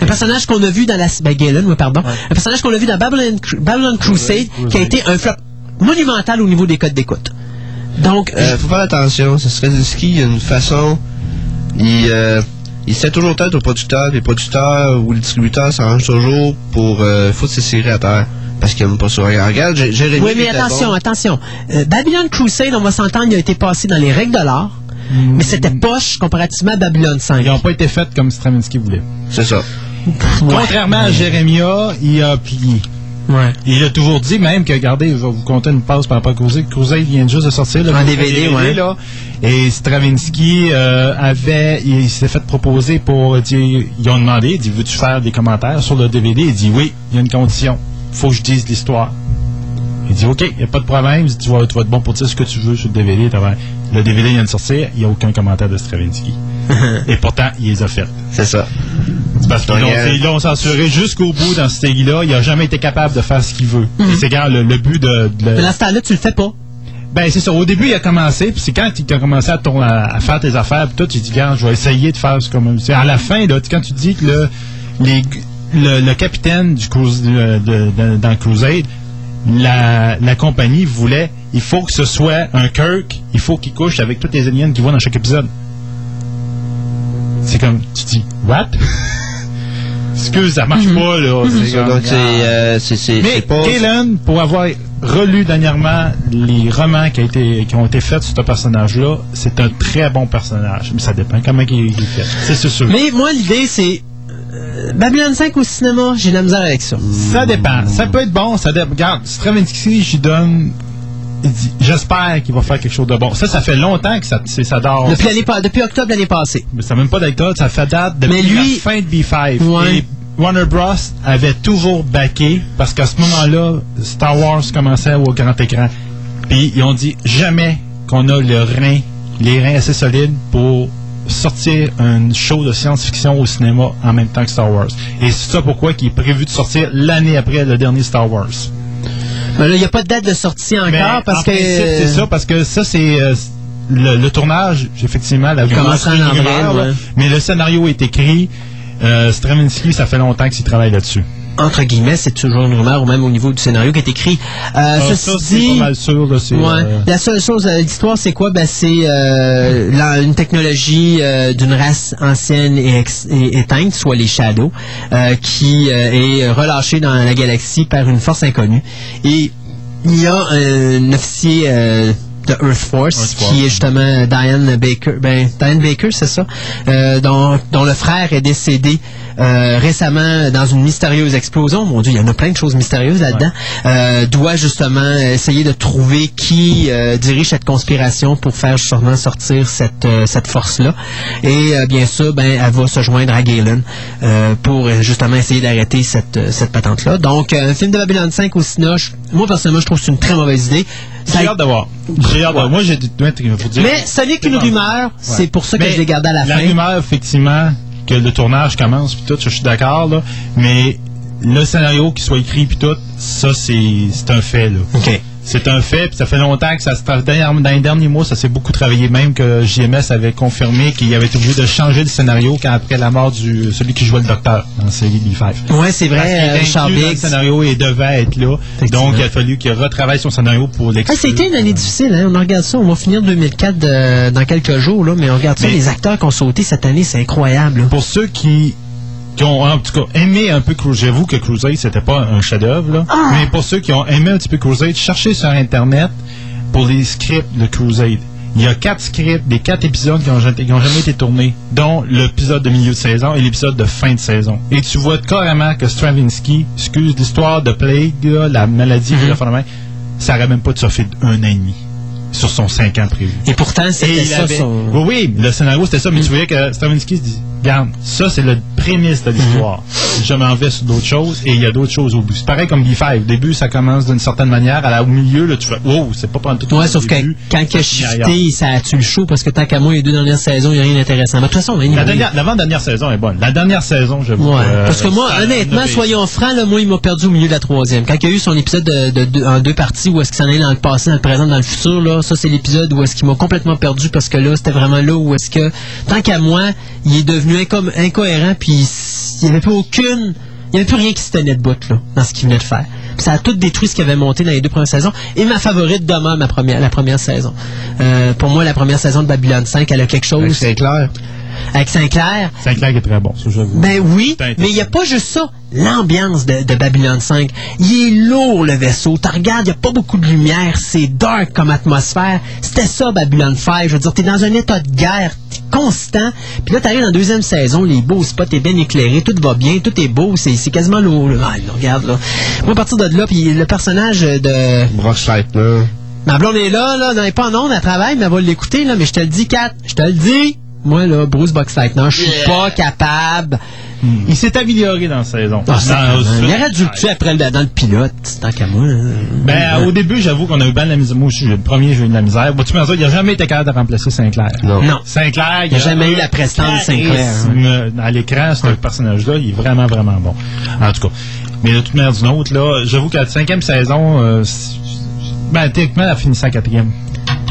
Un personnage qu'on a vu dans la... Ben, Galen, oui, pardon. Un personnage qu'on a vu dans Babylon, Babylon Crusade, qui a été un flop monumental au niveau des codes d'écoute. Donc, Euh, faut faire attention, ce Straczynski, il y a une façon. Il, euh, il se tient toujours tête aux producteurs. Les producteurs ou les distributeurs s'arrangent toujours pour euh, foutre ses séries à terre. Parce qu'ils n'aiment pas ça. Regarde, Jérémy. Oui, mais attention, bon. attention. Euh, Babylon Crusade, on va s'entendre, il a été passé dans les règles de l'art, mais c'était poche comparativement à Babylon 5. Ils n'ont pas été faits comme Stravinsky voulait. C'est ça. Contrairement à Jérémia, il a plié. Ouais. Il a toujours dit même que, regardez, je vais vous compter une passe par rapport à Crusade. Crusade vient juste de sortir. Là, le DVD, ouais. là. Et Stravinsky euh, avait, il s'est fait proposer pour dire, ils ont demandé, il dit, veux-tu faire des commentaires sur le DVD? Il dit, oui, il y a une condition. faut que je dise l'histoire. Il dit, OK, il n'y a pas de problème. Il dit, tu vas, tu vas être bon pour dire ce que tu veux sur le DVD. T'as- Le DVD vient de sortir, il n'y a aucun commentaire de Stravinsky. Et pourtant, il les a fait. C'est ça. Parce qu'ils l'ont- euh, ils l'ont censuré jusqu'au bout dans ce là Il n'a jamais été capable de faire ce qu'il veut. Mhm. Et c'est quand le, le but de. de le- Mais dans ce temps-là, tu le fais pas. ben, c'est ça. Au début, il a commencé, puis c'est quand il a commencé à, tourner- à, à faire tes affaires, puis toi, tu dis, regarde, je vais essayer de faire ce comme. À la fin, là, tu- quand tu dis que le, les, le, le capitaine du cruise, de- de- de- dans Crusade, la, la compagnie voulait, il faut que ce soit un Kirk, il faut qu'il couche avec toutes les aliens qu'il voit dans chaque épisode. C'est comme, tu dis, what? Excuse, ça marche pas, là. C'est Donc, c'est euh, c'est- mais c'est pas. Galen, pour avoir relu dernièrement les romans qui, a été- qui ont été faits sur ce personnage-là, c'est un très bon personnage. Mais ça dépend comment il il est fait. C'est c'est sûr. Mais moi, l'idée, c'est. euh, Babylon 5 au cinéma, j'ai de la misère avec ça. Ça dépend. Ça peut être bon. Ça dépend. Regarde, Stravinsky, j'y donne. J'espère qu'il va faire quelque chose de bon. Ça, ça fait longtemps que ça, ça dort. Depuis, depuis octobre l'année passée. Mais ça même pas d'être ça. Fait date depuis Mais lui- la fin de B5. Ouais. Et Warner Bros. avait toujours backé parce qu'à ce moment-là, Star Wars commençait au grand écran. Puis ils ont dit jamais qu'on a le rein, les reins assez solides pour sortir un show de science-fiction au cinéma en même temps que Star Wars. Et c'est ça pourquoi il est prévu de sortir l'année après le dernier Star Wars. Ben là, il n'y a pas de date de sortie encore Mais parce en que. c'est ça, parce que ça, c'est euh, le, le tournage, effectivement, la commencera en avril, ouais. mais le scénario est écrit. Euh, Stravinsky, ça fait longtemps qu'il travaille là-dessus. Entre guillemets, c'est toujours une rumeur, ou même au niveau du scénario qui est écrit. Euh, ceci ça, dit. pas mal sûr. Là, Ouais. euh, La seule chose, euh, l'histoire, c'est quoi? Ben, c'est euh, la- une technologie euh, d'une race ancienne et, et éteinte, soit les Shadows, euh, qui euh, est relâchée dans la galaxie par une force inconnue. Et il y a un officier euh, de Earth Force, Earth Force. qui est justement Diane Baker. Ben, Diane Baker, c'est ça, euh, dont, dont le frère est décédé euh, récemment dans une mystérieuse explosion. Mon Dieu, il y en a plein de choses mystérieuses là-dedans. Euh, doit justement essayer de trouver qui euh, dirige cette conspiration pour faire justement sortir cette, euh, cette force-là. Et euh, bien sûr, ben, elle va se joindre à Galen euh, pour euh, justement essayer d'arrêter cette, euh, cette patente-là. Donc, euh, un film de Babylon 5 au cinéma, je- moi personnellement, je trouve que c'est une très mauvaise idée. J'ai hâte d'avoir. Moi, j'ai dire- Mais ce n'est qu'une rumeur, c'est pour ça que Mais je l'ai gardé à la, La fin. rumeur, effectivement, que le tournage commence, puis tout, je suis d'accord, là. Mais le scénario qui soit écrit, puis tout, ça, c'est c'est un fait, là. OK. C'est un fait, puis ça fait longtemps que ça se travaille. Dans les derniers mois, ça s'est beaucoup travaillé, même que JMS avait confirmé qu'il avait été obligé de changer le scénario quand après la mort du celui qui jouait le docteur dans la série B5. Ouais, c'est Parce vrai, qu'il euh, le scénario et devait être là. Donc, il a fallu qu'il retravaille son scénario pour Ah, l'exclure. c'était une année difficile, hein? On regarde ça, on va finir 2004 de- dans quelques jours, là, mais on regarde ça, Mais- les acteurs qui ont sauté cette année, c'est incroyable. là. pour ceux qui, qui ont en tout cas aimé un peu Crusade, j'avoue que Crusade c'était pas un chef-d'œuvre, là. Ah! mais pour ceux qui ont aimé un petit peu Crusade, cherchez sur internet pour les scripts de Crusade. Il y a quatre scripts, des quatre épisodes qui ont, jamais- qui ont jamais été tournés, dont l'épisode de milieu de saison et l'épisode de fin de saison. Et tu vois carrément que Stravinsky, excuse l'histoire de Plague, là, la maladie, mm -hmm. ça n'aurait même pas de fait un an et demi sur son cinq ans prévu. Et pourtant, c'était ça avait- son... Oui, oui, le scénario c'était ça, mais tu voyais que Stravinsky se dit Regarde, ça c'est le prémisse de l'histoire. Je m'en vais sur d'autres choses et il y a d'autres choses au bout. C'est pareil comme B5. Au début, ça commence d'une certaine manière. À la, au milieu, là, tu fais Wow, c'est pas pendant tout Ouais, sauf que quand il a shifté, ça a tué le show, parce que tant qu'à moi, les deux dernières saisons, il n'y a rien d'intéressant. Mais de toute façon, anyway. La dernière, l'avant-dernière saison est bonne. La dernière saison, je Ouais, parce que moi, honnêtement, soyons francs, là, moi, il m'a perdu au milieu de la troisième. Quand il y a eu son épisode de, de- de- en deux parties, où est-ce qu'il s'en allait dans le passé, dans le présent, dans le futur, là, ça, c'est l'épisode où est-ce qu'il m'a complètement perdu, parce que là, c'était vraiment là où est-ce que, tant qu'à moi, il est devenu incom- incohérent, puis il n'y avait plus aucune, il n'y avait plus rien qui se tenait de bout, là, dans ce qu'il venait de faire. Puis ça a tout détruit ce qu'il avait monté dans les deux premières saisons. Et ma favorite demeure ma première, la première saison. Euh, pour moi, la première saison de Babylone 5, elle a quelque chose. C'est clair. Avec Sinclair, Sinclair qui est très bon, ça j'avoue. ben oui, mais il n'y a pas juste ça. L'ambiance de, de Babylone 5. Il est lourd, le vaisseau. Tu regardes, il n'y a pas beaucoup de lumière. C'est dark comme atmosphère. C'était ça, Babylone 5. Je veux dire, tu es dans un état de guerre t'es constant. Puis là, tu arrives dans la deuxième saison, les beaux spots, t'es bien éclairé, tout va bien, tout est beau. C'est c'est quasiment lourd. là. Ah, là, regarde, là. Moi, à partir de là, puis le personnage de... Brock Leitner. Ma blonde est là, là, elle est pas en onde, elle travaille, mais elle va l'écouter, là, mais je te le dis, Kat, je te le dis. Moi, là, Bruce Boxleitner, je suis pas capable. Il s'est amélioré dans la saison. Ah, il aurait dû le tuer après le, dans le pilote, tant qu'à moi. hein. Ben, au début, j'avoue qu'on a eu bien de la misère. Moi aussi, le premier, j'ai eu de la misère. Bon, tu me dis, il n'a jamais été capable de remplacer Sinclair. Non. Non. Sinclair, Il a jamais eu la prestance de Sinclair, charisme À l'écran, ce personnage-là, il est vraiment, vraiment bon. En tout cas. Mais de toute manière d'une autre, là, j'avoue qu'à la cinquième saison, euh, ben, techniquement, elle a fini sa quatrième.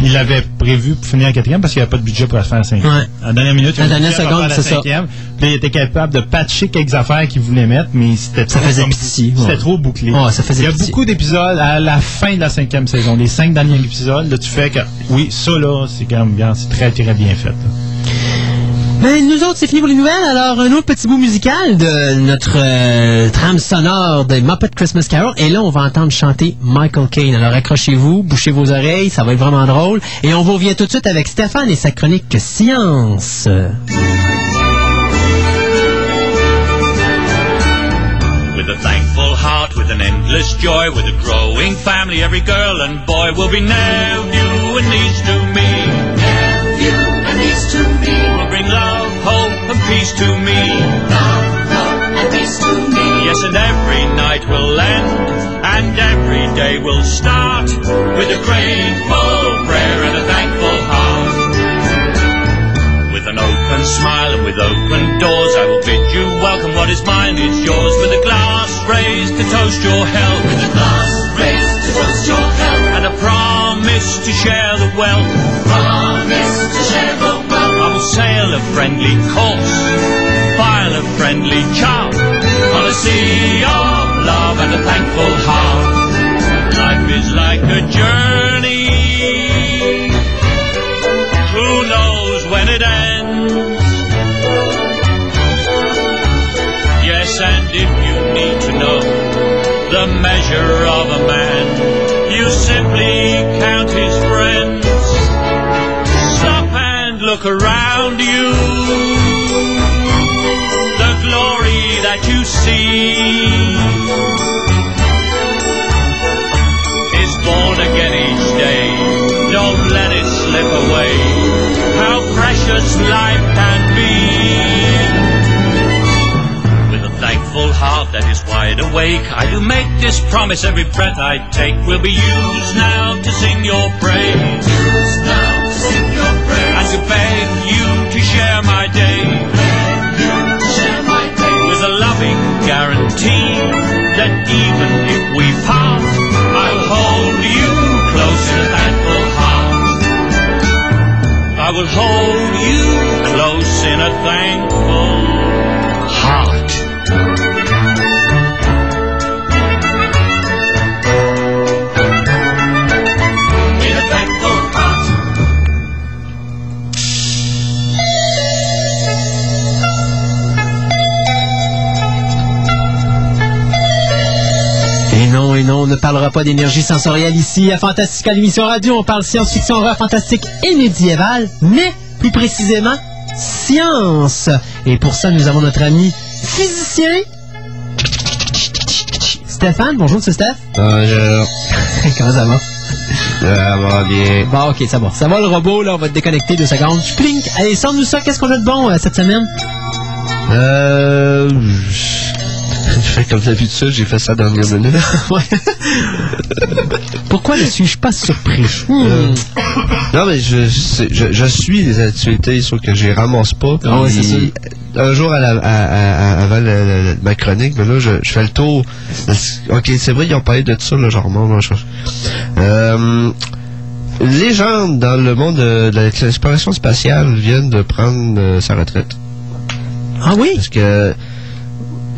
Il l'avait prévu pour finir la quatrième parce qu'il n'y avait pas de budget pour la faire la cinquième. Ouais. À la dernière minute, il À dernière seconde, faire la c'est ça. cinquième. Puis il était capable de patcher quelques affaires qu'il voulait mettre, mais c'était trop ouais. trop bouclé. Ouais, ça faisait il y a pitié. beaucoup d'épisodes à la fin de la cinquième saison. Les cinq derniers épisodes, là, tu fais que, oui, ça, là, c'est quand même bien, c'est très, très bien fait. là. Ben, nous autres, c'est fini pour les nouvelles. Alors, un autre petit bout musical de notre euh, trame sonore de Muppet Christmas Carol. Et là, on va entendre chanter Michael Caine. Alors, accrochez-vous, bouchez vos oreilles, ça va être vraiment drôle. Et on vous revient tout de suite avec Stéphane et sa chronique Science. With a thankful heart, with an endless joy, with a growing family, every girl and boy will be nephew and niece to me. and peace to me. And peace to me. Yes, and every night will end, and every day will start with a grateful prayer and a thankful heart. With an open smile and with open doors, I will bid you welcome. What is mine is yours. With a glass raised to toast your health. With a glass sail a friendly course, file a friendly chart on a sea of love and a thankful precious life can be. With a thankful heart that is wide awake, I do make this promise every breath I take will be used now to sing your praise. Used now to sing your praise. And to beg will hold you close in a thankful non, on ne parlera pas d'énergie sensorielle ici. À Fantastica, l'émission radio, on parle science-fiction, horreur fantastique et médiévale, mais plus précisément, science. Et pour ça, nous avons notre ami physicien. Stéphane, bonjour, c'est Steph. Bonjour. Comment ça va? Ça va bien. Bon, ok, ça va. Ça va le robot, là, on va te déconnecter deux secondes. Plink! Allez, sors-nous ça, qu'est-ce qu'on a de bon euh, cette semaine? Euh. Je comme d'habitude, j'ai fait ça dernière minute. Pourquoi ne suis-je pas surpris? Hmm. Non, mais je, je, suis les actualités, sauf que je les ramasse pas. Ah ouais, c'est Puis, Un jour à la- à- à- à- avant la- la- la- ma chronique, mais là, je, je fais le tour. Ok, c'est vrai, ils ont parlé de ça, là, remonte. là, je- Euh, les gens dans le monde de, de l'exploration spatiale viennent de prendre euh, sa retraite. Ah oui? Parce que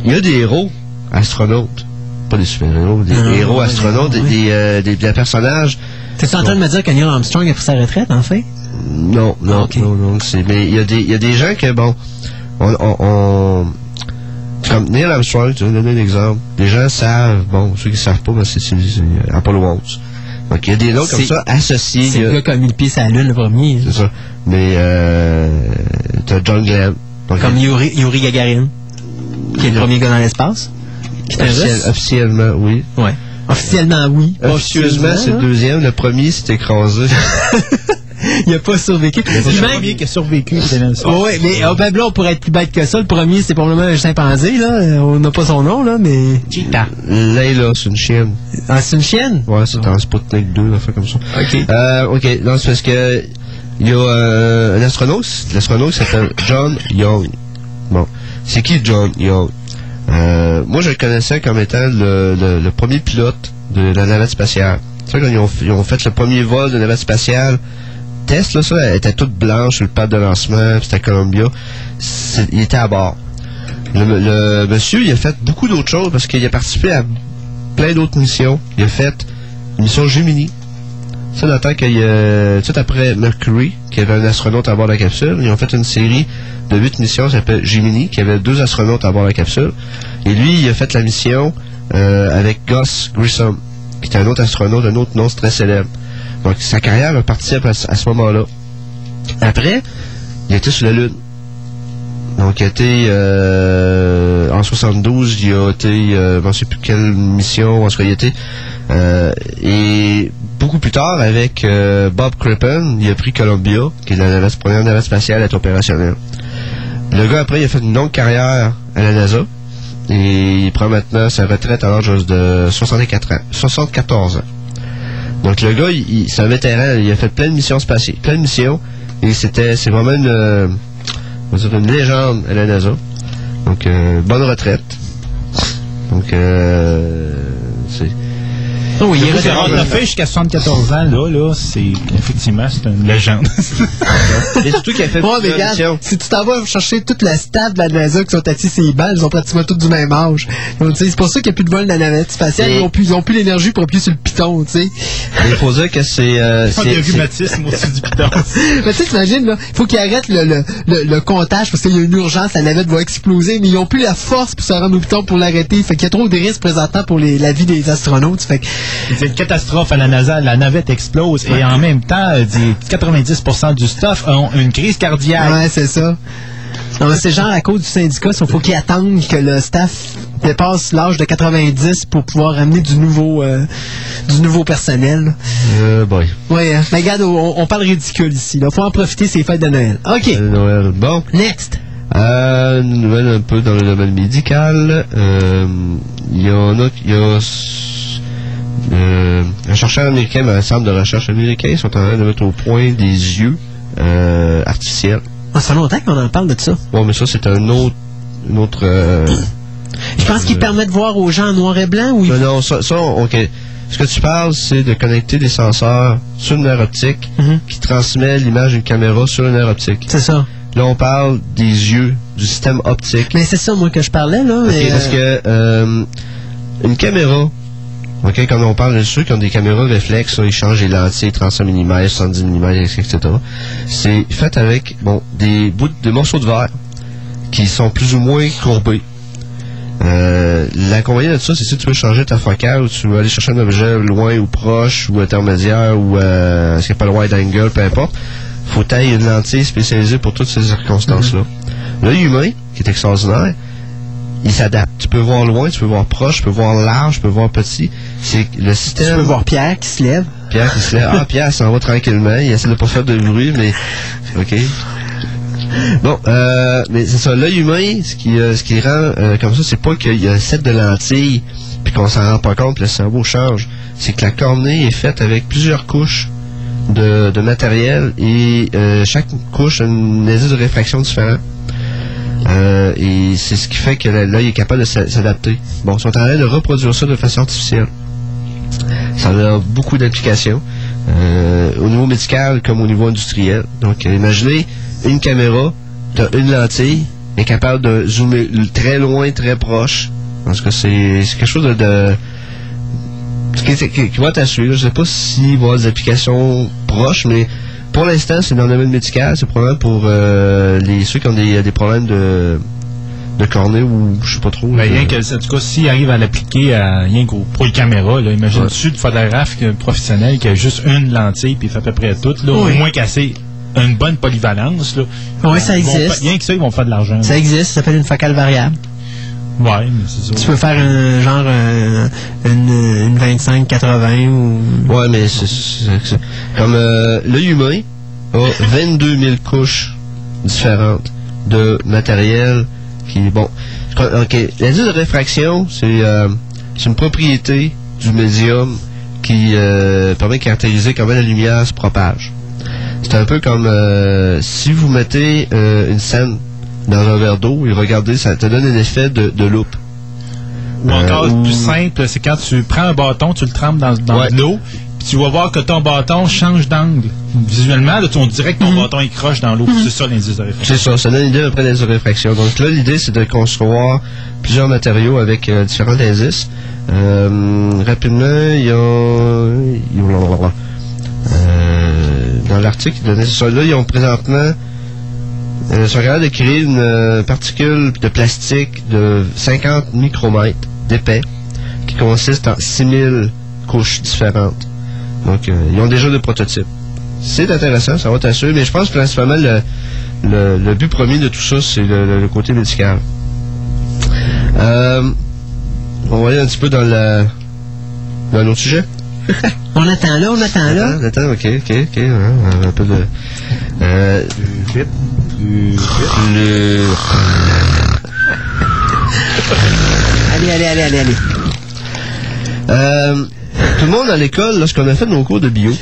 il y a des héros astronautes. Pas des super-héros, des Ah, héros astronautes, des, des, euh, des- des personnages T'es en train de me dire que Neil Armstrong a pris sa retraite, en fait? Non, non, Ok. non, non. C'est, mais il y, a des- il y a des gens que, bon, on, on, on- comme Neil Armstrong, tu vas donner un exemple. Les gens savent, bon, ceux qui savent pas, ben, c'est, c'est Apollo 11. Donc, il y a des noms comme ça associés. C'est le gars qui a mis le pied sur la lune, le premier. c'est ça. Mais, euh, t'as John Glenn. Donc, Comme Yuri, Yuri Gagarin, qui est le premier gars dans l'espace. Un officiel- officiellement, oui. Ouais. Officiellement, oui. Officieusement, c'est le là. deuxième. Le premier s'est écrasé. Il a pas survécu. C'est même- premier qui a survécu. Oh, ouais, mais oh, ben là, on pourrait être plus bête que ça. Le premier, c'est probablement un chimpanzé, là. Euh, On n'a pas son nom, là, mais. Cheetah. Layla, c'est une chienne. Ah, c'est une chienne? Ouais, c'est en Sputnik 2, un fait comme ça. OK. Euh, ok, non, c'est parce que il y a euh, un astronaute, l'astronaute s'appelle John Young. Bon, c'est qui John Young? Euh, moi, je le connaissais comme étant le, le, premier pilote de la navette spatiale. Tu sais, quand ils ont, fait le premier vol de navette spatiale, test, là, ça, elle était toute blanche sur le pad de lancement, c'était Columbia. Il était à bord. Le, le monsieur, il a fait beaucoup d'autres choses parce qu'il a participé à plein d'autres missions. Il a fait une mission Gemini. Ça, dans le qu'il y a, tout après Mercury, qui avait un astronaute à bord de la capsule, ils ont fait une série de huit missions, ça s'appelle Gemini, qui avait deux astronautes à bord de la capsule. Et lui, il a fait la mission euh, avec Gus Grissom, qui était un autre astronaute, un autre nom très célèbre. Donc, sa carrière a parti à, à ce moment-là. Après, il était sur la Lune. Donc, il a été, euh, en 72, il a été, euh, je ne sais plus quelle mission, en tout cas, il a été, euh, et beaucoup plus tard, avec euh, Bob Crippen, il a pris Columbia, qui est la navette- première navette spatiale à être opérationnelle. Le gars, après, il a fait une longue carrière à la NASA, et il prend maintenant sa retraite à l'âge de 64 ans, 74 ans. Donc, le gars, c'est un vétéran, il a fait plein de missions spatiales, plein de missions, et c'était, c'est vraiment une, va dire une légende à la NASA. Donc, euh, bonne retraite. Donc, euh, c'est... Oh, oui, il est Gérard retraité. Lefebvre jusqu'à 74 ans, là, là, c'est, effectivement, c'est une légende. Et surtout qu'il a fait Ouais, mais regarde, si tu t'en vas chercher toute la staff de la NASA qui sont assis sur les bancs, ils ont pratiquement tous du même âge. Donc, tu sais, c'est pour ça qu'il n'y a plus de vol de la navette spatiale. Ils ont plus, plus l'énergie pour appuyer sur le piton, tu sais. Il faut dire que c'est... euh, c'est- c'est- rhumatisme aussi du piton. Mais tu sais, t'imagines, là, il faut qu'ils arrêtent le, le, le, le comptage parce qu'il y a une urgence, la navette va exploser, mais ils ont plus la force pour se rendre au piton pour l'arrêter. Fait qu'il y a trop de risques présentement pour les, la vie des astronautes. Fait que, C'est une catastrophe à la NASA, la navette explose et en même temps, euh, des 90% du staff ont une crise cardiaque. ouais, c'est ça. C'est genre à cause du syndicat, il faut qu'ils attendent que le staff dépasse l'âge de 90 pour pouvoir amener du nouveau, euh, du nouveau personnel. Euh, boy. Ouais, hein. mais regarde, on, on parle ridicule ici. Là. Faut en profiter, c'est fêtes de Noël. OK. Euh, Noël. Bon. Next. Euh, une nouvelle un peu dans le domaine médical. Euh, Il y en a, il y a euh, un chercheur américain, mais un centre de recherche américain, sont en train de mettre au point des yeux euh, artificiels. Ah, ça fait longtemps qu'on en parle de ça. Bon, mais ça c'est un autre, une autre. euh, Je pense qu'il permet de voir aux gens en noir et blanc ou il non, non, ça, ça, ok. Ce que tu parles, c'est de connecter des senseurs sur une nerf optique Mhm. qui transmet l'image d'une caméra sur une nerf optique. C'est ça. Là, on parle des yeux, du système optique. Mais c'est ça, moi, que je parlais, là. Ok, mais, parce que euh, une caméra, ok, quand on parle de ceux qui ont des caméras réflexes, ils changent les lentilles 35 mm, 70 mm, etc. C'est fait avec bon des bouts, des morceaux de verre qui sont plus ou moins courbés. Euh, L'inconvénient de ça, c'est si tu veux changer ta focale ou tu veux aller chercher un objet loin ou proche ou intermédiaire ou euh, ce qu'il appelle wide angle, peu importe, faut tailler une lentille spécialisée pour toutes ces circonstances-là. L'œil humain, qui est extraordinaire, il s'adapte. Tu peux voir loin, tu peux voir proche, tu peux voir large, tu peux voir petit. C'est le tu système. peux voir Pierre qui se lève. Pierre qui se lève. Ah, Pierre s'en va tranquillement. Il essaie de pas faire de bruit, mais. OK. Bon, euh, mais c'est ça. L'œil humain, ce qui, euh, ce qui rend euh, comme ça, c'est pas qu'il y a un set de lentilles puis qu'on s'en rend pas compte, le cerveau change. C'est que la cornée est faite avec plusieurs couches de, de matériel et euh, chaque couche a une indice de réfraction différent. Euh, et c'est ce qui fait que l'œil est capable de s'a- s'adapter. Bon, ils sont en train de reproduire ça de façon artificielle. Ça a beaucoup d'applications, euh, au niveau médical comme au niveau industriel. Donc, euh, imaginez une caméra, as une lentille, est capable de zoomer très loin, très proche. Parce que c'est quelque chose de... de qui, qui- qui va t'assurer. Je sais pas s'il va y avoir des applications proches, mais pour l'instant, c'est dans le domaine médical. C'est probablement pour euh, les, ceux qui ont des, des problèmes de, de cornée ou je sais pas trop. Ben, euh, rien que, en tout cas, s'il arrive à l'appliquer à rien qu'au pour les caméras, là, imagine-tu de photographe que- professionnel qui a juste une lentille puis il fait à peu près tout, là, Oui. au moins casser une bonne polyvalence, là. Ouais, ça vont existe. Rien que ça, ils vont faire de l'argent. Ça là. existe, ça s'appelle une focale variable. Ouais, mais c'est ça. Tu peux faire un genre un- une, une 25-80 ou. Ouais, mais c'est comme euh, l'œil humain a 22 000 couches différentes de matériel qui bon. Ok, l'indice de réfraction, c'est euh, c'est une propriété du médium qui euh, permet de caractériser comment la lumière se propage. C'est un peu comme euh, si vous mettez euh, une scène dans un verre d'eau et regardez, ça te donne un effet de, de loupe. Ou encore, Euh, ou- plus simple, c'est quand tu prends un bâton, tu le trempes dans, dans Ouais. de l'eau, puis tu vas voir que ton bâton change d'angle. Visuellement, là, tu- on dirait que ton bâton il croche dans l'eau. C'est ça l'indice de réflexion. C'est ça, ça donne une idée après les réfraction. Donc là, l'idée, c'est de construire plusieurs matériaux avec euh, différents indices. Euh, rapidement, il y a... euh, dans l'article, il donnait ça. Là, ils ont présentement... Euh, sont capables de créer une euh, particule de plastique de 50 micromètres d'épais qui consiste en 6000 couches différentes. Donc, euh, ils ont déjà des prototypes. C'est intéressant, ça va t'assurer, mais je pense principalement le, le, le but premier de tout ça, c'est le, le- côté médical. Euh, on va aller un petit peu dans, la, dans l'autre sujet. On attend là, on attend là. Attends, attends, ok, ok, ok. un peu de. Euh, le. Allez, allez, allez, allez, allez. Euh, tout le monde à l'école, lorsqu'on a fait nos cours de bio,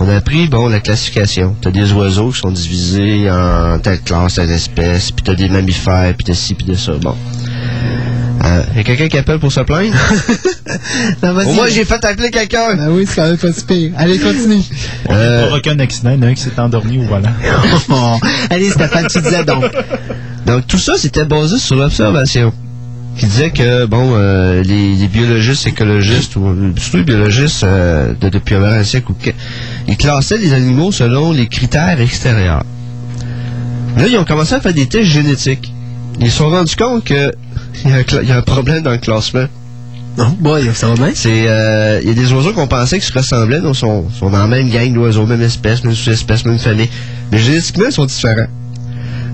on a appris, bon, la classification. T'as des oiseaux qui sont divisés en telle classe, telle espèce, puis t'as des mammifères, puis de ci, puis de ça. Bon. Euh, y a quelqu'un qui appelle pour se plaindre? Non. Au moins, j'ai fait appeler quelqu'un! Ben oui, c'est quand même pas si pire. Allez, continue. On Euh, n'a pas aucun accident, il y en a un qui s'est endormi au volant. Oh. Allez, Stéphane, tu disais donc. Donc tout ça, c'était basé sur l'observation. Qui disait que, bon, euh, les, les biologistes, écologistes, ou euh, surtout les biologistes euh, de, depuis un siècle, ou ils classaient les animaux selon les critères extérieurs. Là, ils ont commencé à faire des tests génétiques. Ils se sont rendus compte que il y, a un cla- il y a un problème dans le classement. Non, boy, ça va bien. C'est, euh, il y a des oiseaux qu'on pensait qui se ressemblaient, donc sont, sont dans la même gang d'oiseaux, même espèce, même sous-espèce, même famille. Mais génétiquement, ils sont différents.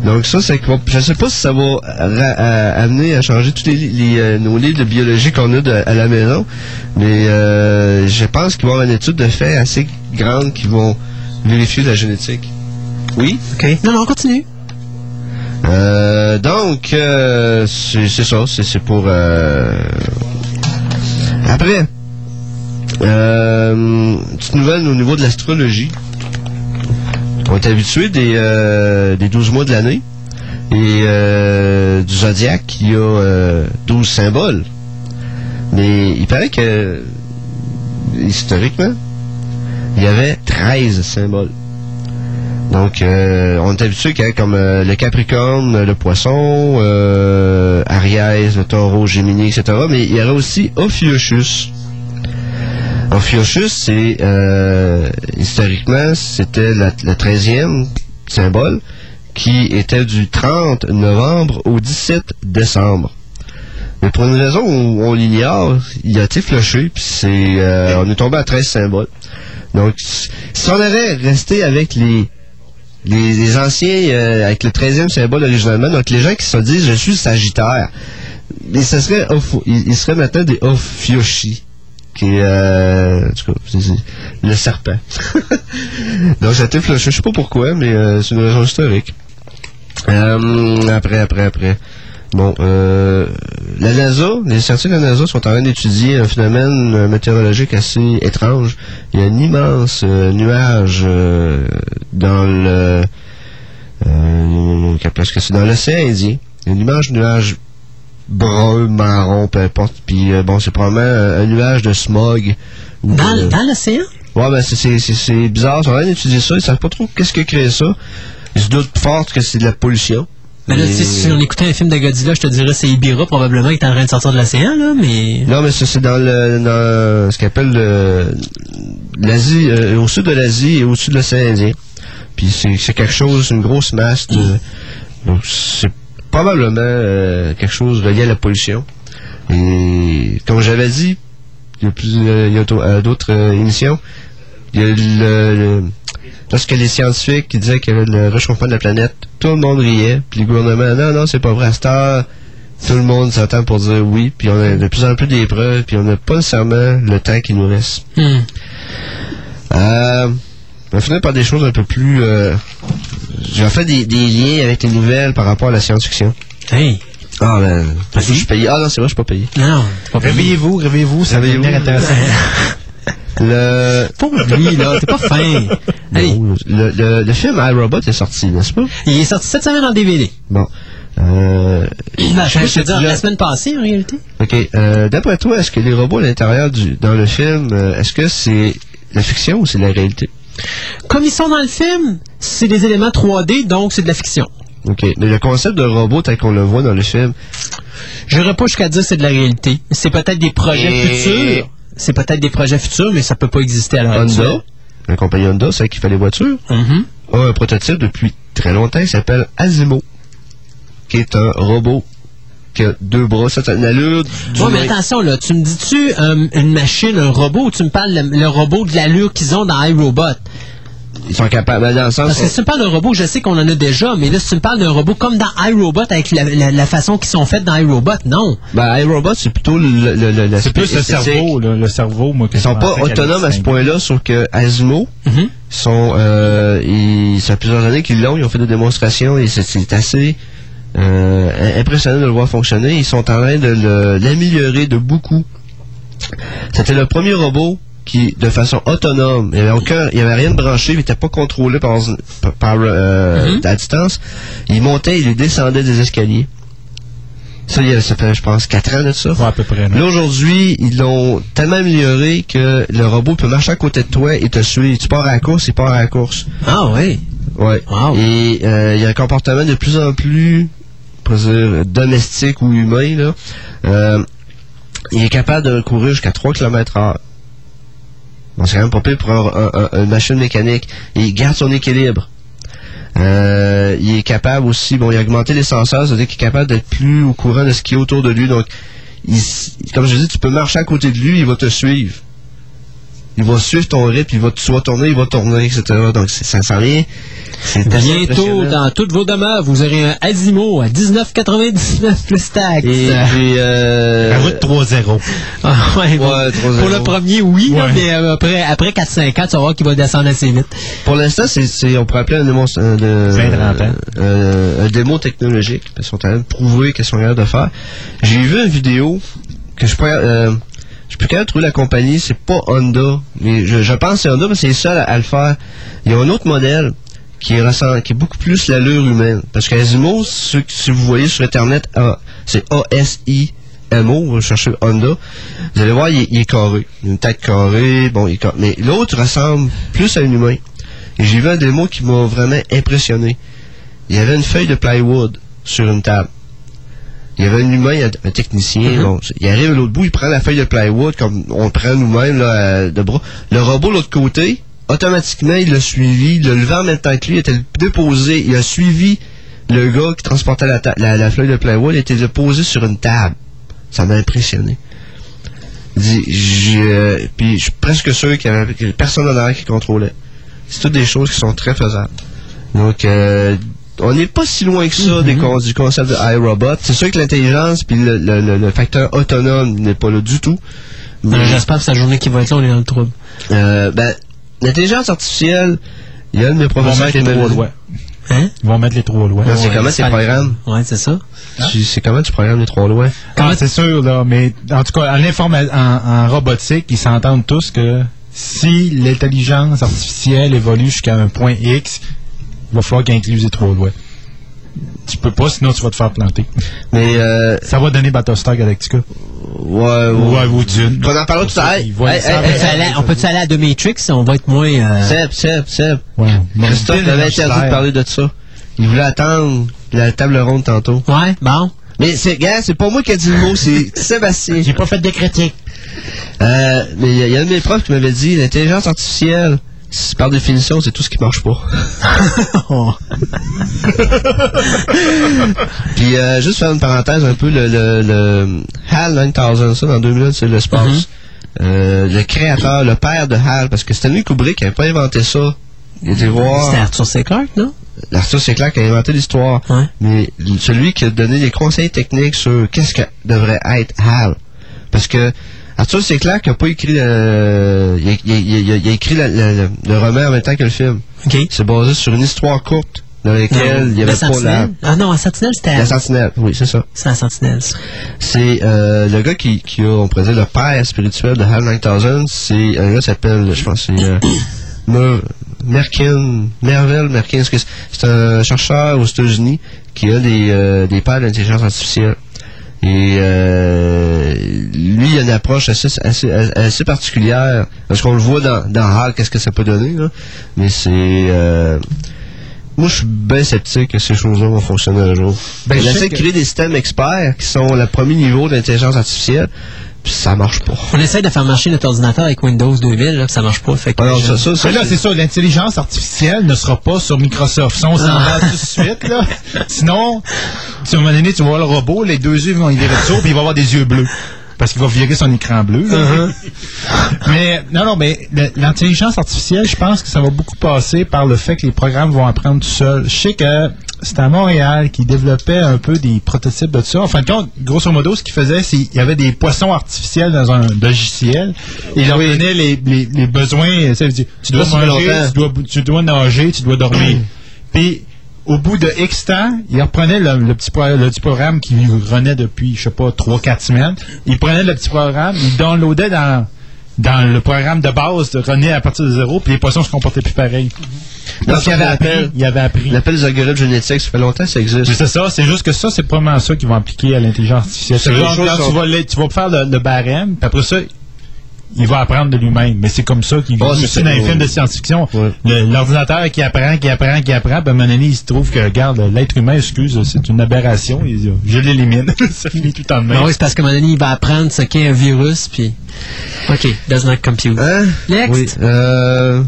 Donc ça, c'est que je sais pas si ça va ra- à- amener à changer tous les, les, euh, nos livres de biologie qu'on a de- à la maison, mais euh, je pense qu'il va y avoir une étude de fait assez grande qui vont vérifier la génétique. Oui. OK. Non, non, on continue. Euh, donc, euh, c'est ça, c'est pour... euh, Après, euh, petite nouvelle au niveau de l'astrologie. On est habitué des, des 12 mois de l'année et du zodiaque, il y a euh, 12 symboles. Mais il paraît que, historiquement, il y avait 13 symboles. Donc, euh, on est habitué ait comme euh, le Capricorne, le Poisson, euh, Aries, le Taureau, Géminis, etc. Mais il y aurait aussi Ophiuchus. Ophiuchus, c'est euh, historiquement, c'était le 13e symbole qui était du 30 novembre au 17 décembre. Mais pour une raison où on l'ignore, il a été flushé, puis c'est, euh, on est tombé à 13 symboles. Donc, si on avait resté avec les les, les anciens euh, avec le 13e symbole originalement, donc les gens qui se disent je suis Sagittaire, mais ce serait ils, ils seraient maintenant des Ophioshi, qui est euh, en tout c'est le serpent. donc ça flushé, je sais pas pourquoi, mais euh, c'est une raison historique. Euh, après, après, après. Bon, euh, la NASA, les scientifiques de la NASA sont en train d'étudier un phénomène euh, météorologique assez étrange. Il y a un immense euh, nuage euh, dans le... Euh, que c'est? Dans l'océan Indien. Il y a un immense nuage brun, marron, peu importe. Puis euh, bon, c'est probablement un, nuage de smog. Dans, l'océan? Ouais, ben c'est- bizarre. Ils sont en train d'étudier ça. Ils savent pas trop qu'est-ce qui a créé ça. Ils se doutent fort que c'est de la pollution. Mais là, Mais- tu sais, si on écoutait un film de Godzilla, je te dirais c'est Ibira probablement qui est en train de sortir de l'océan, là, mais... Non, mais c'est dans le dans ce qu'on appelle le- l'Asie, euh, au sud de l'Asie et au sud de l'océan Indien. Puis c'est quelque chose, une grosse masse de. Donc c'est probablement euh, quelque chose relié à la pollution. Et comme j'avais dit, il y a, euh, d'autres euh, émissions. Il y a le, le- lorsque les scientifiques qui disaient qu'il y avait le réchauffement de la planète, tout le monde riait. Puis les gouvernements, non, non, c'est pas vrai. À cette heure, tout le monde s'attend pour dire oui. Puis on a de plus en plus des preuves. Puis on n'a pas nécessairement le temps qui nous reste. Hmm. Euh, on va finir par des choses un peu plus... Euh, J'ai fait des, des liens avec les nouvelles par rapport à la science-fiction. Hey, Ah, ben, je suis payé. Ah non, c'est vrai, je suis pas payé. non, pas payé. Réveillez-vous, réveillez-vous, ça va devenir intéressant. Le, lui, là, t'es pas fin. Hey, le, le, le film iRobot est sorti, n'est-ce pas? il est sorti cette semaine en DVD. Bon. Euh, Ben, je pas dire, la semaine passée, en réalité. OK. Euh, D'après toi, est-ce que les robots à l'intérieur du dans le film, euh, est-ce que c'est la fiction ou c'est la réalité? Comme ils sont dans le film, c'est des éléments 3D, donc c'est de la fiction. OK. Mais le concept de robot tel qu'on le voit dans le film, J'irai pas jusqu'à dire c'est de la réalité. C'est peut-être des projets Et- futurs. C'est peut-être des projets futurs, mais ça peut pas exister à l'heure actuelle. Honda, la compagnie Honda, celle qui fait les voitures, Mhm. a un prototype depuis très longtemps qui s'appelle Asimo, qui est un robot qui a deux bras, ça a une allure du Ouais, mais attention, là, tu me dis-tu euh, une machine, un robot, ou tu me parles le, le robot de l'allure qu'ils ont dans iRobot? Ils sont capables, ben, dans le sens Parce que si tu me parles d'un robot, je sais qu'on en a déjà, mais là, si tu me parles d'un robot comme dans iRobot, avec la, la- la façon qu'ils sont faites dans iRobot, non. ben, iRobot, c'est plutôt le, le, le, C'est plus le cerveau, là, le cerveau, moi, que Ils sont pas autonomes à ce point-là, sauf que Asimo Mhm. sont, euh, ils, ça fait plusieurs années qu'ils l'ont, ils ont fait des démonstrations et c'est- assez euh, impressionnant de le voir fonctionner. Ils sont en train de l'améliorer de beaucoup. C'était le premier robot qui, de façon autonome, il n'y avait aucun, il avait rien de branché, il n'était pas contrôlé par, par, par, euh, à distance. Il montait, il descendait des escaliers. Ça, il y a- ça fait, je pense, 4 ans de ça. Ouais, à peu près. là. Là, aujourd'hui, ils l'ont tellement amélioré que le robot peut marcher à côté de toi et te suivre. Tu pars à la course, il part à la course. Ah oui. Ouais. Wow. Et euh, il y a un comportement de plus en plus, dire, domestique ou humain. Là. Euh, il est capable de courir jusqu'à 3 km heure. C'est quand même pas pire pour un- un- un- une machine mécanique. Il garde son équilibre. Euh, il est capable aussi, bon, il a augmenté les senseurs, c'est-à-dire qu'il est capable d'être plus au courant de ce qui est autour de lui. Donc, il comme je dis, tu peux marcher à côté de lui, il va te suivre. Il va suivre ton rythme, il va, tu vas tourner, il va tourner, etc. Donc, c'est- ça sent rien. C'est assez Bientôt, dans toutes vos demeures, vous aurez un Asimo à 19,99 plus taxes. Et j'ai, euh, La route 3-0. Ah, ouais. Ouais, 3-0. Pour le premier, oui, là, mais euh, après, après 4-5 ans, tu vas voir qu'il va descendre assez vite. Pour l'instant, c'est, c'est- on pourrait appeler un démo, un, de, 20-30 ans. euh, un démo technologique, parce qu'on t'a même prouvé qu'elles sont capables de faire. J'ai vu une vidéo que je pourrais, euh, je peux quand même trouver la compagnie, c'est pas Honda, mais je, pense que c'est Honda, mais c'est les seuls à, le faire. Il y a un autre modèle qui ressent, qui est beaucoup plus l'allure humaine. Parce qu'Asimo, si vous voyez sur Internet, c'est A-S-I-M-O, vous cherchez Honda, vous allez voir, il est, carré. Il une tête carrée, bon, il est carré. Mais l'autre ressemble plus à un humain. Et j'ai vu un démo qui m'a vraiment impressionné. Il y avait une feuille de plywood sur une table. Il y avait un humain, un, technicien. bon, il arrive à l'autre bout, il prend la feuille de plywood comme on le prend nous-mêmes là, euh, de bras. Le robot de l'autre côté, automatiquement, il l'a suivi, il l'a levé en même temps que lui, il était déposé, il a suivi le gars qui transportait la, ta- la, la feuille de plywood, il était déposé sur une table. Ça m'a impressionné. Puis je suis presque sûr qu'il y avait personne en arrière qui contrôlait. C'est toutes des choses qui sont très faisables. Donc, euh, on n'est pas si loin que ça des con- du concept de iRobot. C'est sûr que l'intelligence puis le, le- le- le facteur autonome n'est pas là du tout. Mais, J'espère que sa journée qui va être là, on est dans le trouble. euh, ben, l'intelligence artificielle, il y a un de mes professeurs mettre qui les m'avait trois dit- lois. Hein? Ils vont mettre les trois lois. C'est Ouais, comment c'est tu pas- programmes? Ouais, c'est ça. Tu- C'est comment tu programmes les trois lois? Ah, c'est sûr, là, mais en tout cas, en, informa- en, en robotique, ils s'entendent tous que si l'intelligence artificielle évolue jusqu'à un point X, va falloir qu'ils incluent les trois lois. Tu peux pas, sinon tu vas te faire planter. Mais, euh, Ça va donner Battlestar Galactica. ouais, ouais. Ouais, ou Dune. On en parlera tout à l'heure. On ça- aller- à The Matrix? On va être moins... euh, Seb, Seb, Seb. Ouais. Christophe style interdit de parler de ça. Il voulait attendre la table ronde tantôt. Ouais, bon. Mais c'est, gars, c'est pas moi qui a dit le mot, c'est Sébastien. J'ai pas fait de critique. Euh, mais il y, a- il y a un de mes profs qui m'avait dit, l'intelligence artificielle, par définition, c'est tout ce qui marche pas. Puis, euh, juste faire une parenthèse un peu, le, le, le HAL 9000, ça, dans deux minutes, c'est l'espace. Euh, le créateur, le père de HAL, parce que Stanley Kubrick n'avait pas inventé ça. Il était voir... C'était Arthur C. Clarke, non? Arthur C. Clarke a inventé l'histoire. Ouais. Mais celui qui a donné des conseils techniques sur qu'est-ce que devrait être HAL. Parce que Arthur C. Clarke n'a pas écrit le, il a, il a- il a- il a écrit la- la- le, le roman en même temps que le film. OK. C'est basé sur une histoire courte dans laquelle il y La avait pas la? Ah non, la Sentinelle, c'était... la sentinelle. Oui, c'est ça. C'est la Sentinelle. C'est euh, le gars qui, qui a, on pourrait dire, le père spirituel de HAL 9000. C'est un gars qui s'appelle, je pense, c'est euh, Mer- Merkin, Merville Merkin. C'est c'est un chercheur aux États-Unis qui a des, euh, des pères d'intelligence artificielle. Et euh, lui, il a une approche assez, assez, assez particulière. Parce qu'on le voit dans, dans qu'est-ce que ça peut donner. Là. Mais c'est... euh, moi, je suis bien sceptique que ces choses-là vont fonctionner un jour. Ben, sais J'essaie de créer des systèmes experts qui sont le premier niveau d'intelligence artificielle, ça marche pas. On essaie de faire marcher notre ordinateur avec Windows 2000, là, ça marche pas. Fait que Alors, je- ça, ça, ça, Mais là, c'est ça, l'intelligence artificielle ne sera pas sur Microsoft. Ça, on s'en va tout de suite, là. Sinon, à un moment donné, tu vas voir le robot, les deux yeux vont y virer de puis il va avoir des yeux bleus. Parce qu'il va virer son écran bleu. là. mais, non, non, mais l'intelligence artificielle, je pense que ça va beaucoup passer par le fait que les programmes vont apprendre tout seuls. Je sais que c'était à Montréal qui développait un peu des prototypes de ça. En fin de compte, grosso modo, ce qu'il faisait, c'est qu'il y avait des poissons artificiels dans un logiciel. Et il leur donnait les, les, les besoins. Tu, dois manger, longtemps. tu dois, tu dois nager, tu dois dormir. Puis, au bout de X temps, il reprenait le, le petit, le petit programme qui renaît depuis, je sais pas, 3-4 semaines. Il prenait le petit programme, il downloadait dans, dans le programme de base de René à partir de zéro, puis les poissons se comportaient plus pareil. Parce qu'il avait appris. Il avait appris. On appelle les algorithmes génétiques, ça fait longtemps que ça existe. C'est ça, c'est juste que ça, c'est probablement ça qu'ils vont appliquer à l'intelligence artificielle. C'est des genre, quand tu, vas, tu vas faire le, le barème, puis après ça, il va apprendre de lui-même. Mais c'est comme ça qu'il Ouais, vit c'est aussi ça, dans les films de science-fiction. Ouais. L'ordinateur qui apprend, qui apprend, qui apprend, puis à un moment donné, il se trouve que, regarde, l'être humain, excuse, c'est une aberration. Il dit, je l'élimine. ça finit tout en même. Ah oui, c'est parce qu'à un moment donné, il va apprendre ce qu'est un virus, puis... OK, does not compute. Hein? Next. Oui. Euh,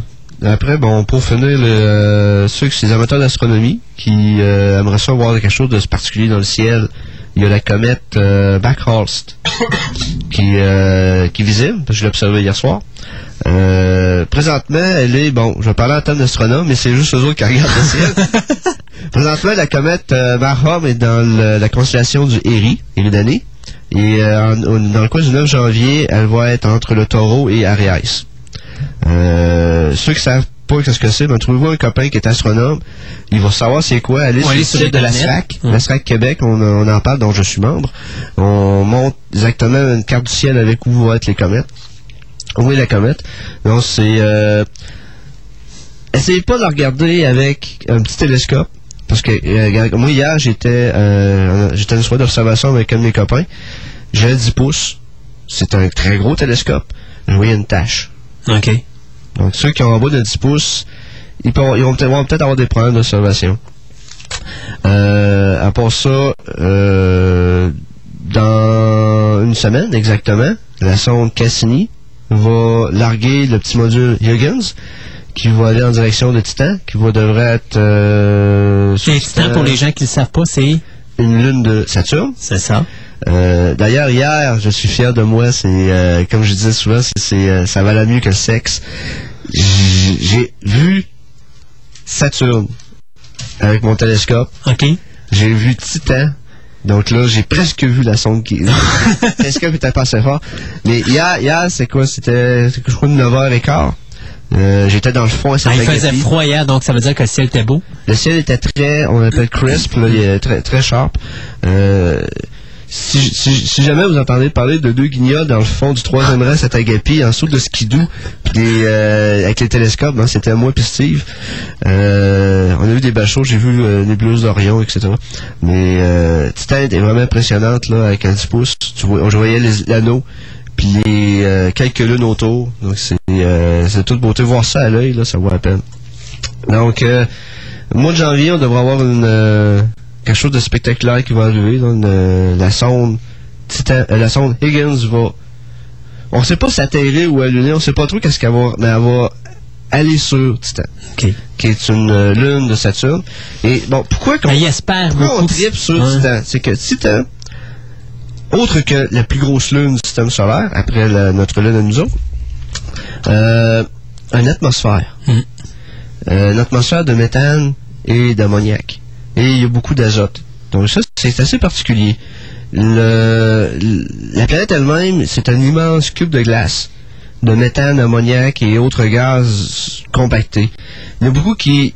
après, bon, pour finir, le, euh, ceux qui sont des amateurs d'astronomie qui euh, aimeraient ça voir quelque chose de particulier dans le ciel, il y a la comète euh, Backhurst qui, euh, qui est visible, parce que je l'ai observé hier soir. Euh, présentement, elle est, bon, je vais parler en termes d'astronome, mais c'est juste eux autres qui regardent le ciel. présentement, la comète euh, Barham est dans le- la constellation du Eri, Eridanée. Et euh, en- dans le coin du 9 janvier, elle va être entre le taureau et Ariès. Euh, ceux qui savent pas ce que c'est, ben, trouvez-vous un copain qui est astronome. Il va savoir c'est quoi. Allez sur aller le site de la. SRAC. La SRAC Québec, on, on en parle, dont je suis membre. On montre exactement une carte du ciel avec où vont être les comètes. Où est la comète? Donc, c'est... Euh, essayez pas de la regarder avec un petit télescope. Parce que euh, moi hier j'étais euh, j'étais une soirée d'observation avec un de mes copains. J'ai 10 pouces. C'est un très gros télescope. Je voyais une tache. OK. Donc ceux qui ont en bas de 10 pouces, ils, peuvent- ils vont peut-être avoir des problèmes d'observation. Euh, à part ça, euh, dans une semaine exactement, la sonde Cassini va larguer le petit module Huygens qui va aller en direction de Titan, qui va devrait être euh, sur Titan, pour les gens qui ne le savent pas, c'est... une lune de Saturne. C'est ça. Euh, D'ailleurs, hier, je suis fier de moi. C'est euh, comme je disais souvent, c'est- c'est euh, ça valait mieux que le sexe. J'ai vu Saturne avec mon télescope. OK. J'ai vu Titan. Donc là, j'ai presque vu la sonde qui. le télescope était pas assez fort. Mais hier, hier c'est quoi C'était, je crois, 9h15. Euh, J'étais dans le fond à Ah, il faisait froid hier, donc ça veut dire que le ciel était beau. Le ciel était très, on appelle crisp, là, il est très, très sharp. Euh, si, si, si jamais vous entendez parler de deux guignols dans le fond du troisième rang à Tagapi, en dessous de skidoo, puis euh, avec les télescopes, hein, c'était moi puis Steve. Euh, on a vu des choses, j'ai vu euh, Nébuleuse d'Orion, etc. Mais euh, Titan était vraiment impressionnante là, avec un 10 pouces. Tu vois, je voyais les- l'anneau, puis les euh, quelques lunes autour. Donc c'est euh, c'est toute beauté. Voir ça à l'œil, là, ça vaut la peine. Donc, mois de janvier, on devrait avoir une, quelque chose de spectaculaire qui va arriver. la sonde Titan, euh, la sonde Higgins va. On sait pas s'atterrir ou allumer, on sait pas trop qu'est-ce qu'elle va, mais elle va aller sur Titan, qui est une euh, lune de Saturne. Et bon, pourquoi qu'on pourquoi on tripe sur Ouais. Titan? C'est que Titan, autre que la plus grosse lune du système solaire, après la- notre lune à nous autres, euh, une atmosphère. Mm. Euh, une atmosphère de méthane et d'ammoniac. Et il y a beaucoup d'azote. Donc ça, c'est assez particulier. Le, la planète elle-même, c'est un immense cube de glace de méthane, ammoniac et autres gaz compactés. Il y a beaucoup qui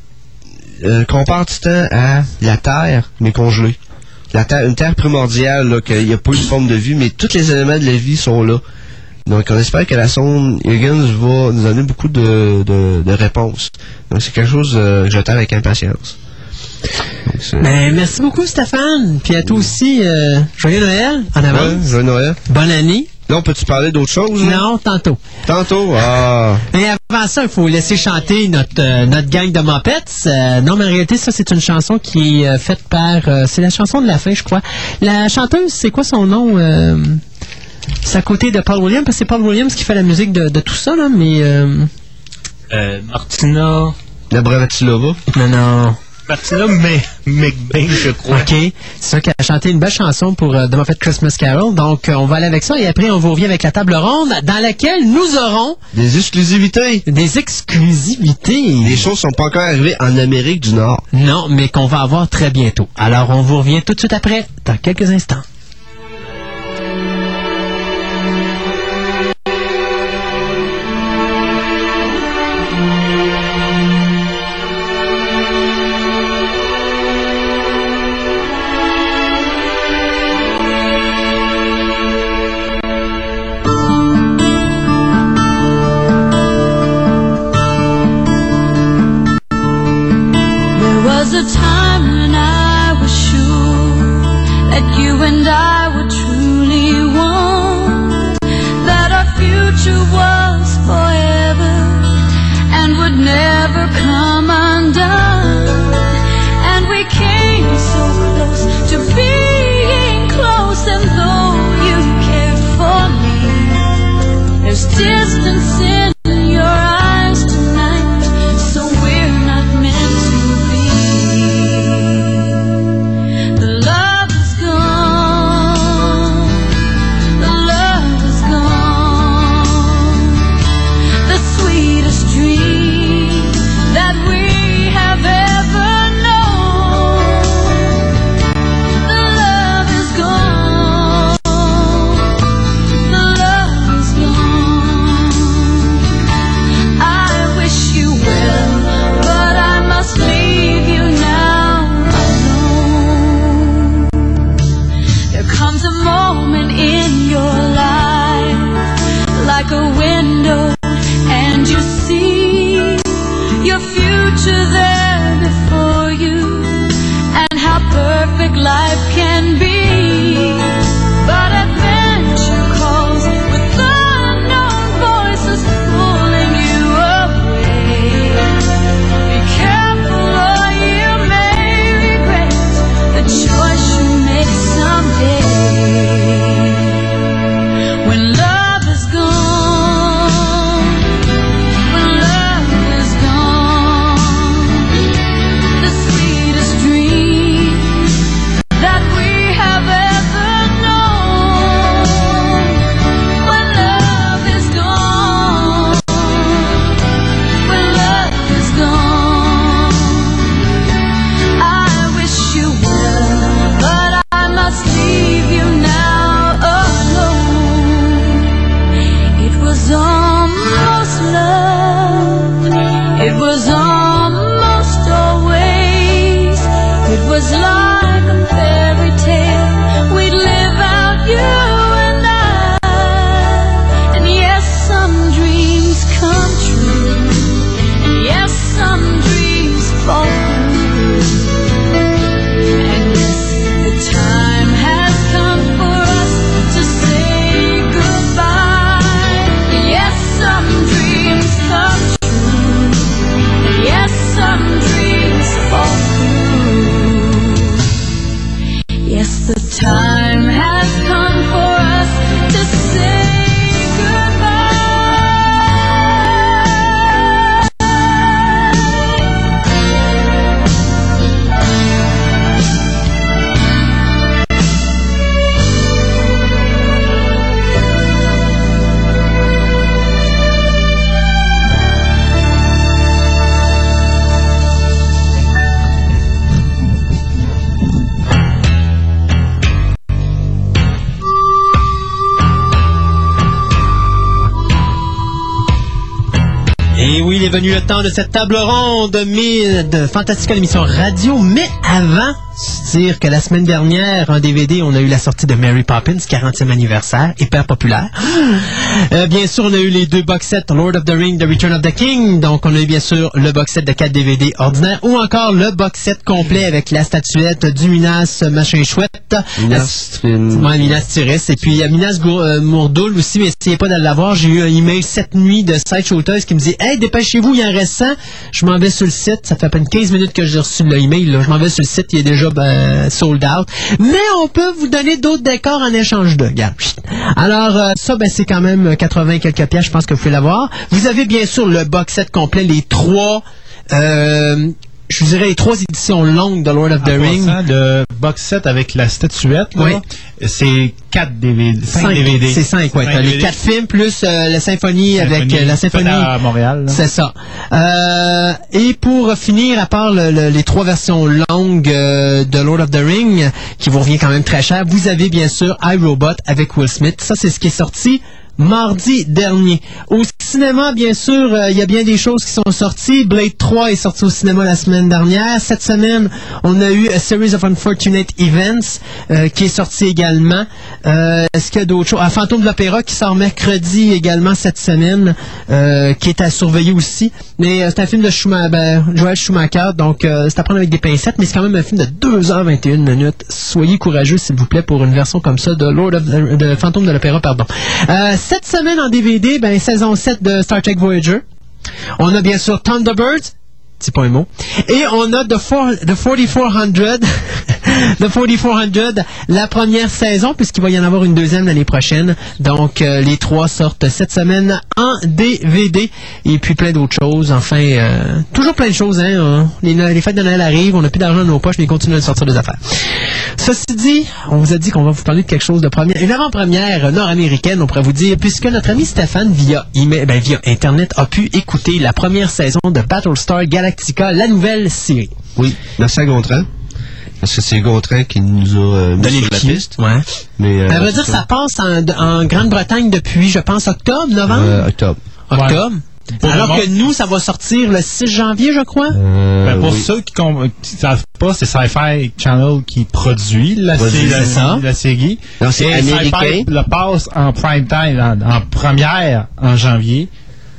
euh, comparent Titan à la Terre, mais congelée. La terre, une Terre primordiale, qu'il n'y a pas eu de forme de vie, mais tous les éléments de la vie sont là. Donc, on espère que la sonde Higgins va nous donner beaucoup de réponses. Donc, c'est quelque chose euh, que j'attends avec impatience. Donc, Ben, merci beaucoup, Stéphane. Puis à toi aussi, euh, joyeux Noël en Ouais, avance. joyeux Noël. Bonne année. Là, on peut-tu parler d'autre chose? Non, tantôt. Tantôt? Ah! Et avant ça, il faut laisser chanter notre, euh, notre gang de Muppets. Euh, non, mais en réalité, ça, c'est une chanson qui est euh, faite par... euh, c'est la chanson de la fin, je crois. La chanteuse, c'est quoi son nom? Euh, c'est à côté de Paul Williams, parce que c'est Paul Williams qui fait la musique de, de tout ça, là, mais... euh, Euh, Martina. La Bravatilova. non, non. Martina M- McBain, je crois. OK. C'est ça qui a chanté une belle chanson pour euh, The Christmas Carol. Donc, euh, on va aller avec ça et après, on vous revient avec la table ronde dans laquelle nous aurons Des exclusivités. des exclusivités. Les choses sont pas encore arrivées en Amérique du Nord. Non, mais qu'on va avoir très bientôt. Alors, on vous revient tout de suite après, dans quelques instants. Il est venu le temps de cette table ronde de Fantastica l'émission radio. Mais avant, dire que la semaine dernière, en DVD, on a eu la sortie de Mary Poppins, 40e anniversaire, hyper populaire. Euh, bien sûr, on a eu les deux box sets Lord of the Ring, The Return of the King. Donc, on a eu bien sûr le box set de 4 DVD ordinaire ou encore le box set complet avec la statuette du Minas machin chouette. Minas Trin- Ouais, Minas Tirith. Et puis, il y a Minas Gour- euh, Mourdoul aussi, mais essayez pas de l'avoir. J'ai eu un email cette nuit de Sideshow Toys qui me dit Hey, dépêchez-vous, il en reste 100. Je m'en vais sur le site. Ça fait à peine 15 minutes que j'ai reçu le email. là. Je m'en vais sur le site, il est déjà ben, sold out. Mais on peut vous donner d'autres décors en échange de. Regarde. Alors, euh, ça, ben, c'est quand même 80 et quelques pièces. Je pense que vous pouvez l'avoir. Vous avez bien sûr le box set complet, les trois. euh, je vous dirais les trois éditions longues de Lord of the En Ring. passant, le box set avec la statuette, là, Oui. c'est 4 DVD. 5 Cinq. DVD. C'est 5, ouais. Les DVD. quatre films plus euh, la symphonie, avec euh, la symphonie. à Montréal. C'est ça. Euh, et pour finir, à part le- le- les trois versions longues euh, de Lord of the Ring, qui vous revient quand même très cher, vous avez bien sûr iRobot avec Will Smith. Ça, c'est ce qui est sorti mardi dernier. Au cinéma, bien sûr, euh, il y a bien des choses qui sont sorties. Blade 3 est sorti au cinéma la semaine dernière. Cette semaine, on a eu A Series of Unfortunate Events euh, qui est sorti également. Euh, Est-ce qu'il y a d'autres choses? Ah, Fantôme de l'Opéra qui sort mercredi également cette semaine, qui est à surveiller aussi. Mais c'est un film de Schumacher, ben, Joel Schumacher, donc c'est à prendre avec des pincettes, mais c'est quand même un film de 2h21 minutes. Soyez courageux, s'il vous plaît, pour une version comme ça de Lord de Fantôme de l'Opéra, pardon. Cette semaine en DVD, ben, saison 7 de Star Trek Voyager. On a bien sûr Thunderbirds, petit pas un mot. Et on a The, the 4400, The 4400, la première saison, puisqu'il va y en avoir une deuxième l'année prochaine. Donc, euh, les trois sortent cette semaine en DVD. Et puis, plein d'autres choses. Enfin, euh, toujours plein de choses. Hein, hein. Les, fêtes de Noël arrivent, on n'a plus d'argent dans nos poches, mais ils continuent de sortir des affaires. Ceci dit, on vous a dit qu'on va vous parler de quelque chose de première, une avant-première nord-américaine, on pourrait vous dire, puisque notre ami Stéphane, via ben, via Internet, a pu écouter la première saison de Battlestar Galactica, la nouvelle série. Oui, à Gontran. Parce que c'est Gontran qui nous a euh, mis sur la piste. Ouais. Mais, euh, Ça veut dire que ça passe en, en Grande-Bretagne depuis, je pense, octobre, novembre? euh, octobre. octobre. Pour Alors que nous, ça va sortir le 6 janvier, je crois. Euh, Ben, pour oui. ceux qui ne savent pas, c'est Sci-Fi Channel qui produit la, Produit, sé- la- la série. Non, c'est américain. Sci-Fi le passe en prime time, en, en première en janvier.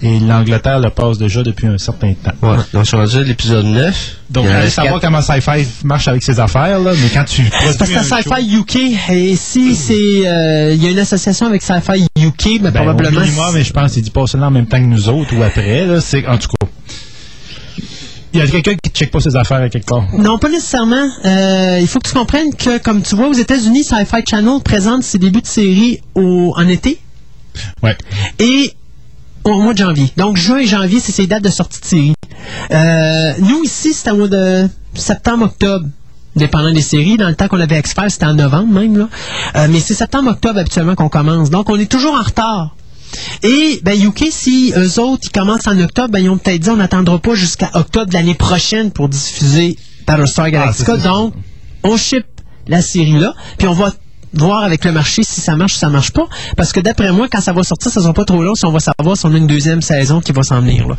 Et l'Angleterre le passe déjà depuis un certain temps. Ouais, donc je suis rendu à l'épisode 9. Donc, allez savoir comment Sci-Fi marche avec ses affaires, là, mais quand tu C'est parce que Sci-Fi UK, et si c'est, euh, il y a une association avec Sci-Fi UK, mais Ben, probablement. minimum, mais je pense qu'il dit pas cela en même temps que nous autres ou après. Là, c'est, en tout cas, il y a quelqu'un qui ne check pas ses affaires à quelque part. Non, pas nécessairement. Euh, il faut que tu comprennes que, comme tu vois, aux États-Unis, Sci-Fi Channel présente ses débuts de série au, en été Ouais. et au mois de janvier. Donc, juin et janvier, c'est ses dates de sortie de série. Euh, nous, ici, c'était au mois de septembre-octobre. Dépendant des séries, dans le temps qu'on avait X-Files, c'était en novembre même. Là. Euh, mais c'est septembre-octobre habituellement qu'on commence. Donc, on est toujours en retard. Et ben UK, si eux autres ils commencent en octobre, ben ils ont peut-être dit on n'attendra pas jusqu'à octobre de l'année prochaine pour diffuser Battlestar Galactica. Ah, c'est. Donc, on ship la série là, puis on va voir avec le marché si ça marche ou ça marche pas. Parce que d'après moi, quand ça va sortir, ça sera pas trop long si on va savoir si on a une deuxième saison qui va s'en venir. Là.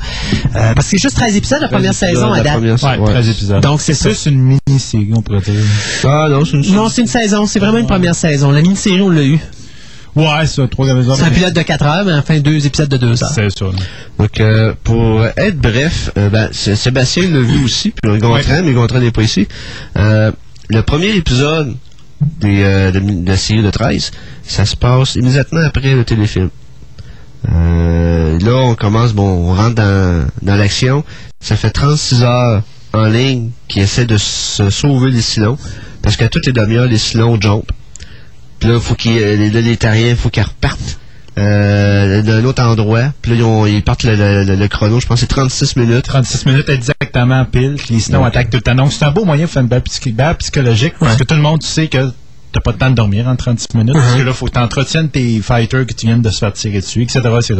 Euh, parce que c'est juste 13 épisodes la première épisodes, saison à date. première Ouais, ouais. 13 épisodes. Donc, c'est ça. plus une mini-série, on pourrait dire. Ah non, c'est une Non, c'est une saison, c'est vraiment une première saison. La mini-série, on l'a eu. Ouais, ça, trois épisodes. C'est un pilote de 4 heures, mais enfin deux épisodes de 2 heures. C'est ça. Donc, euh, pour être bref, euh, ben, c'est- Sébastien l'a vu aussi, puis Gontran, mais Gontran n'est pas ici. Euh, le premier épisode des, euh, de, de série de 13, ça se passe immédiatement après le téléfilm. Euh, là, on commence, bon, on rentre dans, dans l'action. Ça fait 36 heures en ligne qui essaie de se sauver les silons, parce qu'à toutes les demi-heures, les silons jump. Puis là, faut qu'ils, les, les terriens, faut qu'ils repartent euh, d'un autre endroit. Puis là, ils, ont- ils partent le, le- le- le chrono, je pense que c'est 36 minutes. 36 minutes exactement pile, puis sinon Ouais. attaquent tout le temps. Donc, c'est un beau moyen de faire une balle psychologique, parce que tout le monde, tu sais que t'as pas le temps de dormir en 36 minutes, parce que là, faut que t'entretiennes tes fighters que tu viens de se faire tirer dessus, etc., etc.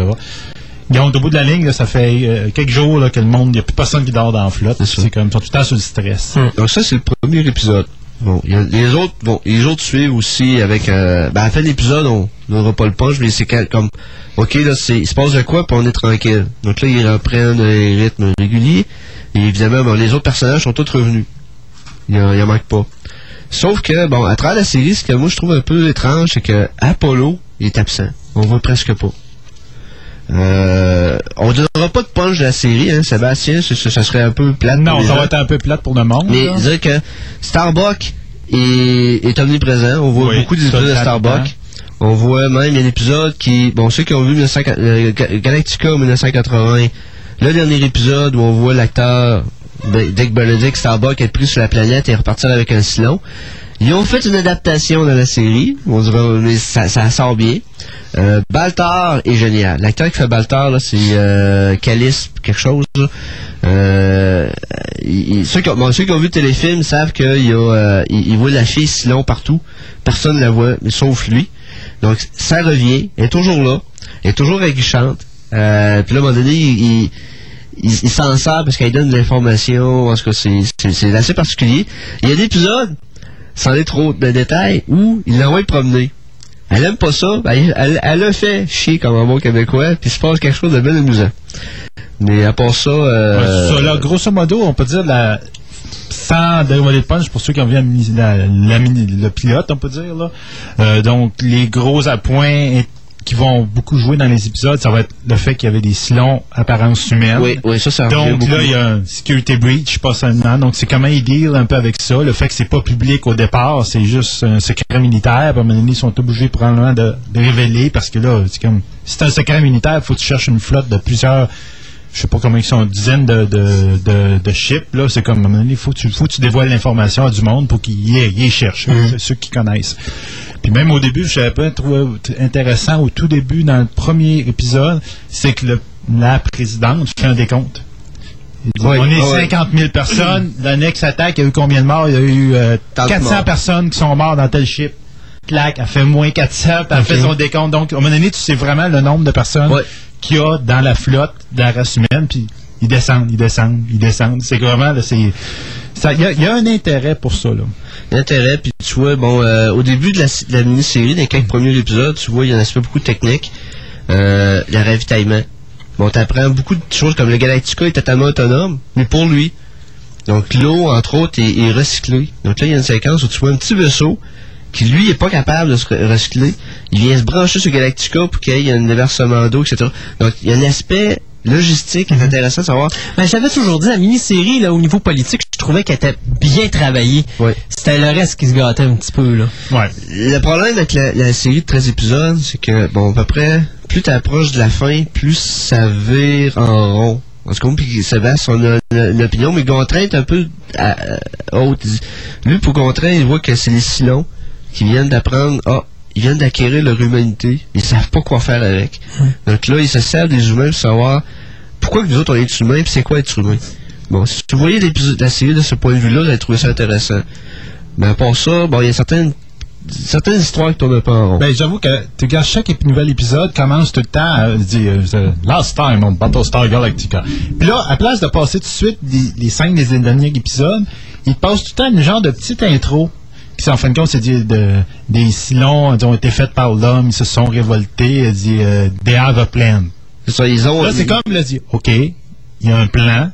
Donc, au bout de la ligne, là, ça fait euh, quelques jours là, que le monde, il n'y a plus personne qui dort dans la flotte. C'est comme, ils sont tout le temps sur le stress. Donc ça, c'est le premier épisode. Bon, il y a- les autres, bon, les autres suivent aussi avec, euh, ben, à la fin de l'épisode, on n'aura pas le punch, mais c'est comme, ok, là, c'est, il se passe de quoi, puis on est tranquille. Donc là, ils reprennent les rythmes réguliers, et évidemment, bon, les autres personnages sont tous revenus. Il y en, il manque pas. Sauf que, bon, à travers la série, ce que moi je trouve un peu étrange, c'est que Apollo est absent. On voit presque pas. Euh, on donnera pas de punch de la série, hein, Sébastien, ça, ça- ça serait un peu plate. pour Non, ça gens. va être un peu plate pour le monde. Mais là. dire que Starbuck est, est omniprésent. On voit Oui, beaucoup d'épisodes de. Starbuck. On voit même, il y a un épisode qui... Bon, ceux qui ont vu 1900 euh, Ga- Galactica en 1980, le dernier épisode où on voit l'acteur ben, Dick Benedict Starbuck être pris sur la planète et repartir avec un silon. Ils ont fait une adaptation dans la série. On dirait, ça, ça sort bien. Euh, Baltar est génial. L'acteur qui fait Baltar, là, c'est euh, Calice, quelque chose. Euh, ceux, qui ont, bon, ceux qui ont vu le téléfilm savent qu'il euh, il, voit la fille Silon partout. Personne ne la voit, sauf lui. Donc, ça revient. Elle est toujours là. Elle est toujours aguichante. Euh, puis là, à un moment donné, il, il, s'en sert parce qu'elle donne de l'information. En tout cas, c'est assez particulier. Il y a des épisodes, sans aller trop de détails, où il l'envoie promener. Elle aime pas ça. ben, Elle, elle, elle a fait chier comme un bon québécois, puis se passe quelque chose de bien amusant. Mais à part ça... Euh, ça, là, grosso modo, on peut dire la sans dévoiler le punch pour ceux qui ont vu la la- la le pilote, on peut dire là. Euh, donc les gros appoints qui vont beaucoup jouer dans les épisodes, ça va être le fait qu'il y avait des silons apparence humaine. oui, oui, ça, ça Donc beaucoup. là, il y a un security breach, pas seulement. Donc c'est comment ils deal un peu avec ça. Le fait que c'est pas public au départ, c'est juste un secret militaire. Puis à un moment donné, ils sont obligés probablement de, de révéler parce que là, c'est comme si c'est un secret militaire, faut que tu cherches une flotte de plusieurs. Je sais pas comment ils sont, dizaines de, de, de, de ships. Là, c'est comme à un moment donné, il faut que tu, faut tu dévoiles l'information à du monde pour qu'ils y, y cherchent, C'est ceux qui connaissent. Puis même au début, je n'avais pas trouvé intéressant au tout début, dans le premier épisode, c'est que le, la présidente fait un décompte. Oui, on est ouais. 50 000 personnes. La next attaque, il y a eu combien de morts? Il y a eu euh, Tant de 400 morts. personnes qui sont mortes dans tel ship. Clac, elle fait moins 400, puis elle fait son décompte. Donc, à un moment donné, tu sais vraiment le nombre de personnes qu'il y a dans la flotte de la race humaine, puis ils descendent, ils descendent, ils descendent. C'est vraiment, Il y, y a un intérêt pour ça, là. L'intérêt, puis tu vois, bon, euh, au début de la, mini-série, dans quelques premiers épisodes, tu vois, il y a un aspect beaucoup technique. Euh, le ravitaillement. Bon, t'apprends beaucoup de choses comme le Galactica est totalement autonome, mais pour lui. Donc l'eau, entre autres, est, recyclée. Donc là, il y a une séquence où tu vois un petit vaisseau qui, lui, est pas capable de se re- recycler. Il vient se brancher sur Galactica pour qu'il y ait un déversement d'eau, etc. Donc, il y a un aspect logistique est intéressant de savoir. Ben, j'avais toujours dit, la mini-série, là, au niveau politique, je trouvais qu'elle était bien travaillée. C'était le reste qui se gâtait un petit peu, là. Ouais. Le problème avec la, la série de 13 épisodes, c'est que, bon, à peu près, plus t'approches de la fin, plus ça vire en rond. En tout cas, puis Sébastien, on a une, une opinion, mais Gontran est un peu à- à- haute. Lui, pour Gontran, il voit que c'est les Silons qui viennent d'apprendre, ah, ils viennent d'acquérir leur humanité. Ils savent pas quoi faire avec. Donc là, ils se servent des humains pour savoir pourquoi que nous autres, on est humains, puis c'est quoi être humain. Bon, si vous voyez l'épisode- la série de ce point de vue-là, vous allez trouver ça intéressant. Mais à part ça, bon, il y a certaines, certaines histoires qui tournent peu en rond. Ben, j'avoue que tu regardes chaque nouvel épisode commence tout le temps à dire euh, Last time on Battlestar Galactica. Puis là, à place de passer tout de suite les, les cinq des derniers épisodes, il passe tout le temps une genre de petite intro. Qui, en fin de compte, c'est de, des silons ont été faits par l'homme, ils se sont révoltés, dit euh, They have a plan. C'est ça, ils ont. Là, c'est comme le dit OK, il y a un plan.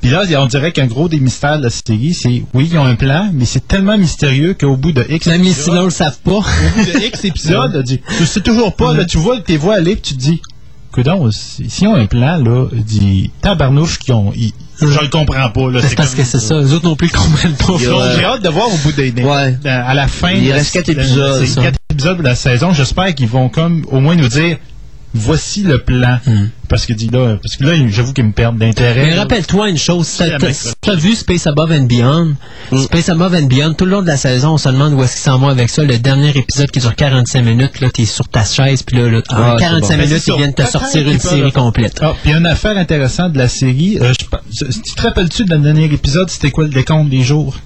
Puis là, on dirait qu'un gros des mystères de la série, c'est oui, ils ont un plan, mais c'est tellement mystérieux qu'au bout de X Même les épisodes- silons le savent pas. au bout de X épisodes, là, dit, tu sais toujours pas, là, tu vois tes voix aller, puis tu te dis, coudon, si, si on a un plan, là, dit, tabarnouche, qui ont, ils- je le comprends pas, là. C'est parce comme- que c'est ça. Les autres non plus ils comprennent pas. J'ai hâte de voir au bout des, Ouais. à la fin. Il reste quatre de- épisodes, c'est ça. Quatre épisodes de la saison. J'espère qu'ils vont comme, au moins nous dire, voici le plan. Parce que dit là, parce que là, j'avoue qu'ils me perdent d'intérêt. Mais rappelle-toi une chose, la t'as vu Space Above and Beyond? Space Above and Beyond, tout le long de la saison, on se demande où est-ce qu'ils s'en vont avec ça. Le dernier épisode qui dure 45 minutes, là, t'es sur ta chaise, puis là, là, en Ah, c'est 45 bon. Ben, minutes, ils viennent te sortir une série complète. Ah, puis il y a une affaire intéressante de la série. Euh, je- tu te rappelles-tu de le dernier épisode, c'était quoi le décompte des jours?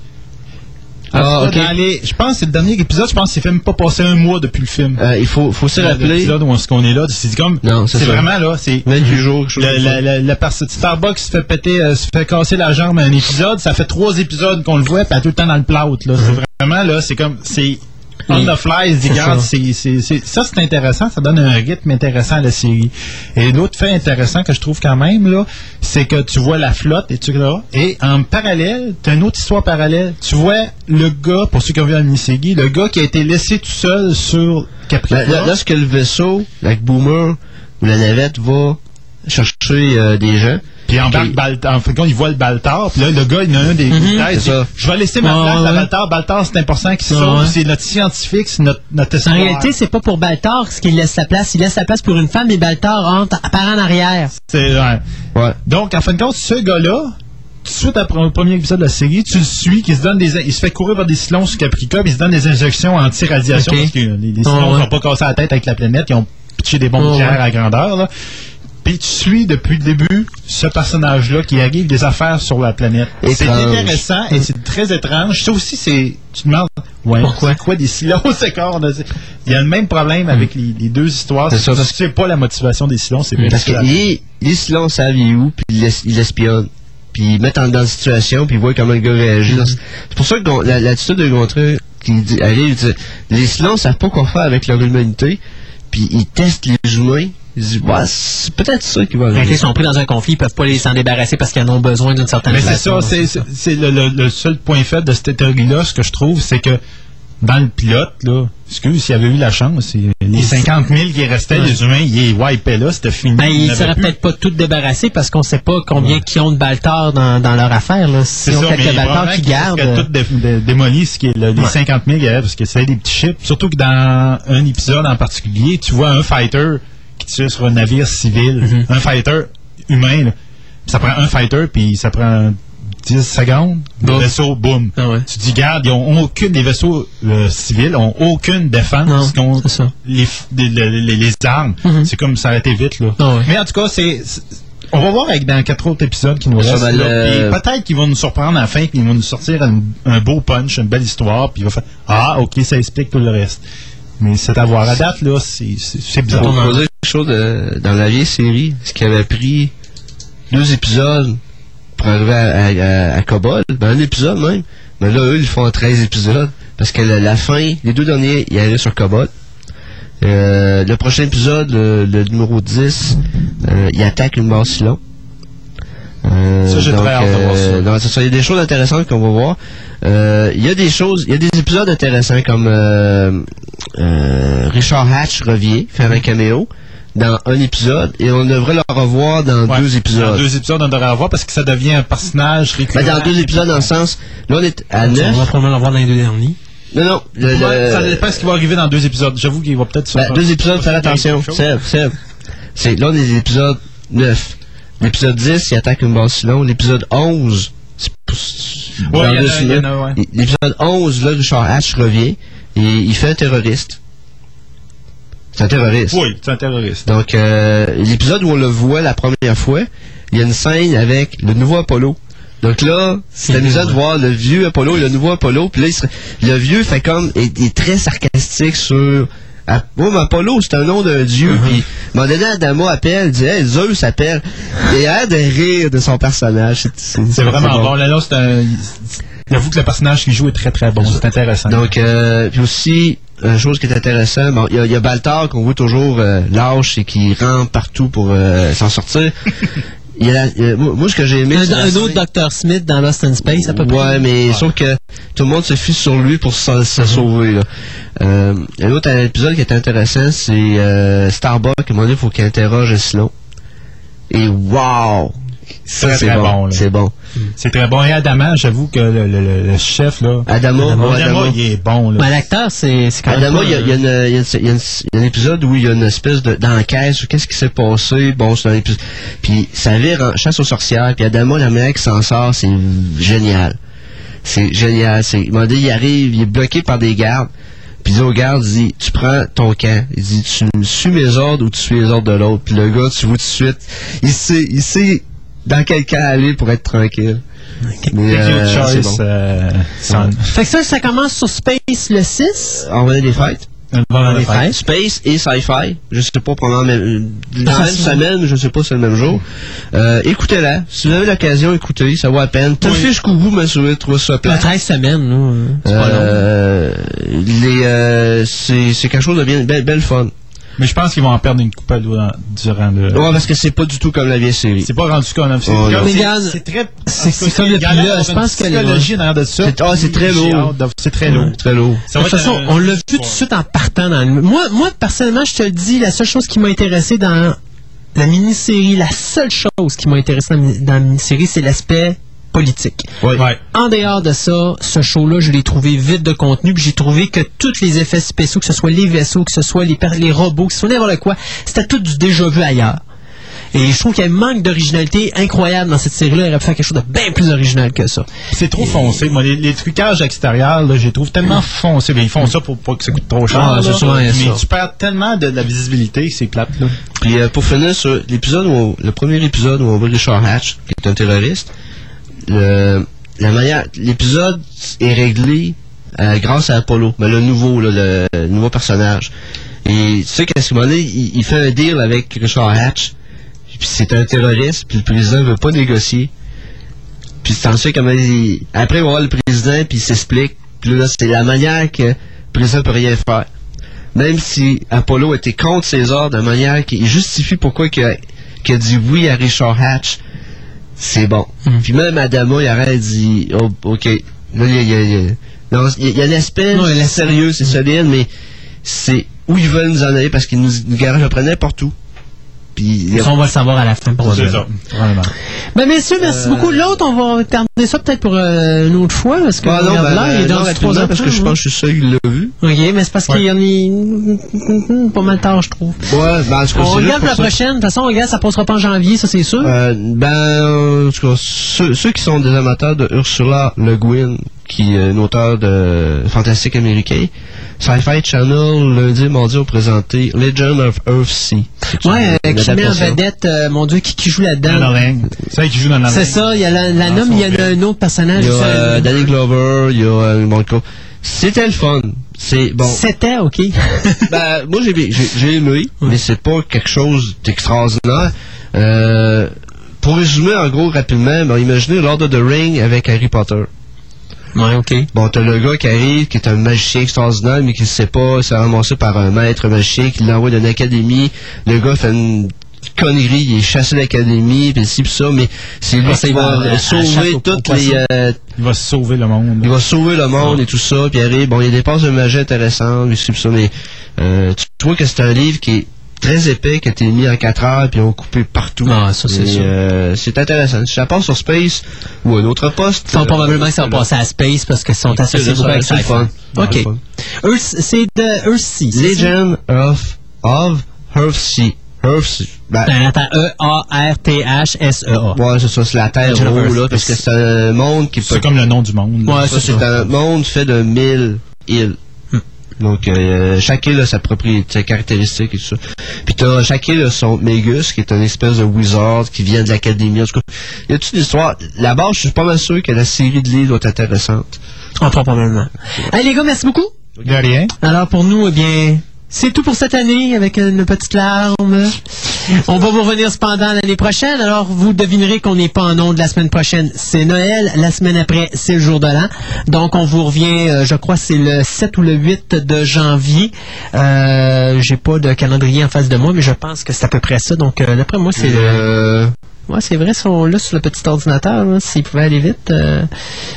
Ah, tout ok. cas, dans les- je pense que c'est le dernier épisode, je pense qu'il fait même pas passer un mois depuis le film. Euh, il faut, faut se rappeler. L'épisode où est-ce qu'on est là, c'est comme, Non, c'est c'est vraiment là, c'est 28 jours, la, la, la, la personne- Starbucks se fait péter, euh, se fait casser la jambe à un épisode, ça fait trois épisodes qu'on le voit, puis elle est tout le temps dans le plâtre, là. C'est vraiment, là, c'est comme, c'est on the fly, se dit, C'est regarde, ça. c'est, c'est, c'est- ça c'est intéressant, ça donne un rythme intéressant à la série. Et l'autre fait intéressant que je trouve quand même, là, c'est que tu vois la flotte et tout là, et en parallèle, t'as une autre histoire parallèle. Tu vois le gars, pour ceux qui ont vu la mini-série, le gars qui a été laissé tout seul sur Capricorn. Lorsque le vaisseau, avec Boomer, ou la navette va chercher euh, des gens, Puis embarque Ok. Baltar. En fait, il voit le Baltar. Puis là, le gars, il y en a un des ça. Je vais laisser ma Ouais, place à. Baltar. Baltar, c'est important qu'il ouais. C'est notre scientifique, c'est notre, notre En réalité, c'est pas pour Baltar ce qu'il laisse sa place. Il laisse sa place pour une femme et Baltar rentre par en arrière. C'est, ouais. ouais. Donc, en fin de compte, ce gars-là, tout de suite après le premier épisode de la série, tu le suis, qui se donne des, il se fait courir vers des silons sur Caprica, puis il se donne des injections anti-radiation parce que les, les silons ouais. n'ont pas cassé la tête avec la planète, ils ont pitché des bombes ouais. à grandeur, là. Puis tu suis depuis le début ce personnage-là qui arrive des affaires sur la planète. C'est intéressant et c'est très étrange. Ça aussi, c'est. Tu te demandes. Ouais, Pourquoi? quoi des silons, c'est corps? Il y a le même problème avec les, les deux histoires. C'est ça, parce pas la motivation des silons, c'est Parce que les, les silons savent où, puis ils l'es- ils l'espionnent. Puis ils mettent en, dans la situation, puis ils voient comment le gars réagit. Mm-hmm. C'est pour ça que la- l'attitude de Gontran qui dit, allez, il dit, les silons savent pas quoi faire avec leur humanité, puis ils testent les humains. Ouais, c'est peut-être ça qui va Quand arriver. ils sont pris dans un conflit, ils peuvent pas les s'en débarrasser parce qu'ils en ont besoin d'une certaine Mais c'est ça, c'est- le, le- le seul point faible de cette théorie-là, ce que je trouve, c'est que dans le pilote, là, excuse, s'il y avait eu la chance, c'est- les 50 000 qui restaient, Ouais. les humains, ils les wipaient là, c'était fini. Ben, Il ils n'y en seraient peut-être pas tous débarrassés parce qu'on sait pas combien qui ont de Baltar dans, dans leur affaire. Là. Si C'est on quelques mais Baltar probablement qui gardent. euh, tout dé- ce qui est le- les Ouais. 50 000 qu'il y avait, parce que c'est des petits chips. Surtout que dans un épisode en particulier, tu vois un fighter qui tire sur un navire civil, Mhm. un fighter humain, là. ça prend un fighter, puis ça prend 10 secondes, le vaisseau, boum. Ah ouais. Tu dis, garde, ils ont aucune, les vaisseaux euh, civils ont aucune défense Non, ça. les, f- les, les- les- les armes. Mhm. C'est comme ça a été vite, là. Ah ouais. Mais en tout cas, c'est. On va voir avec dans quatre autres épisodes qui nous Ça restent. le- Peut-être qu'ils vont nous surprendre à la fin, puis ils vont nous sortir un, un beau punch, une belle histoire, puis il va faire Ah, ok, ça explique tout le reste. Mais c'est à voir. À date, là, c'est bizarre. Pour poser quelque chose de- dans la vieille série, ce qui avait pris deux épisodes pour arriver à, à, Cobol, ben un épisode même, mais là, eux, ils font 13 épisodes, parce que la, la fin, les deux derniers, ils allaient sur Cobol. Euh, le prochain épisode, le, le numéro 10, euh, il attaque une base. Euh, Ça, j'ai très hâte de voir ça. euh, donc, ça, il y a des choses intéressantes qu'on va voir. Euh, Il y a des choses, il y a des épisodes intéressants comme euh, euh, Richard Hatch revient faire un caméo dans un épisode et on devrait le revoir dans Ouais. deux Dans épisodes. deux épisodes, on devrait avoir parce que ça devient un personnage Ben, récurrent. dans deux épisodes dans le sens, là on est à on va neuf. probablement le voir dans les deux derniers. Non, non, le, Ouais, le- Ça dépend ce qui va arriver dans deux épisodes. J'avoue qu'il va peut-être ben, deux épisodes, faire attention. Seb, Seb. C'est, là on est à l'épisode 9. L'épisode 10, il attaque une base Silon. L'épisode 11, c'est pour- Ouais, il il. L'épisode 11, là, Richard Hatch revient et il fait un terroriste. C'est un terroriste. Oui, c'est un terroriste. Donc, euh, l'épisode où on le voit la première fois, il y a une scène avec le nouveau Apollo. Donc là, c'est amusant de voir le vieux Apollo et le nouveau Apollo. Puis là, il se- le vieux fait comme, est, est très sarcastique sur... Ah, oh, mais Apollo, c'est un nom d'un dieu. Puis, à un moment donné, Adama appelle, dit, hey, Zeus appelle. Et il a de rire de son personnage. C'est C'est vraiment bon. Là, là, c'est un. J'avoue que le personnage qu'il joue est très très bon. C'est intéressant. Donc, euh, puis aussi, une chose qui est intéressante, bon, il y, a- il y a Baltar qu'on voit toujours euh, lâche et qui rampe partout pour euh, s'en sortir. Il y a la- euh, moi, moi, ce que j'ai aimé, Un, un autre Dr. Smith dans Lost in Space, à peu près. Ouais, mais sauf que tout le monde se fie sur lui pour se, se sauver. Là. Euh, un autre épisode qui est intéressant, c'est euh, Starbuck. À un moment donné, il faut qu'il interroge Silon. Et wow! Ça, Très, c'est très bon. c'est bon. C'est très bon. Et Adama, j'avoue que le, le- le- le chef, là. Adama, Adama, ouais, Adama. il est bon, là. Ben, l'acteur, c'est quand même. Adama, il y a, un- épisode où il y a une espèce de- d'enquête sur qu'est-ce qui s'est passé. Bon, c'est un épisode. Puis ça vire en chasse aux sorcières. Puis Adama, la manière qui s'en sort, c'est génial. C'est génial. C'est, il m'a dit, il arrive, il est bloqué par des gardes. Puis il dit aux gardes, il dit, tu prends ton camp. Il dit, tu me suis mes ordres ou tu suis les ordres de l'autre. Puis le gars, tu vois tout de suite, il sait, il sait dans quel camp aller pour être tranquille. Mais, euh, choice, bon. euh. Fait que ça, ça commence sur Space le 6. On va. Pendant les fêtes. Space et Sci-Fi. Je sais pas pendant même, dans Ah, même c'est- semaine, je sais pas si c'est le même jour. Euh, écoutez-la. Si vous avez l'occasion, écoutez, ça vaut la peine. Tout fait jusqu'au bout, mais sur trouve ça La plat. 13 semaines, pas long. Euh, les, euh, c'est, c'est quelque chose de bien, belle, belle fun. Mais je pense qu'ils vont en perdre une coupe durant, durant le. Ouais, parce que c'est pas du tout comme la vieille série. C'est pas rendu fait. Oh, c'est-. Mais c'est- très. c'est- comme le pilote. Je pense que psychologie derrière de ça. C'est- ah, c'est très lourd. C'est très lourd. Très lourd. De toute façon, on l'a vu tout de suite en partant dans le... Moi, moi, personnellement, je te le dis, la seule chose qui m'a intéressé dans la mini-série, la seule chose qui m'a intéressé dans la mini-série, c'est l'aspect politique. Ouais. En dehors de ça, ce show-là, je l'ai trouvé vide de contenu, puis j'ai trouvé que tous les effets spéciaux, que ce soit les vaisseaux, que ce soit les, les robots, que ce soit n'importe quoi, c'était tout du déjà vu ailleurs. Et je trouve qu'il y a un manque d'originalité incroyable dans cette série-là. Il aurait pu faire quelque chose de bien plus original que ça. C'est trop foncé. Moi, les, les trucages extérieurs, là, je les trouve tellement foncés. Ben, ils font ça pour pas que ça coûte trop cher. Ah, là. ça, mais ça. tu perds tellement de, de la visibilité, c'est plate, là. Puis euh, pour finir sur l'épisode le premier épisode où on voit Richard Hatch, qui est un terroriste, la manière, l'épisode est réglé euh, grâce à Apollo, mais le nouveau, le, nouveau personnage. Et tu sais qu'à ce moment-là, il, fait un deal avec Richard Hatch, puis c'est un terroriste, puis le président veut pas négocier. Puis t'en sais comment il... Après, va voir le président, puis il s'explique. Puis là, c'est la manière que le président peut rien faire. Même si Apollo était contre ordres, de manière qu'il justifie pourquoi qu'il a dit oui à Richard Hatch, c'est bon. Puis même Adama, il aurait dit, oh, ok. Là, il y a, il y a- non, il y a- l'aspect sérieux, c'est solide, mais c'est où ils veulent nous en aller parce qu'ils nous, nous garagent après n'importe où. Puis, a- on va le savoir à la fin. C'est probablement. ça. Vraiment. Ben, messieurs, merci beaucoup. L'autre, on va garder ça peut-être pour euh, une autre fois, parce que Ah non, regarde ben, là, il est dans trois parce que je pense que je suis seul qui l'a vu. OK, mais c'est parce Ouais. qu'il y en a pas mal tard, je trouve. Ouais, ben, en tout cas, On regarde pour la ça. prochaine. De toute façon, on regarde, ça passera pas en janvier, ça c'est sûr. Euh, ben, en tout cas, ceux, ceux qui sont des amateurs de Ursula Le Guin, qui est une auteure de fantastique américain, Sci-Fi Channel, lundi et mardi, ont présenté Legend of Earthsea. Ouais, euh, qui met en vedette, euh, mon Dieu, qui, qui joue là-dedans? C'est elle qui joue dans la C'est ça, il y a la, la Dans nomme, il y a un autre personnage. Il y a ça, euh, Danny Glover, il y a euh, cas, C'était le fun. C'est bon. C'était, OK. ben, moi, j'ai j'ai- j'ai aimé, mais c'est pas quelque chose d'extraordinaire. Euh, pour résumer, en gros, rapidement, ben, imaginez Lord of the Ring avec Harry Potter. Ouais, OK. Bon, t'as le gars qui arrive, qui est un magicien extraordinaire, mais qui ne sait pas, c'est ramassé par un maître magicien qui l'envoie dans une académie. Le gars fait une connerie, il est chassé de l'académie, pis ci pis ça, mais c'est lui qui il va sauver toutes les... euh, Il va sauver le monde. il va sauver le monde et tout ça, puis arrive, bon, il y a des passes de magie intéressantes, pis ci pis ça, mais euh, tu tu vois que c'est un livre qui est très épais, qui a été mis en 4 heures, puis on coupé partout. Ah, ça, c'est euh, c'est intéressant. Si ça passe sur Space ou un autre poste... Enfin, euh, probablement que ça va passer à Space parce qu'ils sont associés beaucoup avec c'est le Sci-Fi. fun. OK. C'est le fun. Earth- C'est de Earthsea. c'est ça? Legend of, of Earthsea. Earthsea. Ben, attends, E-A-R-T-H-S-E-A. ouais, c'est ça, c'est la Terre haut, Earth. là, parce que c'est un monde qui C'est comme le nom du monde. Ouais, ça, c'est un monde fait de mille îles. Donc, euh, chaque île a sa propriété, ses caractéristiques et tout ça. Puis t'as, chaque île a son Magus, qui est un espèce de wizard qui vient de l'académie. En tout cas, il y a toute une histoire? La base, je suis pas mal sûr que la série de livres doit être intéressante. Ah, probablement. Allez, les gars, merci beaucoup. De rien. Alors, pour nous, eh bien, c'est tout pour cette année avec une petite larme. On va vous revenir cependant l'année prochaine. Alors, vous devinerez qu'on n'est pas en onde la semaine prochaine. C'est Noël. La semaine après, c'est le jour de l'an. Donc, on vous revient, euh, je crois, c'est le 7 ou le 8 de janvier. Euh, J'ai pas de calendrier en face de moi, mais je pense que c'est à peu près ça. Donc, euh, d'après moi, c'est le... Ouais, c'est vrai, ils sont là sur le petit ordinateur. là, S'ils pouvaient aller vite. Euh,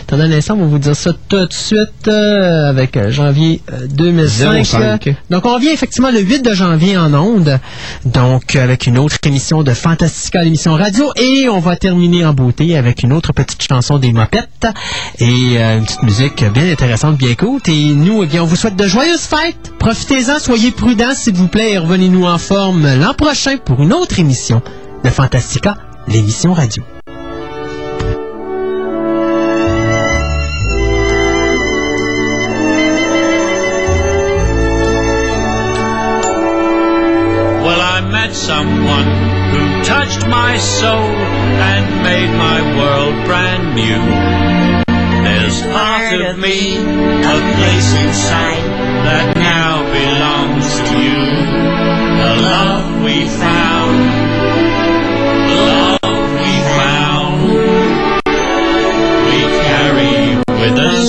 attendez un instant, on va vous dire ça tout de suite euh, avec euh, janvier euh, 2005. 05. Euh, Donc, on revient effectivement le 8 de janvier en onde. Donc, avec une autre émission de Fantastica, l'émission radio. Et on va terminer en beauté avec une autre petite chanson des Mopettes. Et une petite musique bien intéressante, bien cool. Et nous, eh bien, on vous souhaite de joyeuses fêtes. Profitez-en, soyez prudents, s'il vous plaît. Et revenez-nous en forme l'an prochain pour une autre émission de Fantastica, l'émission radio. Well, I met someone who touched my soul and made my world brand new. There's part of me, a place inside that now belongs to you. The love we found, with us,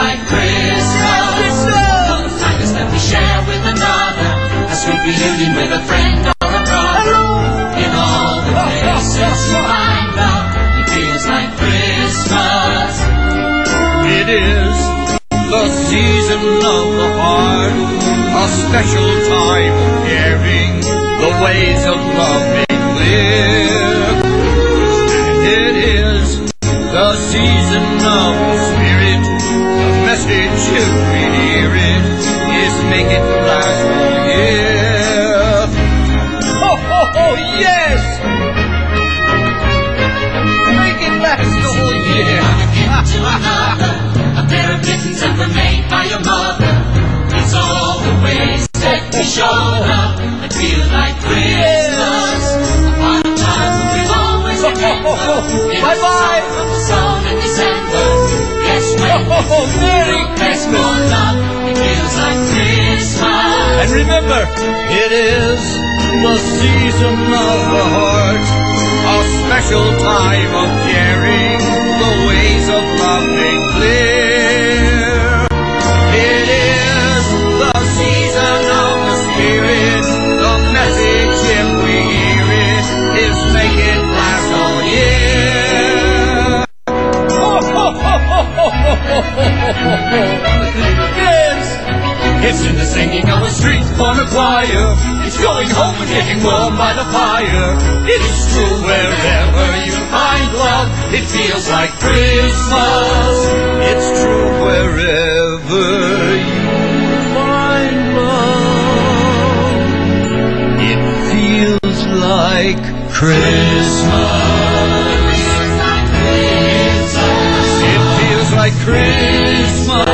like Christmas. The kindness that we share with another, a sweet reunion with a friend or a brother. In all the places you find love, it feels like Christmas. It is the season of the heart, a special time of caring, the ways of love made clear. It is the season of the spirit, we hear it is make it last all year. Oh, oh, oh, yes! Make it last year. A pair of that were made by your mother. It's all the ways that we up. It feels like Christmas. We've always the Bye-bye. song Oh, Merry it feels like Christmas. And remember, it is the season of the heart, a special time of caring, the ways of love made clear. It is the season of the spirit, the message, if we hear it, is It's in the singing of a street corner choir. It's going home and getting warm by the fire. It's true wherever you find love. It feels like Christmas. It's true wherever you find love. It feels like Christmas. Like Christmas.